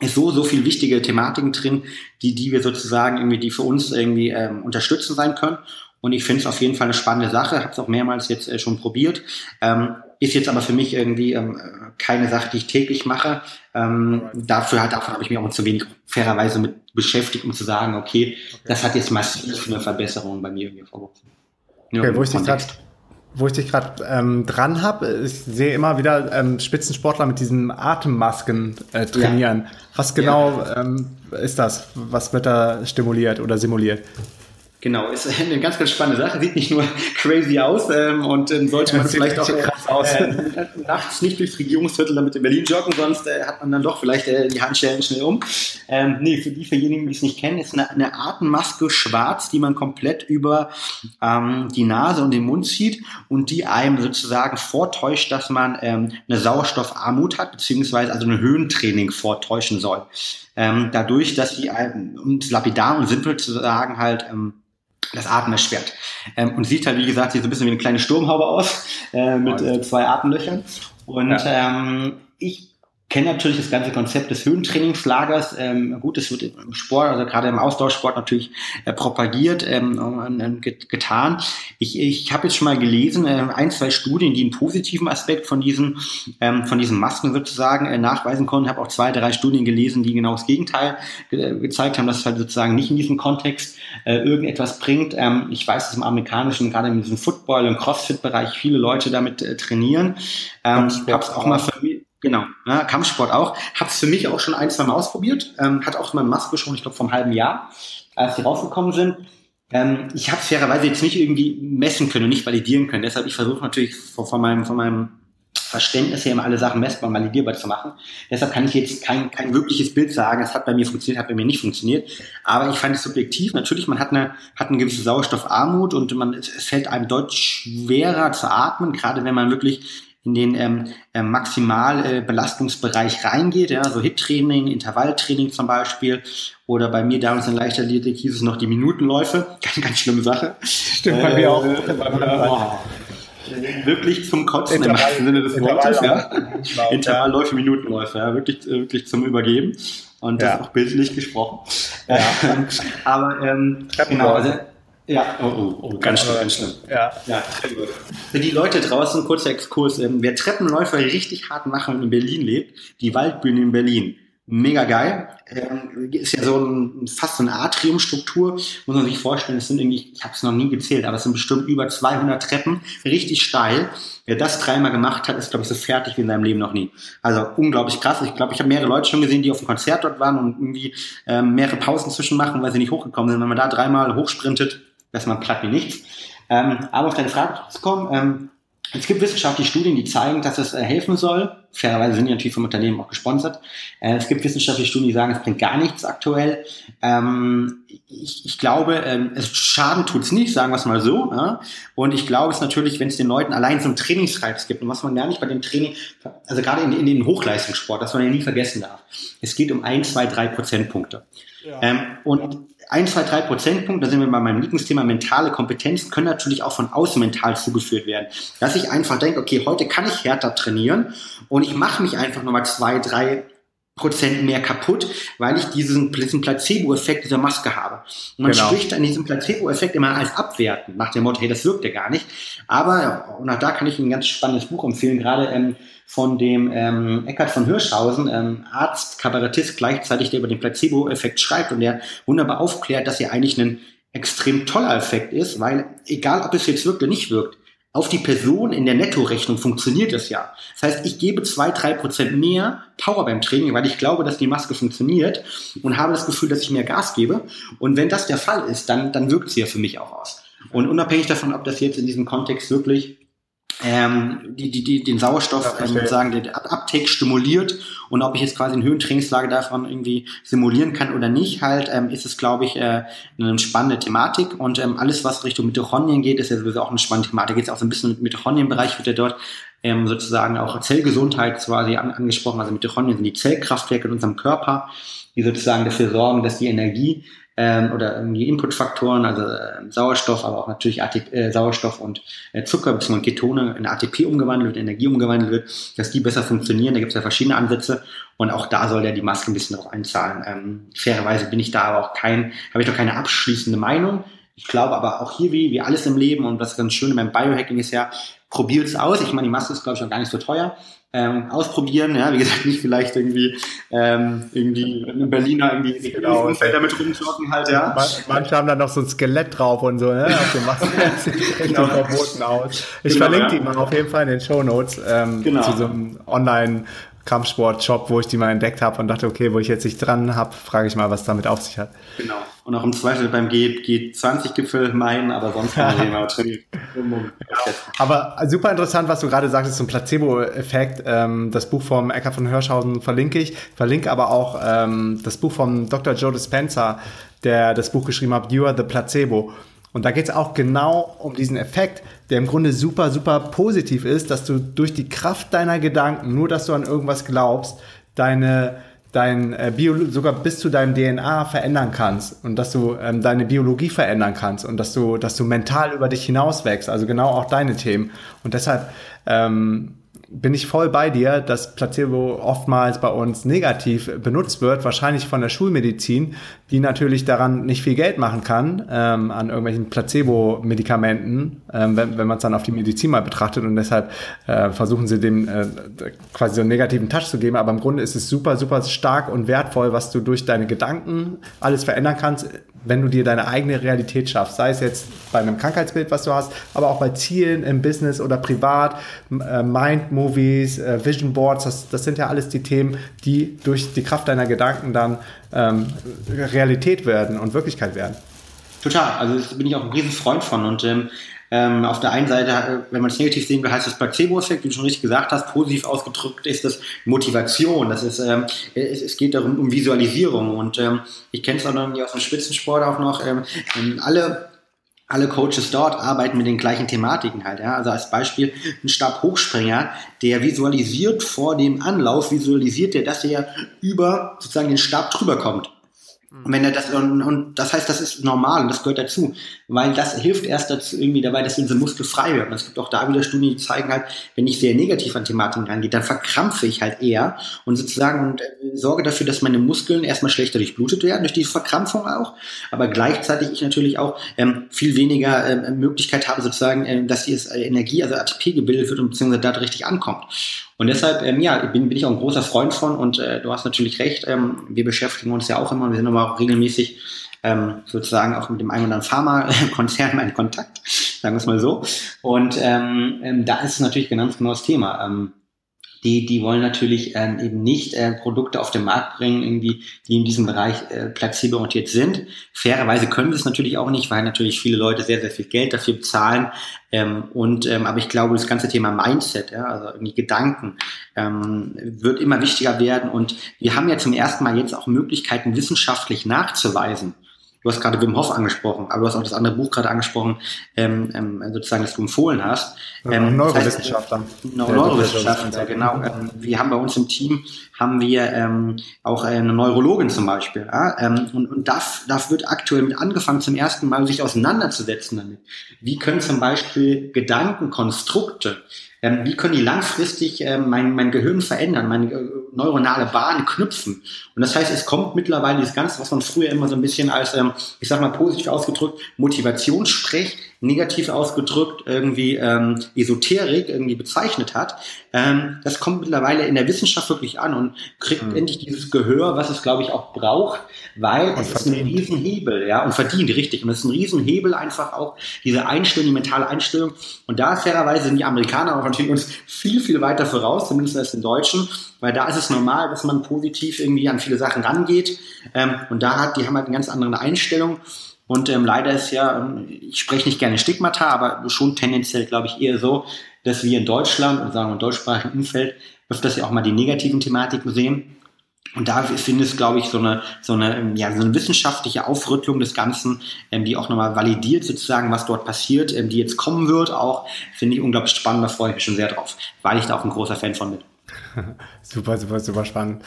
Speaker 3: ist so, so viel wichtige Thematiken drin, die, die wir sozusagen irgendwie, die für uns irgendwie ähm, unterstützen sein können. Und ich finde es auf jeden Fall eine spannende Sache, habe es auch mehrmals jetzt äh, schon probiert. Ähm, ist jetzt aber für mich irgendwie ähm, keine Sache, die ich täglich mache. Ähm, dafür hat, davon habe ich mich auch zu wenig fairerweise mit beschäftigt, um zu sagen, okay, okay. das hat jetzt massiv eine Verbesserung bei mir irgendwie vorgerufen.
Speaker 1: Okay, wo ich dich grad, wo ich dich gerade ähm, dran habe, ich sehe immer wieder ähm, Spitzensportler mit diesen Atemmasken äh, trainieren. Ja. Was genau ja. ähm, ist das? Was wird da stimuliert oder simuliert?
Speaker 3: Genau, ist eine ganz, ganz spannende Sache. Sieht nicht nur crazy aus ähm, und ähm, sollte man vielleicht auch äh, nachts nicht durchs Regierungsviertel damit in Berlin joggen, sonst äh, hat man dann doch vielleicht äh, die Handschellen schnell um. Ähm, nee, für die, für diejenigen, die es nicht kennen, ist eine, eine Atemmaske schwarz, die man komplett über ähm, die Nase und den Mund zieht und die einem sozusagen vortäuscht, dass man ähm, eine Sauerstoffarmut hat, beziehungsweise also ein Höhentraining vortäuschen soll. Ähm, dadurch, dass die, um es lapidar und simpel zu sagen, halt ähm, das Atmen erschwert. Ähm, und sieht halt, wie gesagt, sieht so ein bisschen wie eine kleine Sturmhaube aus, äh, mit äh, zwei Atemlöchern. Und ja. ähm, ich kenne natürlich das ganze Konzept des Höhentrainingslagers. Ähm, gut, es wird im Sport, also gerade im Ausdauersport natürlich äh, propagiert, ähm, äh, getan. Ich, ich habe jetzt schon mal gelesen, äh, ein, zwei Studien, die einen positiven Aspekt von diesen, ähm, von diesen Masken sozusagen äh, nachweisen konnten. Ich habe auch zwei, drei Studien gelesen, die genau das Gegenteil ge gezeigt haben, dass es halt sozusagen nicht in diesem Kontext äh, irgendetwas bringt. Ähm, ich weiß, dass im amerikanischen, gerade in diesem Football- und Crossfit-Bereich viele Leute damit äh, trainieren. Ähm, ich habe es auch mal mich Genau, ja, Kampfsport auch. Habe es für mich auch schon ein, zwei Mal ausprobiert. Ähm, hat auch mal Maske schon, ich glaube, vom halben Jahr, als die rausgekommen sind. Ähm, ich habe fairerweise jetzt nicht irgendwie messen können und nicht validieren können. Deshalb, ich versuche natürlich von, von, meinem, von meinem Verständnis her immer alle Sachen messbar und validierbar zu machen. Deshalb kann ich jetzt kein, kein wirkliches Bild sagen, es hat bei mir funktioniert, hat bei mir nicht funktioniert. Aber ich fand es subjektiv. Natürlich, man hat eine, hat eine gewisse Sauerstoffarmut und man, es fällt einem deutlich schwerer zu atmen, gerade wenn man wirklich in den ähm, äh, Maximalbelastungsbereich äh, reingeht, ja, so Hit-Training, Intervalltraining zum Beispiel. Oder bei mir damals in Leichtathletik hieß es noch die Minutenläufe. Ganz, ganz schlimme Sache.
Speaker 1: Stimmt, bei mir auch. Äh,
Speaker 3: boah. Wirklich zum Kotzen Intervall, im wahrsten Sinne des Wortes, ja. Intervallläufe, Minutenläufe, ja, wirklich, äh, wirklich zum Übergeben. Und das ja. auch bildlich gesprochen. Ja. Aber ähm, genau, also ja, oh, oh, oh ganz schlimm, ganz schlimm. Ja. ja. Für die Leute draußen, kurzer Exkurs, ähm, wer Treppenläufer richtig hart machen und in Berlin lebt, die Waldbühne in Berlin. Mega geil. Ähm, ist ja so ein, fast so eine Atriumstruktur, muss man sich vorstellen. Es sind irgendwie, ich habe es noch nie gezählt, aber es sind bestimmt über 200 Treppen, richtig steil. Wer das dreimal gemacht hat, ist, glaube ich, so fertig wie in seinem Leben noch nie. Also unglaublich krass. Ich glaube, ich habe mehrere Leute schon gesehen, die auf dem Konzert dort waren und irgendwie ähm, mehrere Pausen zwischen machen, weil sie nicht hochgekommen sind. Wenn man da dreimal hochsprintet, dass man platt wie nichts. Ähm, aber auf deine Frage zu kommen, ähm, es gibt wissenschaftliche Studien, die zeigen, dass es äh, helfen soll. Fairerweise sind die natürlich vom Unternehmen auch gesponsert. Äh, es gibt wissenschaftliche Studien, die sagen, es bringt gar nichts aktuell. Ähm, ich, ich, glaube, ähm, es Schaden tut's nicht, sagen wir es mal so. Ja? Und ich glaube es natürlich, wenn es den Leuten allein so einen Trainingsreiz gibt und was man gar nicht bei dem Training, also gerade in, in den Hochleistungssport, das man ja nie vergessen darf. Es geht um ein, zwei, drei Prozentpunkte. Ja. Ähm, und ein, zwei, drei Prozentpunkte, da sind wir bei meinem Lieblingsthema, mentale Kompetenzen können natürlich auch von außen mental zugeführt werden. Dass ich einfach denke, okay, heute kann ich härter trainieren und ich mache mich einfach nochmal zwei, drei Prozent mehr kaputt, weil ich diesen, diesen Placebo-Effekt dieser Maske habe. Und man genau. spricht an diesem Placebo-Effekt immer als abwerten, nach dem Motto, hey, das wirkt ja gar nicht. Aber, und auch da kann ich ein ganz spannendes Buch empfehlen, gerade ähm, von dem ähm, Eckhard von Hirschhausen, ähm, Arzt, Kabarettist, gleichzeitig, der über den Placebo-Effekt schreibt und der wunderbar aufklärt, dass er eigentlich ein extrem toller Effekt ist, weil egal, ob es jetzt wirkt oder nicht wirkt, auf die Person in der Nettorechnung funktioniert es ja. Das heißt, ich gebe zwei, drei Prozent mehr Power beim Training, weil ich glaube, dass die Maske funktioniert und habe das Gefühl, dass ich mehr Gas gebe. Und wenn das der Fall ist, dann, dann wirkt sie ja für mich auch aus. Und unabhängig davon, ob das jetzt in diesem Kontext wirklich ähm, die, die, die, den Sauerstoff ja, ähm, sozusagen den Uptake stimuliert und ob ich jetzt quasi eine Höhentrainingslage davon irgendwie simulieren kann oder nicht, halt, ähm, ist es, glaube ich, äh, eine spannende Thematik und ähm, alles, was Richtung Mitochondrien geht, ist ja sowieso auch eine spannende Thematik. Geht auch so ein bisschen mit Mitochondrienbereich, wird ja dort ähm, sozusagen auch Zellgesundheit quasi an, angesprochen. Also Mitochondrien sind die Zellkraftwerke in unserem Körper, die sozusagen dafür sorgen, dass die Energie ähm, oder irgendwie Inputfaktoren, also äh, Sauerstoff, aber auch natürlich ATP, äh, Sauerstoff und äh, Zucker bzw. Ketone in ATP umgewandelt wird, in Energie umgewandelt wird, dass die besser funktionieren. Da gibt es ja verschiedene Ansätze und auch da soll ja die Maske ein bisschen darauf einzahlen. Ähm, fairerweise bin ich da aber auch kein, habe ich doch keine abschließende Meinung. Ich glaube aber auch hier wie, wie alles im Leben und was ganz schön beim Biohacking ist ja, probiert es aus. Ich meine, die Maske ist, glaube ich, auch gar nicht so teuer ähm, ausprobieren. Ja, wie gesagt, nicht vielleicht irgendwie ähm, irgendwie ein Berliner irgendwie genau, Umfeld damit rumzocken halt, ja.
Speaker 1: Manche haben dann noch so ein Skelett drauf und so, ne? Auf dem Masken sieht echt genau. verboten aus. Ich genau, verlinke ja. die mal auf jeden Fall in den Show Notes ähm, genau. zu so einem Online- Kampfsport-Shop, wo ich die mal entdeckt habe und dachte, okay, wo ich jetzt nicht dran habe, frage ich mal, was damit auf sich hat.
Speaker 3: Genau. Und auch im Zweifel beim G G20-Gipfel meinen, aber sonst kann man mal trainieren.
Speaker 1: aber super interessant, was du gerade sagtest zum Placebo-Effekt. Ähm, das Buch vom Ecker von Hirschhausen verlinke ich. Verlinke aber auch ähm, das Buch vom Dr. Joe Dispenza, der das Buch geschrieben hat, You are the Placebo. Und da geht es auch genau um diesen Effekt, der im Grunde super, super positiv ist, dass du durch die Kraft deiner Gedanken, nur dass du an irgendwas glaubst, deine dein äh, Bio sogar bis zu deinem DNA verändern kannst und dass du ähm, deine Biologie verändern kannst und dass du dass du mental über dich hinaus wächst also genau auch deine Themen. Und deshalb ähm, bin ich voll bei dir, dass Placebo oftmals bei uns negativ benutzt wird, wahrscheinlich von der Schulmedizin, die natürlich daran nicht viel Geld machen kann, ähm, an irgendwelchen Placebo-Medikamenten, ähm, wenn, wenn man es dann auf die Medizin mal betrachtet. Und deshalb äh, versuchen sie dem äh, quasi so einen negativen Touch zu geben, aber im Grunde ist es super, super stark und wertvoll, was du durch deine Gedanken alles verändern kannst, wenn du dir deine eigene Realität schaffst, sei es jetzt bei einem Krankheitsbild, was du hast, aber auch bei Zielen im Business oder privat, äh, Mind Movies, äh, Vision Boards, das, das sind ja alles die Themen, die durch die Kraft deiner Gedanken dann ähm, Realität werden und Wirklichkeit werden.
Speaker 3: Total, also das bin ich auch ein riesen Freund von und ähm, ähm, auf der einen Seite, äh, wenn man es negativ sehen will, heißt das Placebo-Effekt, wie du schon richtig gesagt hast. Positiv ausgedrückt ist das Motivation. Das ist, ähm, es, es, geht darum um Visualisierung. Und ähm, ich kenne es auch noch aus dem Spitzensport auch noch. Ähm, alle alle Coaches dort arbeiten mit den gleichen Thematiken halt. Ja? Also als Beispiel ein Stabhochspringer, der visualisiert vor dem Anlauf, visualisiert er, dass er über sozusagen den Stab drüber kommt. Und wenn er das, und, und das heißt, das ist normal und das gehört dazu, weil das hilft erst dazu irgendwie dabei, dass unsere Muskel frei wird. Und es gibt auch da wieder Studien, die zeigen halt, wenn ich sehr negativ an Thematiken rangehe, dann verkrampfe ich halt eher und sozusagen und äh, sorge dafür, dass meine Muskeln erstmal schlechter durchblutet werden, durch diese Verkrampfung auch, aber gleichzeitig ich natürlich auch ähm, viel weniger ähm, Möglichkeit habe, sozusagen, äh, dass die Energie, also ATP gebildet wird und beziehungsweise da richtig ankommt. Und deshalb, ähm, ja, bin, bin ich auch ein großer Freund von und äh, du hast natürlich recht, ähm, wir beschäftigen uns ja auch immer, wir sind aber auch regelmäßig ähm, sozusagen auch mit dem einen oder anderen Pharmakonzern in Kontakt, sagen wir es mal so. Und ähm, ähm, da ist es natürlich ganz genau das Thema. Ähm, die, die wollen natürlich ähm, eben nicht äh, Produkte auf den Markt bringen, irgendwie, die in diesem Bereich äh, placebo-orientiert sind. Fairerweise können wir es natürlich auch nicht, weil natürlich viele Leute sehr, sehr viel Geld dafür bezahlen. Ähm, und ähm, aber ich glaube, das ganze Thema Mindset, ja, also irgendwie Gedanken, ähm, wird immer wichtiger werden. Und wir haben ja zum ersten Mal jetzt auch Möglichkeiten, wissenschaftlich nachzuweisen, Du hast gerade Wim Hof angesprochen, aber du hast auch das andere Buch gerade angesprochen, ähm, ähm, sozusagen, das du empfohlen hast.
Speaker 1: Ähm, Neurowissenschaftler.
Speaker 3: Das heißt, Neurowissenschaftler, genau. Ähm, wir haben bei uns im Team haben wir ähm, auch eine Neurologin zum Beispiel. Ja? Ähm, und und da, da wird aktuell mit angefangen, zum ersten Mal sich auseinanderzusetzen damit. Wie können zum Beispiel Gedankenkonstrukte ähm, wie können die langfristig äh, mein, mein Gehirn verändern, meine, neuronale Bahn knüpfen. Und das heißt, es kommt mittlerweile das Ganze, was man früher immer so ein bisschen als, ähm, ich sag mal positiv ausgedrückt, Motivationssprech, negativ ausgedrückt irgendwie ähm, Esoterik irgendwie bezeichnet hat. Ähm, das kommt mittlerweile in der Wissenschaft wirklich an und kriegt mhm. endlich dieses Gehör, was es, glaube ich, auch braucht, weil und es verdient. ist ein Riesenhebel, ja, und verdient, richtig. Und es ist ein Riesenhebel einfach auch, diese Einstellung, die mentale Einstellung. Und da fairerweise sind die Amerikaner auch natürlich uns viel, viel weiter voraus, zumindest als den Deutschen, weil da ist es normal, dass man positiv irgendwie an viele Sachen rangeht. Ähm, und da hat, die haben halt eine ganz andere Einstellung. Und ähm, leider ist ja, ähm, ich spreche nicht gerne Stigmata, aber schon tendenziell, glaube ich, eher so, dass wir in Deutschland und sagen wir im deutschsprachigen Umfeld öfters ja auch mal die negativen Thematiken sehen. Und da finde ich, glaube ich, so eine, so eine, ähm, ja, so eine wissenschaftliche Aufrüttelung des Ganzen, ähm, die auch nochmal validiert sozusagen, was dort passiert, ähm, die jetzt kommen wird, auch, finde ich unglaublich spannend, da freue ich mich schon sehr drauf, weil ich da auch ein großer Fan von bin.
Speaker 1: super, super, super spannend.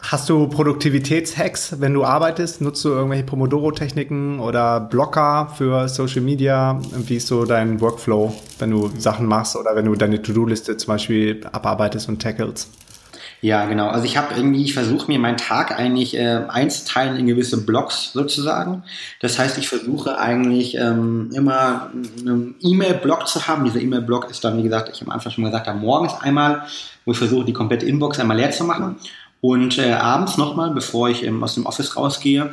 Speaker 1: Hast du Produktivitätshacks, wenn du arbeitest? Nutzt du irgendwelche Pomodoro-Techniken oder Blocker für Social Media? Wie ist so dein Workflow, wenn du Sachen machst oder wenn du deine To-Do-Liste zum Beispiel abarbeitest und tackles?
Speaker 3: Ja, genau. Also ich habe irgendwie, ich versuche mir meinen Tag eigentlich äh, einzuteilen in gewisse Blocks sozusagen. Das heißt, ich versuche eigentlich ähm, immer einen E-Mail-Block zu haben. Dieser E-Mail-Block ist dann, wie gesagt, ich am Anfang schon gesagt habe, morgens einmal, wo ich versuche, die komplette Inbox einmal leer zu machen. Und äh, abends nochmal, bevor ich ähm, aus dem Office rausgehe,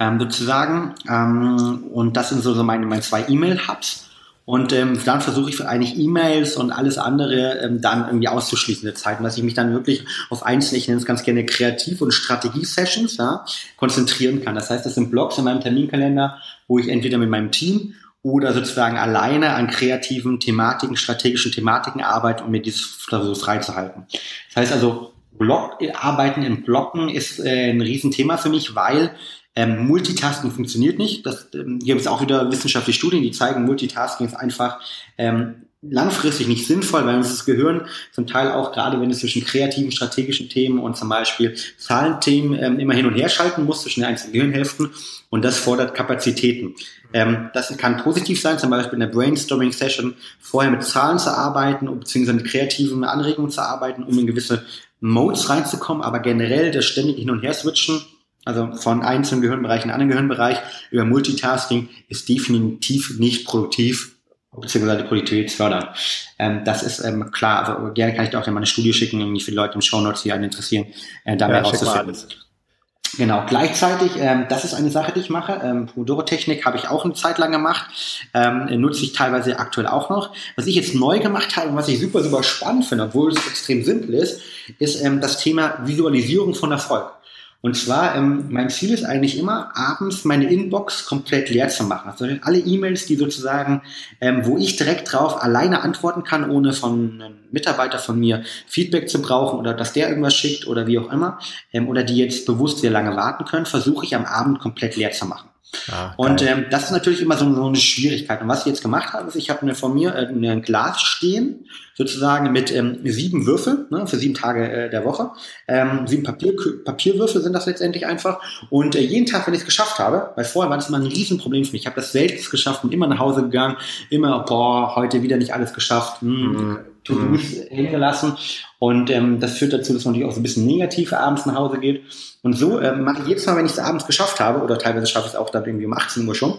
Speaker 3: ähm, sozusagen. Ähm, und das sind so, so meine, meine zwei E-Mail-Hubs. Und ähm, dann versuche ich eigentlich E-Mails und alles andere ähm, dann irgendwie auszuschließen der Zeit, und dass ich mich dann wirklich auf einzelne, ich nenne es ganz gerne Kreativ- und Strategie-Sessions ja, konzentrieren kann. Das heißt, das sind Blogs in meinem Terminkalender, wo ich entweder mit meinem Team oder sozusagen alleine an kreativen Thematiken, strategischen Thematiken arbeite, um mir dieses so freizuhalten. Das heißt also, Block, Arbeiten in Blocken ist äh, ein Riesenthema für mich, weil ähm, Multitasking funktioniert nicht. Das, ähm, hier gibt es auch wieder wissenschaftliche Studien, die zeigen, Multitasking ist einfach ähm, langfristig nicht sinnvoll, weil uns das Gehirn zum Teil auch gerade, wenn es zwischen kreativen, strategischen Themen und zum Beispiel Zahlenthemen ähm, immer hin und her schalten muss zwischen den einzelnen Gehirnhälften und das fordert Kapazitäten. Ähm, das kann positiv sein, zum Beispiel in der Brainstorming-Session vorher mit Zahlen zu arbeiten beziehungsweise mit kreativen Anregungen zu arbeiten, um in gewisse Modes reinzukommen, aber generell das ständige Hin- und Her-Switchen also von einzelnen Gehirnbereichen in einen anderen Gehirnbereich über Multitasking ist definitiv nicht produktiv beziehungsweise produktivitätsfördernd. Ähm, das ist ähm, klar, also gerne kann ich da auch mal eine Studie schicken, irgendwie für die Leute im Show Notes, die einen interessieren, äh, da ja, mehr rauszufinden. Genau, gleichzeitig, ähm, das ist eine Sache, die ich mache. Ähm, Pomodoro-Technik habe ich auch eine Zeit lang gemacht, ähm, nutze ich teilweise aktuell auch noch. Was ich jetzt neu gemacht habe und was ich super, super spannend finde, obwohl es extrem simpel ist, ist ähm, das Thema Visualisierung von Erfolg. Und zwar, ähm, mein Ziel ist eigentlich immer, abends meine Inbox komplett leer zu machen. Also alle E-Mails, die sozusagen, ähm, wo ich direkt drauf alleine antworten kann, ohne von einem Mitarbeiter von mir Feedback zu brauchen oder dass der irgendwas schickt oder wie auch immer, ähm, oder die jetzt bewusst sehr lange warten können, versuche ich am Abend komplett leer zu machen. Ah, und ähm, das ist natürlich immer so, so, eine Schwierigkeit. Und was ich jetzt gemacht habe, ist, ich habe eine von mir äh, ein Glas stehen, sozusagen mit ähm, sieben Würfeln ne, für sieben Tage äh, der Woche. Ähm, sieben Papier, Papierwürfel sind das letztendlich einfach. Und äh, jeden Tag, wenn ich es geschafft habe, weil vorher war das immer ein Riesenproblem für mich. Ich habe das selbst geschafft und immer nach Hause gegangen, immer, boah, heute wieder nicht alles geschafft. Hm, mhm. To-Dos hingelassen. Und ähm, das führt dazu, dass man natürlich auch so ein bisschen negativ abends nach Hause geht. Und so ähm, mache ich jedes Mal, wenn ich es abends geschafft habe, oder teilweise schaffe ich es auch dann irgendwie um 18 Uhr schon,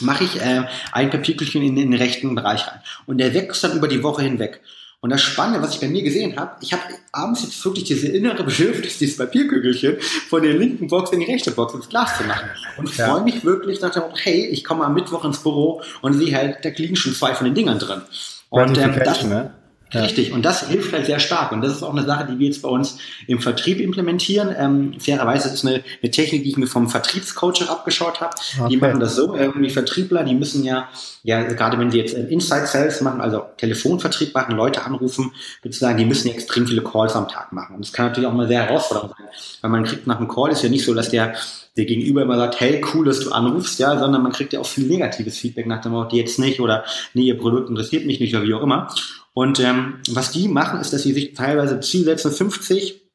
Speaker 3: mache ich äh, ein Papierkügelchen in, den rechten Bereich rein. Und der wächst dann über die Woche hinweg. Und das Spannende, was ich bei mir gesehen habe, ich habe abends jetzt wirklich diese innere Bedürfnis, dieses Papierkügelchen von der linken Box in die rechte Box ins Glas zu machen. Und ja. freue mich wirklich nach dem Motto, hey, ich komme am Mittwoch ins Büro und sehe halt, da liegen schon zwei von den Dingern drin. Und ähm, das, ne? Ja. Richtig, und das hilft halt sehr stark. Und das ist auch eine Sache, die wir jetzt bei uns im Vertrieb implementieren. Ähm, fairerweise ist eine, eine Technik, die ich mir vom Vertriebscoach abgeschaut habe. Okay. Die machen das so, ähm, die Vertriebler, die müssen ja, ja, gerade wenn sie jetzt Inside Sales machen, also Telefonvertrieb machen, Leute anrufen, sozusagen, die müssen ja extrem viele Calls am Tag machen. Und das kann natürlich auch mal sehr herausfordernd sein. Weil man kriegt nach einem Call, ist ja nicht so, dass der der Gegenüber immer sagt, hey, cool, dass du anrufst, ja, sondern man kriegt ja auch viel negatives Feedback nach dem Motto, jetzt nicht oder nee, ihr Produkt interessiert mich nicht oder wie auch immer. Und ähm, was die machen, ist, dass sie sich teilweise Ziel setzen, 50,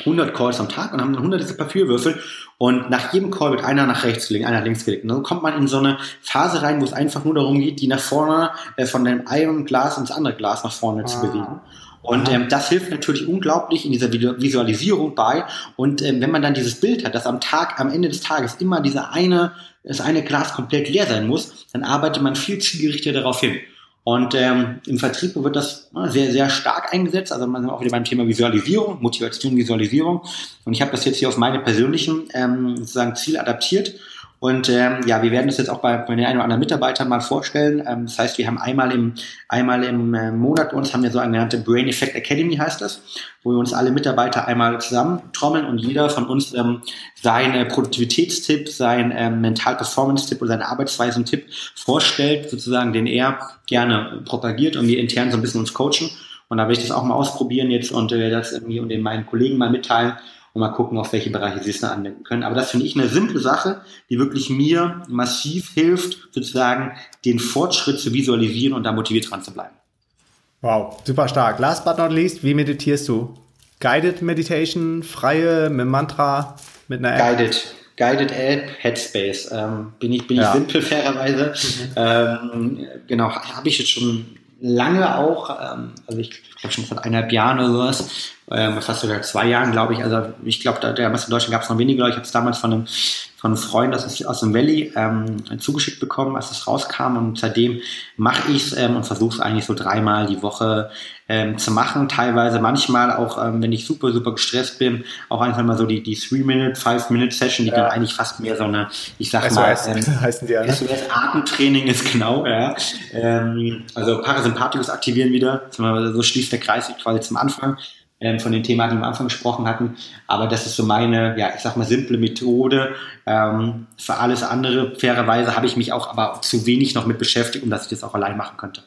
Speaker 3: 100 Calls am Tag und haben dann hunderte Papierwürfel und nach jedem Call wird einer nach rechts gelegt, einer nach links gelegt. Und dann kommt man in so eine Phase rein, wo es einfach nur darum geht, die nach vorne, äh, von dem einen Glas ins andere Glas nach vorne ah. zu bewegen. Und ähm, das hilft natürlich unglaublich in dieser Visualisierung bei. Und ähm, wenn man dann dieses Bild hat, dass am Tag, am Ende des Tages immer diese eine, das eine Glas komplett leer sein muss, dann arbeitet man viel zielgerichteter darauf hin. Und ähm, im Vertrieb wird das äh, sehr, sehr stark eingesetzt. Also man ist auch wieder beim Thema Visualisierung, Motivation, Visualisierung. Und ich habe das jetzt hier auf meine persönlichen ähm, sozusagen Ziel adaptiert und ähm, ja, wir werden das jetzt auch bei, bei den einen oder anderen Mitarbeitern mal vorstellen. Ähm, das heißt, wir haben einmal im, einmal im äh, Monat uns haben wir so eine genannte Brain Effect Academy heißt das, wo wir uns alle Mitarbeiter einmal zusammen trommeln und jeder von uns ähm, seinen Produktivitätstipp, sein ähm, Mental Performance Tipp oder seine Arbeitsweisen-Tipp vorstellt, sozusagen, den er gerne propagiert und wir intern so ein bisschen uns coachen. Und da will ich das auch mal ausprobieren jetzt und äh, das irgendwie und den meinen Kollegen mal mitteilen und mal gucken, auf welche Bereiche sie es dann anwenden können. Aber das finde ich eine simple Sache, die wirklich mir massiv hilft, sozusagen den Fortschritt zu visualisieren und da motiviert dran zu bleiben.
Speaker 1: Wow, super stark. Last but not least, wie meditierst du? Guided Meditation, freie, mit Mantra, mit einer
Speaker 3: App? Guided. Guided App, Headspace. Ähm, bin ich, bin ja. ich simpel, fairerweise. Mhm. Ähm, genau, habe ich jetzt schon lange auch, ähm, also ich glaube schon vor eineinhalb Jahren oder sowas, ähm, fast sogar zwei Jahren, glaube ich. Also ich glaube, da, damals in Deutschland gab es noch weniger. Ich habe es damals von einem, von einem Freund aus, aus dem Valley ähm, zugeschickt bekommen, als es rauskam. Und seitdem mache ich es ähm, und versuche es eigentlich so dreimal die Woche ähm, zu machen. Teilweise manchmal auch, ähm, wenn ich super, super gestresst bin, auch einfach mal so die, die Three-Minute, Five-Minute-Session, die ja. dann eigentlich fast mehr so eine, ich sag mal, ähm, heißen die ja, ne? SOS Atemtraining ist genau, ja. Ähm, also Parasympathikus aktivieren wieder. So schließt der Kreis quasi zum Anfang ähm, von den Themen, die wir am Anfang gesprochen hatten. Aber das ist so meine, ja, ich sag mal, simple Methode. Ähm, für alles andere, fairerweise, habe ich mich auch aber zu wenig noch mit beschäftigt, um dass ich das auch allein machen könnte.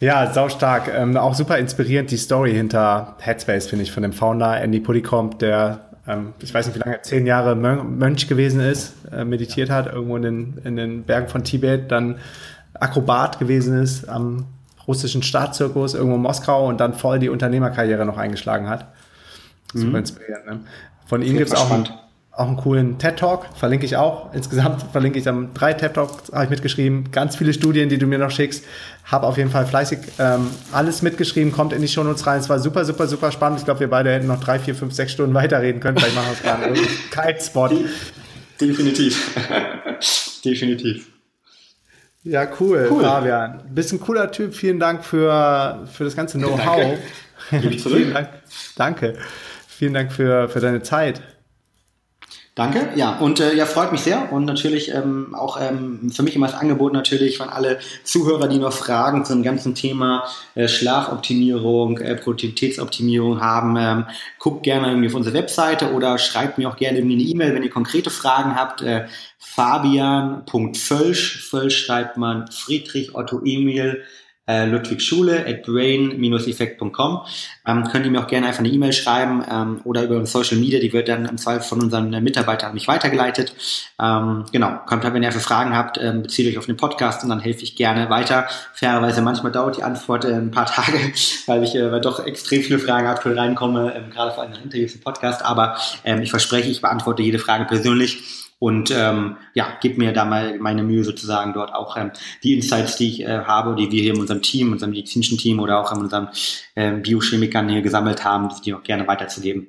Speaker 1: Ja, sau stark. Ähm, auch super inspirierend die Story hinter Headspace, finde ich, von dem Founder Andy Pudicomp, der, ähm, ich weiß nicht, wie lange, zehn Jahre Mönch gewesen ist, äh, meditiert hat, irgendwo in den, in den Bergen von Tibet, dann Akrobat gewesen ist am russischen Staatszirkus irgendwo in Moskau und dann voll die Unternehmerkarriere noch eingeschlagen hat. Super mhm. inspirierend. Ne? Von ihm gibt es auch, einen, auch einen coolen TED-Talk, verlinke ich auch. Insgesamt verlinke ich dann drei TED-Talks, habe ich mitgeschrieben. Ganz viele Studien, die du mir noch schickst. Habe auf jeden Fall fleißig ähm, alles mitgeschrieben, kommt in die Shownotes rein. Es war super, super, super spannend. Ich glaube, wir beide hätten noch drei, vier, fünf, sechs Stunden weiterreden können. Vielleicht machen wir es gerade. Kite-Spot.
Speaker 3: Definitiv. Definitiv.
Speaker 1: Ja, cool, cool. Fabian. Bist ein cooler Typ. Vielen Dank für, für das ganze Know-how. Vielen Dank. Danke. Vielen Dank für, für deine Zeit.
Speaker 3: Danke, ja, und äh, ja, freut mich sehr und natürlich ähm, auch ähm, für mich immer das Angebot natürlich von alle Zuhörer, die noch Fragen zum ganzen Thema äh, Schlafoptimierung, äh, Produktivitätsoptimierung haben, ähm, guckt gerne irgendwie auf unsere Webseite oder schreibt mir auch gerne irgendwie eine E-Mail, wenn ihr konkrete Fragen habt. Äh, Fabian.völsch, Völsch schreibt man Friedrich Otto Emil äh, Ludwig Schule at brain-effekt.com. Ähm, könnt ihr mir auch gerne einfach eine E-Mail schreiben ähm, oder über Social Media, die wird dann im Zweifel von unseren Mitarbeitern an mich weitergeleitet. Ähm, genau, kommt halt, wenn ihr einfach Fragen habt, ähm, bezieht euch auf den Podcast und dann helfe ich gerne weiter. Fairerweise manchmal dauert die Antwort äh, ein paar Tage, weil ich äh, weil doch extrem viele Fragen aktuell reinkomme, ähm, gerade vor allem Interviews im Podcast, aber ähm, ich verspreche, ich beantworte jede Frage persönlich und ähm, ja, gib mir da mal meine Mühe sozusagen dort auch ähm, die Insights, die ich äh, habe, die wir hier in unserem Team, unserem medizinischen Team oder auch in unserem ähm, Biochemikern hier gesammelt haben, die auch gerne weiterzugeben.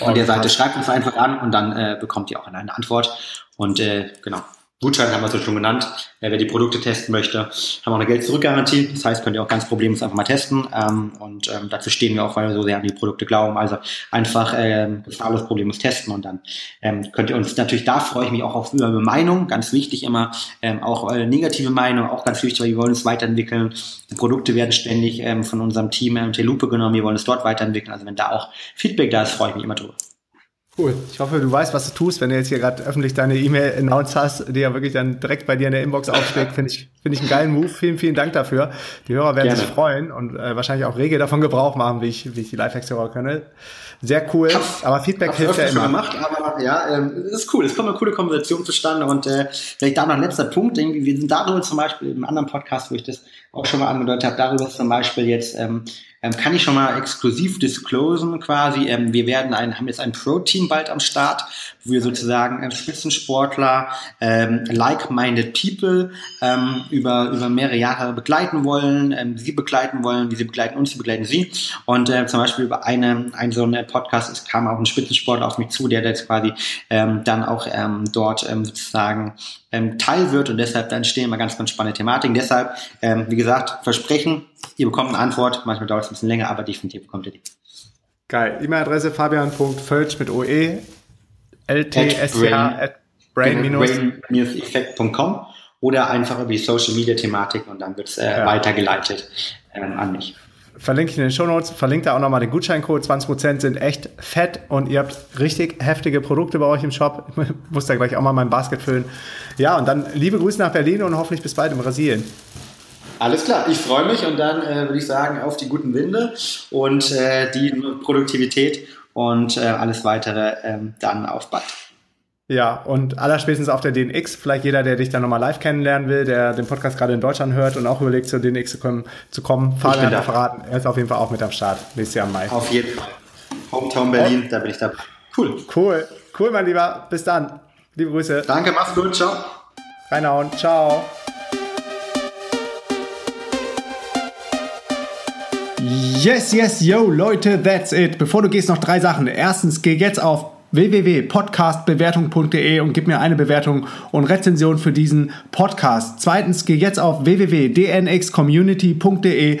Speaker 3: An der Seite schreibt uns einfach an und dann äh, bekommt ihr auch eine Antwort. Und äh, genau, Gutschein haben wir so schon genannt. Wer die Produkte testen möchte, haben wir auch eine Geld-Zurück-Garantie. Das heißt, könnt ihr auch ganz problemlos einfach mal testen. Ähm, und ähm, dazu stehen wir auch, weil wir so sehr an die Produkte glauben. Also einfach ähm, gefahrlos problemlos testen und dann ähm, könnt ihr uns natürlich, da freue ich mich auch auf über Meinung. Ganz wichtig immer, ähm, auch äh, negative Meinung, auch ganz wichtig, weil wir wollen uns weiterentwickeln. Die Produkte werden ständig ähm, von unserem Team unter Lupe genommen. Wir wollen es dort weiterentwickeln. Also wenn da auch Feedback da ist, freue ich mich immer drüber.
Speaker 1: Cool. Ich hoffe, du weißt, was du tust, wenn du jetzt hier gerade öffentlich deine E-Mail announced hast, die ja wirklich dann direkt bei dir in der Inbox aufschlägt. Finde ich, finde ich einen geilen Move. Vielen, vielen Dank dafür. Die Hörer werden Gerne. sich freuen und äh, wahrscheinlich auch rege davon Gebrauch machen, wie ich, wie ich die Lifehacks-Hörer könne. Sehr cool. Hab's, aber Feedback hilft ja immer.
Speaker 3: gemacht, aber ja, ähm, ist cool. Es kommt eine coole Konversation zustande und äh, vielleicht da noch ein letzter Punkt. Irgendwie, wir sind darüber zum Beispiel im anderen Podcast, wo ich das auch schon mal angedeutet habe, darüber zum Beispiel jetzt ähm, ähm, kann ich schon mal exklusiv disclosen quasi. Ähm, wir werden ein, haben jetzt ein Pro-Team bald am Start, wo wir sozusagen ähm, Spitzensportler, ähm, like-minded people ähm, über, über mehrere Jahre begleiten wollen, ähm, sie begleiten wollen, wie sie begleiten uns, sie begleiten sie. Und äh, zum Beispiel über eine, ein so ein Podcast, es kam auch ein Spitzensportler auf mich zu, der jetzt quasi ähm, dann auch ähm, dort ähm, sozusagen ähm, Teil wird und deshalb dann stehen immer ganz, ganz spannende Thematiken. Deshalb, ähm, wie gesagt, Versprechen, ihr bekommt eine Antwort, manchmal dauert es ein bisschen länger, aber definitiv bekommt ihr die.
Speaker 1: Geil. E-Mail-Adresse fabian.völsch mit OE, ltsh at
Speaker 3: brain-effekt.com oder einfach über die Social Media Thematik und dann wird es äh, ja. weitergeleitet ähm, an mich.
Speaker 1: Verlinke ich in den Show Notes, verlinke da auch nochmal den Gutscheincode. 20% sind echt fett und ihr habt richtig heftige Produkte bei euch im Shop. Ich muss da gleich auch mal mein Basket füllen. Ja, und dann liebe Grüße nach Berlin und hoffentlich bis bald in Brasilien.
Speaker 3: Alles klar, ich freue mich und dann äh, würde ich sagen, auf die guten Winde und äh, die Produktivität und äh, alles weitere ähm, dann auf bald.
Speaker 1: Ja, und allerspätestens auf der DNX, vielleicht jeder, der dich dann nochmal live kennenlernen will, der den Podcast gerade in Deutschland hört und auch überlegt, zur DNX zu kommen, zu kommen Fabian hat verraten, er ist auf jeden Fall auch mit am Start, nächstes Jahr im Mai.
Speaker 3: Auf jeden Fall. Hometown Berlin, oh. da bin ich dabei.
Speaker 1: Cool. Cool, cool, mein Lieber. Bis dann. Liebe Grüße.
Speaker 3: Danke, mach's gut, ciao.
Speaker 1: Reinhauen, ciao. Yes, yes, yo, Leute, that's it. Bevor du gehst, noch drei Sachen. Erstens, geh jetzt auf www.podcastbewertung.de und gib mir eine Bewertung und Rezension für diesen Podcast. Zweitens, geh jetzt auf www.dnxcommunity.de